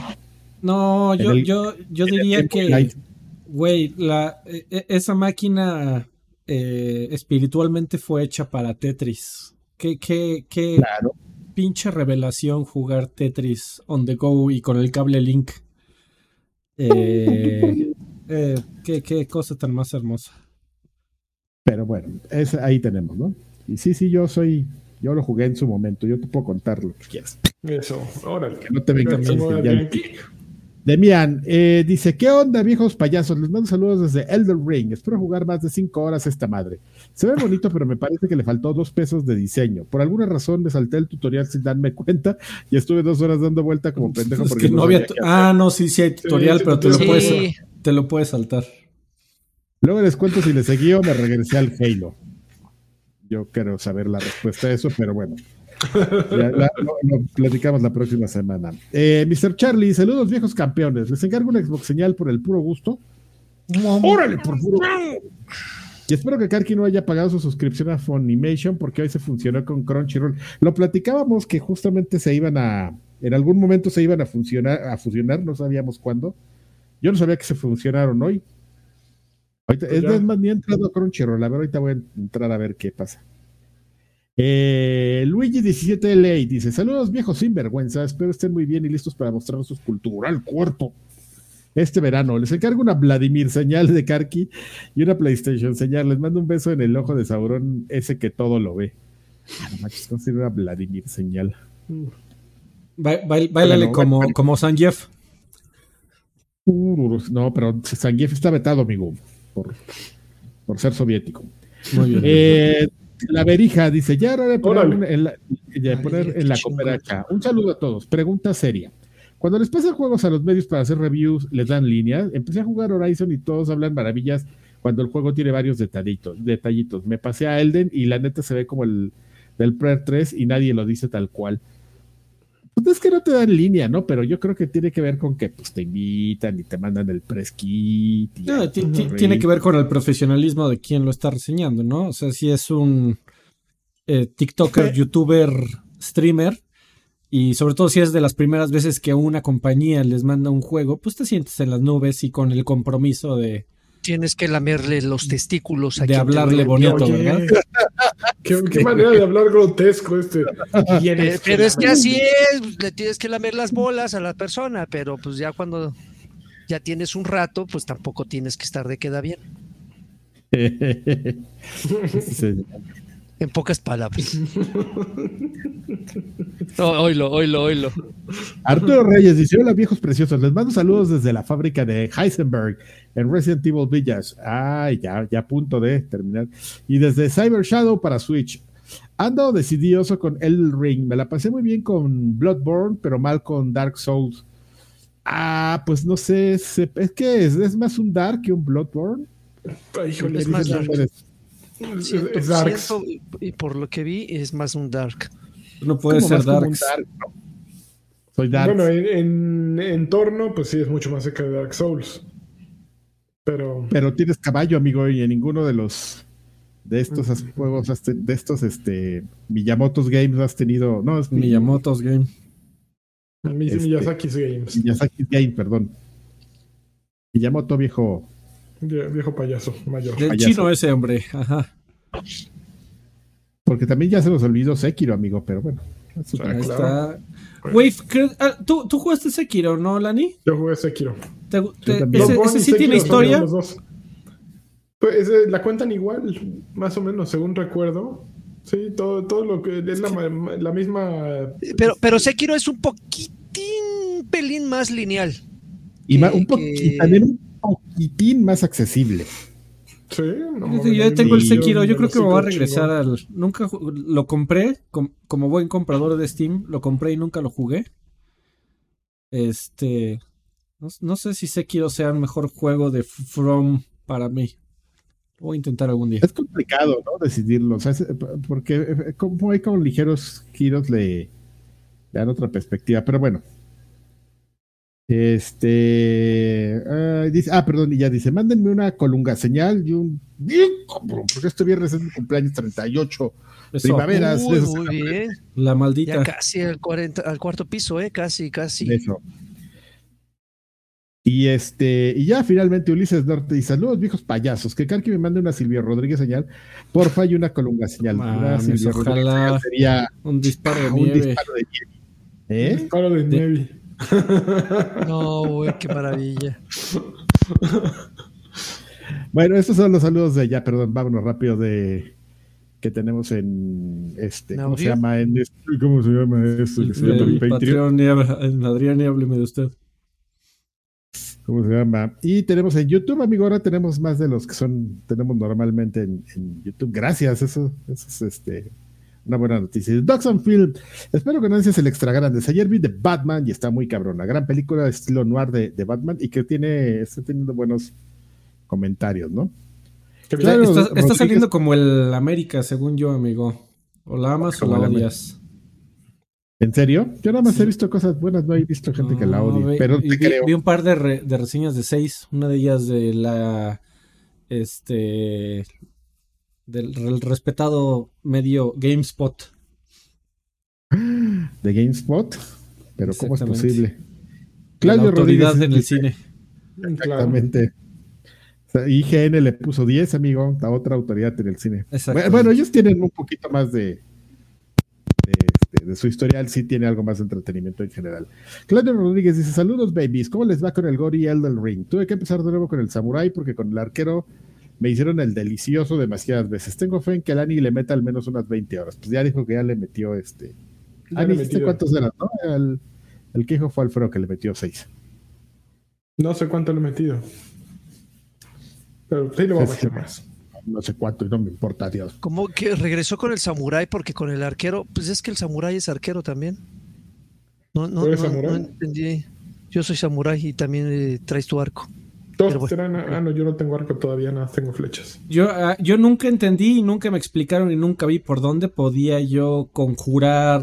No, yo, el- yo, yo diría que, güey, la, e- e- esa máquina eh, espiritualmente fue hecha para Tetris. Qué, qué, qué Claro. pinche revelación jugar Tetris on the go y con el cable Link. Eh, eh, qué, qué cosa tan más hermosa. Pero bueno, es, ahí tenemos, ¿no? Y sí, sí, yo soy, yo lo jugué en su momento, yo te puedo contar lo que quieras. Eso, órale. Que no te vengan Demian eh, dice, ¿qué onda viejos payasos? Les mando saludos desde Elder Ring. Espero jugar más de cinco horas esta madre. Se ve bonito, pero me parece que le faltó dos pesos de diseño. Por alguna razón me salté el tutorial sin darme cuenta y estuve dos horas dando vuelta como pendejo Es porque que no había ah, no, sí, sí hay tutorial, sí, pero te lo, puedes, te lo puedes saltar. Luego les cuento si le seguí o me regresé al Halo. Yo quiero saber la respuesta a eso, pero bueno. Ya la- lo, lo platicamos la próxima semana. Eh, Mr. Charlie, saludos viejos campeones. Les encargo una Xbox señal por el puro gusto. ¡Órale, por puro gusto! Y espero que Karki no haya pagado su suscripción a Funimation porque hoy se funcionó con Crunchyroll. Lo platicábamos que justamente se iban a, en algún momento se iban a funcionar, a fusionar, no sabíamos cuándo. Yo no sabía que se funcionaron hoy. Ahorita- Pues es más, ni he entrado a Crunchyroll. A ver, ahorita voy a entrar a ver qué pasa. Eh, Luigi17LA dice: Saludos, viejos sinvergüenza. Espero estén muy bien y listos para mostrar su cultural cuerpo. Este verano les encargo una Vladimir señal de Karki y una PlayStation señal. Les mando un beso en el ojo de Sauron, ese que todo lo ve. Ah, no manches, ¿cómo sería una Vladimir señal? Ba- bail- como, como San Jeff. No, pero Zangief está vetado, amigo, por, por ser soviético. Muy bien. Eh, la verija dice, ya era de poner, en la, de poner qué en la chingón. cooperacha. Un saludo a todos. Pregunta seria. Cuando les pasan juegos a los medios para hacer reviews, les dan línea. Empecé a jugar Horizon y todos hablan maravillas cuando el juego tiene varios detallitos. detallitos. Me pasé a Elden y la neta se ve como el del Prayer 3 y nadie lo dice tal cual. Pues es que no te dan línea, ¿no? Pero yo creo que tiene que ver con que pues, te invitan y te mandan el press kit. No, tiene que ver con el profesionalismo de quien lo está reseñando, ¿no? O sea, si es un eh, TikToker, YouTuber, streamer, y sobre todo si es de las primeras veces que una compañía les manda un juego, pues te sientes en las nubes y con el compromiso de, Tienes que lamerle los testículos a de hablarle bonito. Oye, ¿verdad? ¿Qué, qué manera de hablar grotesco este. Eh, pero es que así es, le tienes que lamer las bolas a la persona, pero pues ya cuando ya tienes un rato, pues tampoco tienes que estar de queda bien. Sí. En pocas palabras. Oílo, oílo, oílo. Arturo Reyes dice: Hola, viejos preciosos. Les mando saludos desde la fábrica de Heisenberg en Resident Evil Village. Ah, ya, ya a punto de terminar. Y desde Cyber Shadow para Switch. Ando decidioso con El Ring. Me la pasé muy bien con Bloodborne, pero mal con Dark Souls. Ah, pues no sé. Es que es, es más un Dark que un Bloodborne. Es más dark. Y por lo que vi, es más un dark. No puede ser dark. Soy dark. Bueno, en, en, entorno, pues sí, es mucho más cerca de Dark Souls. Pero. Pero tienes caballo, amigo, y en ninguno de los. De estos mm. juegos, de estos este, Miyamoto's Games has tenido. No, es Miyamoto's Game. Este, Miyazaki's Games. Miyazaki's Game, perdón. Miyamoto, viejo vie- viejo payaso mayor. Del Payaso. chino ese hombre. Ajá. Porque también ya se nos olvidó Sekiro, amigo, pero bueno. Ahí está. Wave, ah, ¿tú, tú jugaste Sekiro, ¿no, Lani? Yo jugué Sekiro. ¿Te- te- ese, sí Sekiro tiene historia? los dos. Pues, ese- la cuentan igual, más o menos, según recuerdo. Sí, todo, todo lo que es la, ma- la misma. Pero, pero Sekiro es un poquitín, un pelín más lineal. Y, que- un po- que- y también un poquitín más accesible. Sí, no Yo tengo el. Sekiro, yo creo que me voy a regresar al... Nunca lo compré com- como buen comprador de Steam, lo compré y nunca lo jugué. Este... No, no sé si Sekiro sea el mejor juego de From para mí. Voy a intentar algún día. Es complicado, ¿no? Decidirlo. O sea, es- porque eh, como hay como ligeros giros le, le dan otra perspectiva. Pero bueno. Este. ah, dice, ah, perdón, y ya dice: mándenme una colunga señal y un. Bien, porque este viernes es mi cumpleaños 38. Eso, Primaveras. Uy, esos- muy bien. la Ya maldita. casi al, 40, al cuarto piso, ¿eh? Casi, casi. Eso. Y este, y ya finalmente Ulises Norte y saludos viejos payasos, que Karki me mande una Silvia Rodríguez señal, porfa y una colunga señal. Una Silvia Rodríguez ojalá. señal sería Un disparo de un nieve. disparo de nieve. ¿Eh? Disparo de De- Nevi. No, güey, qué maravilla. Bueno, estos son los saludos de allá, perdón, vámonos rápido de que tenemos en este, ¿En ¿cómo se llama? En este- ¿Cómo se llama esto? Que se llama Patreon. Patreon, y hab- Adrián, y hábleme de usted. ¿Cómo se llama? Y tenemos en YouTube, amigo, ahora tenemos más de los que son, tenemos normalmente en, en YouTube. Gracias, eso, eso es este, una buena noticia. Dogs on Film, espero que no seas el extra grandes. Ayer vi The Batman y está muy cabrón, la gran película de estilo noir de, de Batman y que tiene, está teniendo buenos comentarios, ¿no? Claro, está, está Rodríguez- saliendo como el América, según yo, amigo. O la amas o la odias. ¿En serio? Yo nada más he visto cosas buenas, no he visto gente que la odie, ve- pero te vi, creo. vi un par de, re- de reseñas de seis. Una de ellas de la. Este. Del re- respetado medio GameSpot. de GameSpot, pero ¿cómo es posible? de la Claudio autoridad Rodríguez en el cine. Exactamente. O sea, IGN le puso 10, amigo, a otra autoridad en el cine. Exactamente. bueno, ellos tienen un poquito más de, de, este, de su historial, sí tiene algo más de entretenimiento en general. Claudio Rodríguez dice: Saludos, babies. ¿Cómo les va con el Gory Elden Ring? Tuve que empezar de nuevo con el Samurai porque con el arquero me hicieron el delicioso demasiadas veces. Tengo fe en que el Ani le meta al menos unas 20 horas. Pues ya dijo que ya le metió este. Ya Ani, le ¿dijiste metió. cuántos eran? No? El, el que dijo fue Alfredo que le metió 6. No sé cuánto le he metido. Pero sí le voy a Sí, meter sí. más. No sé cuánto, y no me importa, Dios. Como que regresó con el samurái porque con el arquero, pues es que el samurái es arquero también. No, no, ¿Tú eres no, samurái? no entendí. Yo soy samurái y también eh, traes tu arco. Todos bueno. serán- ah, no, yo no tengo arco todavía, nada, tengo flechas. Yo, ah, yo nunca entendí y nunca me explicaron y nunca vi por dónde podía yo conjurar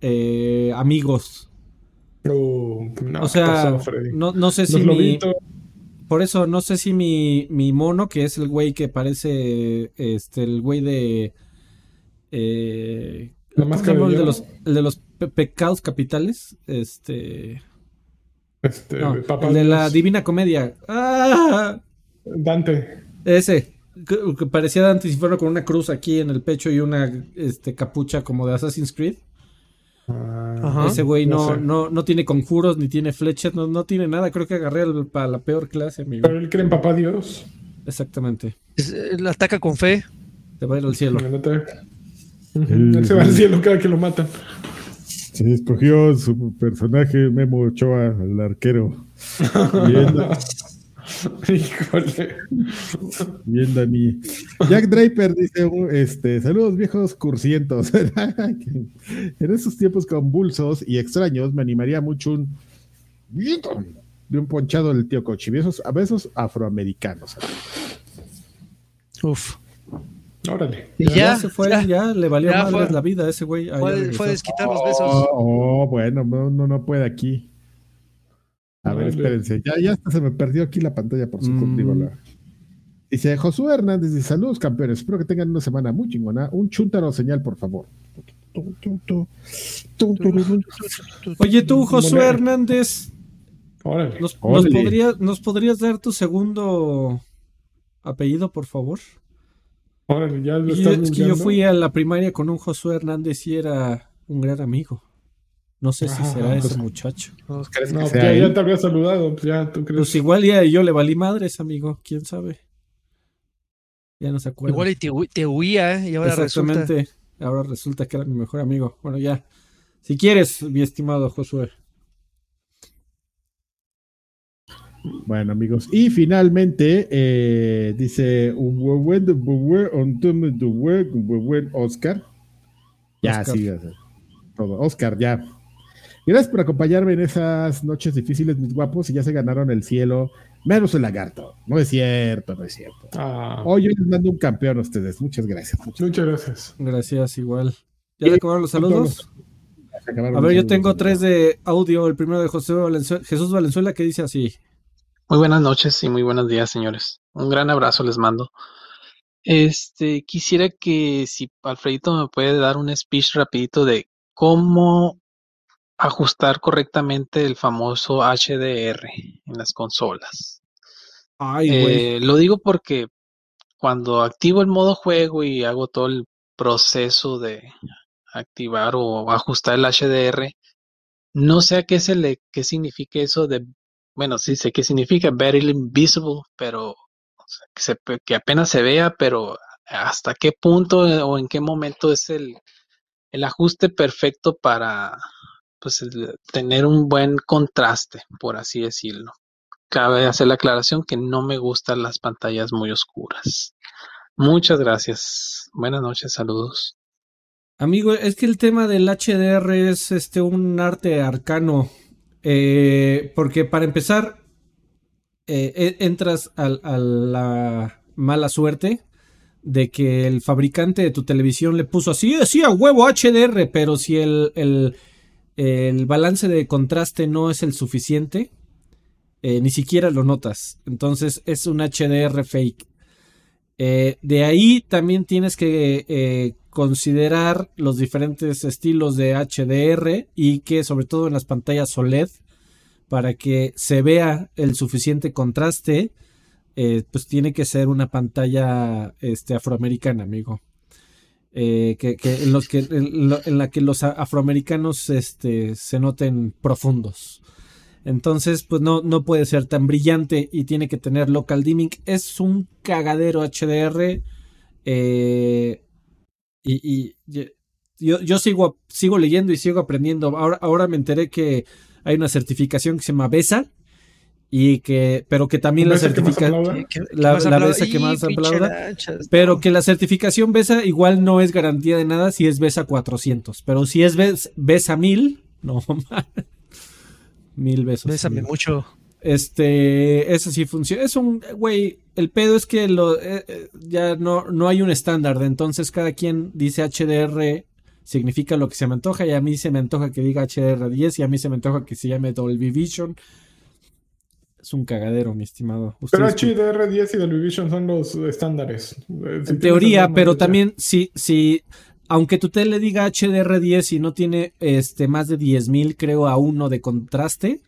eh, amigos. Oh, no, o sea, no, no sé si mi, Por eso no sé si mi, mi mono, que es el güey que parece este el güey de eh, de el de hierro. los el de los pe- pecados capitales, este este, no, Papá el de la Divina Comedia. ¡Ah! Dante. Ese que, parecía Dante si fuera con una cruz aquí en el pecho y una este capucha como de Assassin's Creed. Ah, Ajá. Ese güey no, sé. no, no tiene conjuros ni tiene flechas, no, no tiene nada. Creo que agarré al- para la peor clase, amigo. Pero él cree en Papá Dios. Exactamente. Es- él ataca con fe. Te va a ir al cielo. Él se va al cielo cada que lo matan. Se escogió su personaje Memo Ochoa, el arquero. Él- Híjole. Bien, Dani. Jack Draper dice, uh, este, saludos viejos cursientos. en esos tiempos convulsos y extraños me animaría mucho un de un ponchado del tío Cochi. Besos, a besos afroamericanos. Uf. Órale. Y Ya, ya, se fue, ya, ya, le valió Ya madres fue. la vida a ese güey. Ah, Fue, desquitar los Oh, besos. oh, bueno, no, no, no puede aquí. A ver, espérense. Ya, ya hasta se me perdió aquí la pantalla por su Mm. Dice Josué Hernández, dice, saludos campeones, espero que tengan una semana muy chingona. Un chúntaro señal, por favor. Oye, tú, Josué. Hernández, Órale. ¿nos, nos, Órale. podría- ¿nos podrías dar tu segundo apellido, por favor? Órale, ya lo Y estás es que yo fui a la primaria con un Josué Hernández y era un gran amigo. No sé si Ah, será pues- ese muchacho. ¿Crees que No, pues sea ya, te había saludado. pues Ya, ¿tú crees? Pues igual ya yo le valí madres, amigo. ¿Quién sabe? Ya no se acuerda. Igual y te, hu- te huía, ¿eh? y ahora resulta. Exactamente. Ahora resulta que era mi mejor amigo. Bueno, ya. Si quieres, mi estimado Josué. Bueno, amigos. Y finalmente, eh, dice "Buen- buen- on time to work, buen Oscar. Ya, Oscar. sí, todo. Oscar, ya. Gracias por acompañarme en esas noches difíciles, mis guapos, y ya se ganaron el cielo, menos el lagarto. No es cierto, no es cierto. Ah, Hoy yo les mando un campeón a ustedes. Muchas gracias. Muchas muchas gracias. Gracias, igual. ¿Ya se acabaron los saludos? acabaron A los ver, yo saludos, tengo tres de audio. El primero de José Valenzuela- Jesús Valenzuela que dice así. Muy buenas noches y muy buenos días, señores. Un gran abrazo les mando. Este, quisiera que si Alfredito me puede dar un speech rapidito de cómo ajustar correctamente el famoso HDR en las consolas. Ay. Eh, lo digo porque cuando activo el modo juego y hago todo el proceso de activar o ajustar el HDR, no sé a qué se le, qué significa eso de, bueno, sí sé qué significa barely invisible, pero que, se- que apenas se vea, pero hasta qué punto eh, o en qué momento es el, el ajuste perfecto para pues tener un buen contraste, por así decirlo. Cabe hacer la aclaración que no me gustan las pantallas muy oscuras. Muchas gracias. Buenas noches, saludos. Amigo, es que el tema del HDR es este un arte arcano. Eh, porque para empezar, eh, e- entras a, la mala suerte de que el fabricante de tu televisión le puso así, sí, a huevo HDR, pero si el, el- el balance de contraste no es el suficiente, eh, ni siquiera lo notas. Entonces es un HDR fake. De ahí también tienes que considerar los diferentes estilos de HDR y que sobre todo en las pantallas OLED para que se vea el suficiente contraste eh, pues tiene que ser una pantalla este, afroamericana amigo Eh, que, que en, los que, en, la que los afroamericanos este, se noten profundos entonces, pues no, no puede ser tan brillante y tiene que tener local dimming. Es un cagadero HDR. eh, y y y- yo, yo sigo, sigo leyendo y sigo aprendiendo. Ahora, ahora me enteré que hay una certificación que se llama BESA. Y que, pero que también la ¿Ves el que más certifica, aplauda? ¿Qué- qué- qué La- besa que más aplauda, pero no. que la certificación BESA igual no es garantía de nada si es BESA 400. Pero si es BES- BESA 1000, no, mil besos. Bésame mucho. Este, eso sí funciona. Es un, güey, el pedo es que lo, eh, eh, ya no, no hay un estándar. Entonces cada quien dice HDR significa lo que se me antoja y a mí se me antoja que diga HDR10 y a mí se me antoja que se llame Dolby Vision. Es un cagadero, mi estimado. Pero Ustedes- HDR10 y Dolby Vision son los estándares. Eh, si en teoría, pero también si, si, aunque tu tele diga HDR10 y no tiene este más de 10.000 creo a uno de contraste,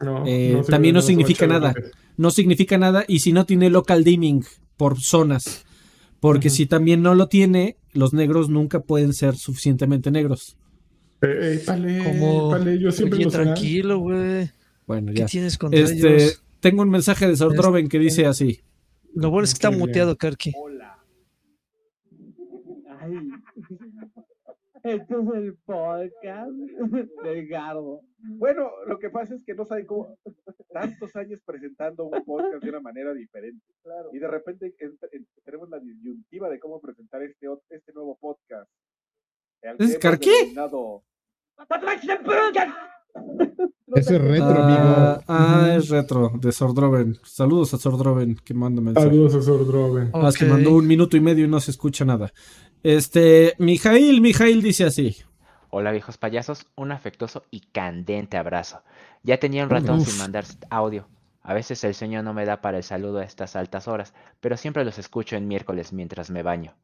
No, eh, no también no significa nada. HDR10. no significa nada y si no tiene local dimming por zonas, porque si también no lo tiene, los negros nunca pueden ser suficientemente negros. Eh, eh, pale, Como, pale, yo siempre oye, lo será. tranquilo, güey. Bueno, ¿Qué ya. tienes contra Este, ellos? tengo un mensaje de Sordroven que dice así. Lo bueno es que está muteado, Karki. Este es el podcast del Garbo. Bueno, lo que pasa es que no saben cómo. tantos años presentando un podcast de una manera diferente. Y de repente en- en- tenemos la disyuntiva de cómo presentar este, este nuevo podcast. ¿Es Carqué? Eso es retro, Ah, amigo. ah, es retro, de Sordroven. Saludos a Sordroven, que manda mensaje. Saludos a Sordroven. Ah, es que mandó un minuto y medio y no se escucha nada. Este, Mijail, Mijail dice así. Hola viejos payasos, un afectuoso y candente abrazo. Ya tenía un ratón Uf. sin mandar audio. A veces el sueño no me da para el saludo a estas altas horas, pero siempre los escucho en miércoles mientras me baño.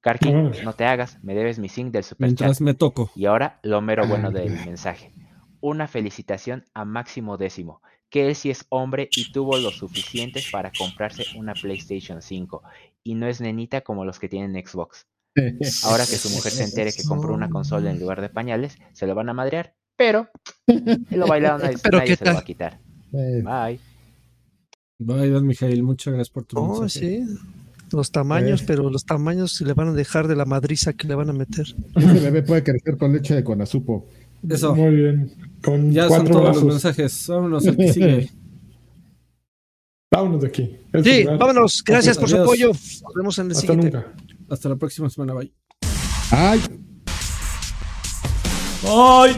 Karki, no te hagas, me debes mi zinc del superchat. Mientras me toco. Y ahora lo mero bueno del mensaje. Una felicitación a Máximo Décimo, que él sí es hombre y tuvo lo suficientes para comprarse una PlayStation 5 y no es nenita como los que tienen Xbox. Ahora que su mujer se entere que compró una consola en lugar de pañales, se lo van a madrear, pero lo bailado nadie, Pero nadie ¿qué se lo va a quitar. Eh, Bye. Bye, don Mijail, muchas gracias por tu Oh, mensaje. sí. Los tamaños, Eh. pero los tamaños se le van a dejar de la madriza que le van a meter. ese bebé puede crecer con leche de conazupo. Eso, Muy bien. Con ya son todos brazos. los mensajes. Vámonos al que sigue. Vámonos de aquí. Es Sí, verdad. vámonos. Gracias por su apoyo. Nos vemos en el Hasta siguiente. nunca. Hasta la próxima semana. Bye. Ay, Bye.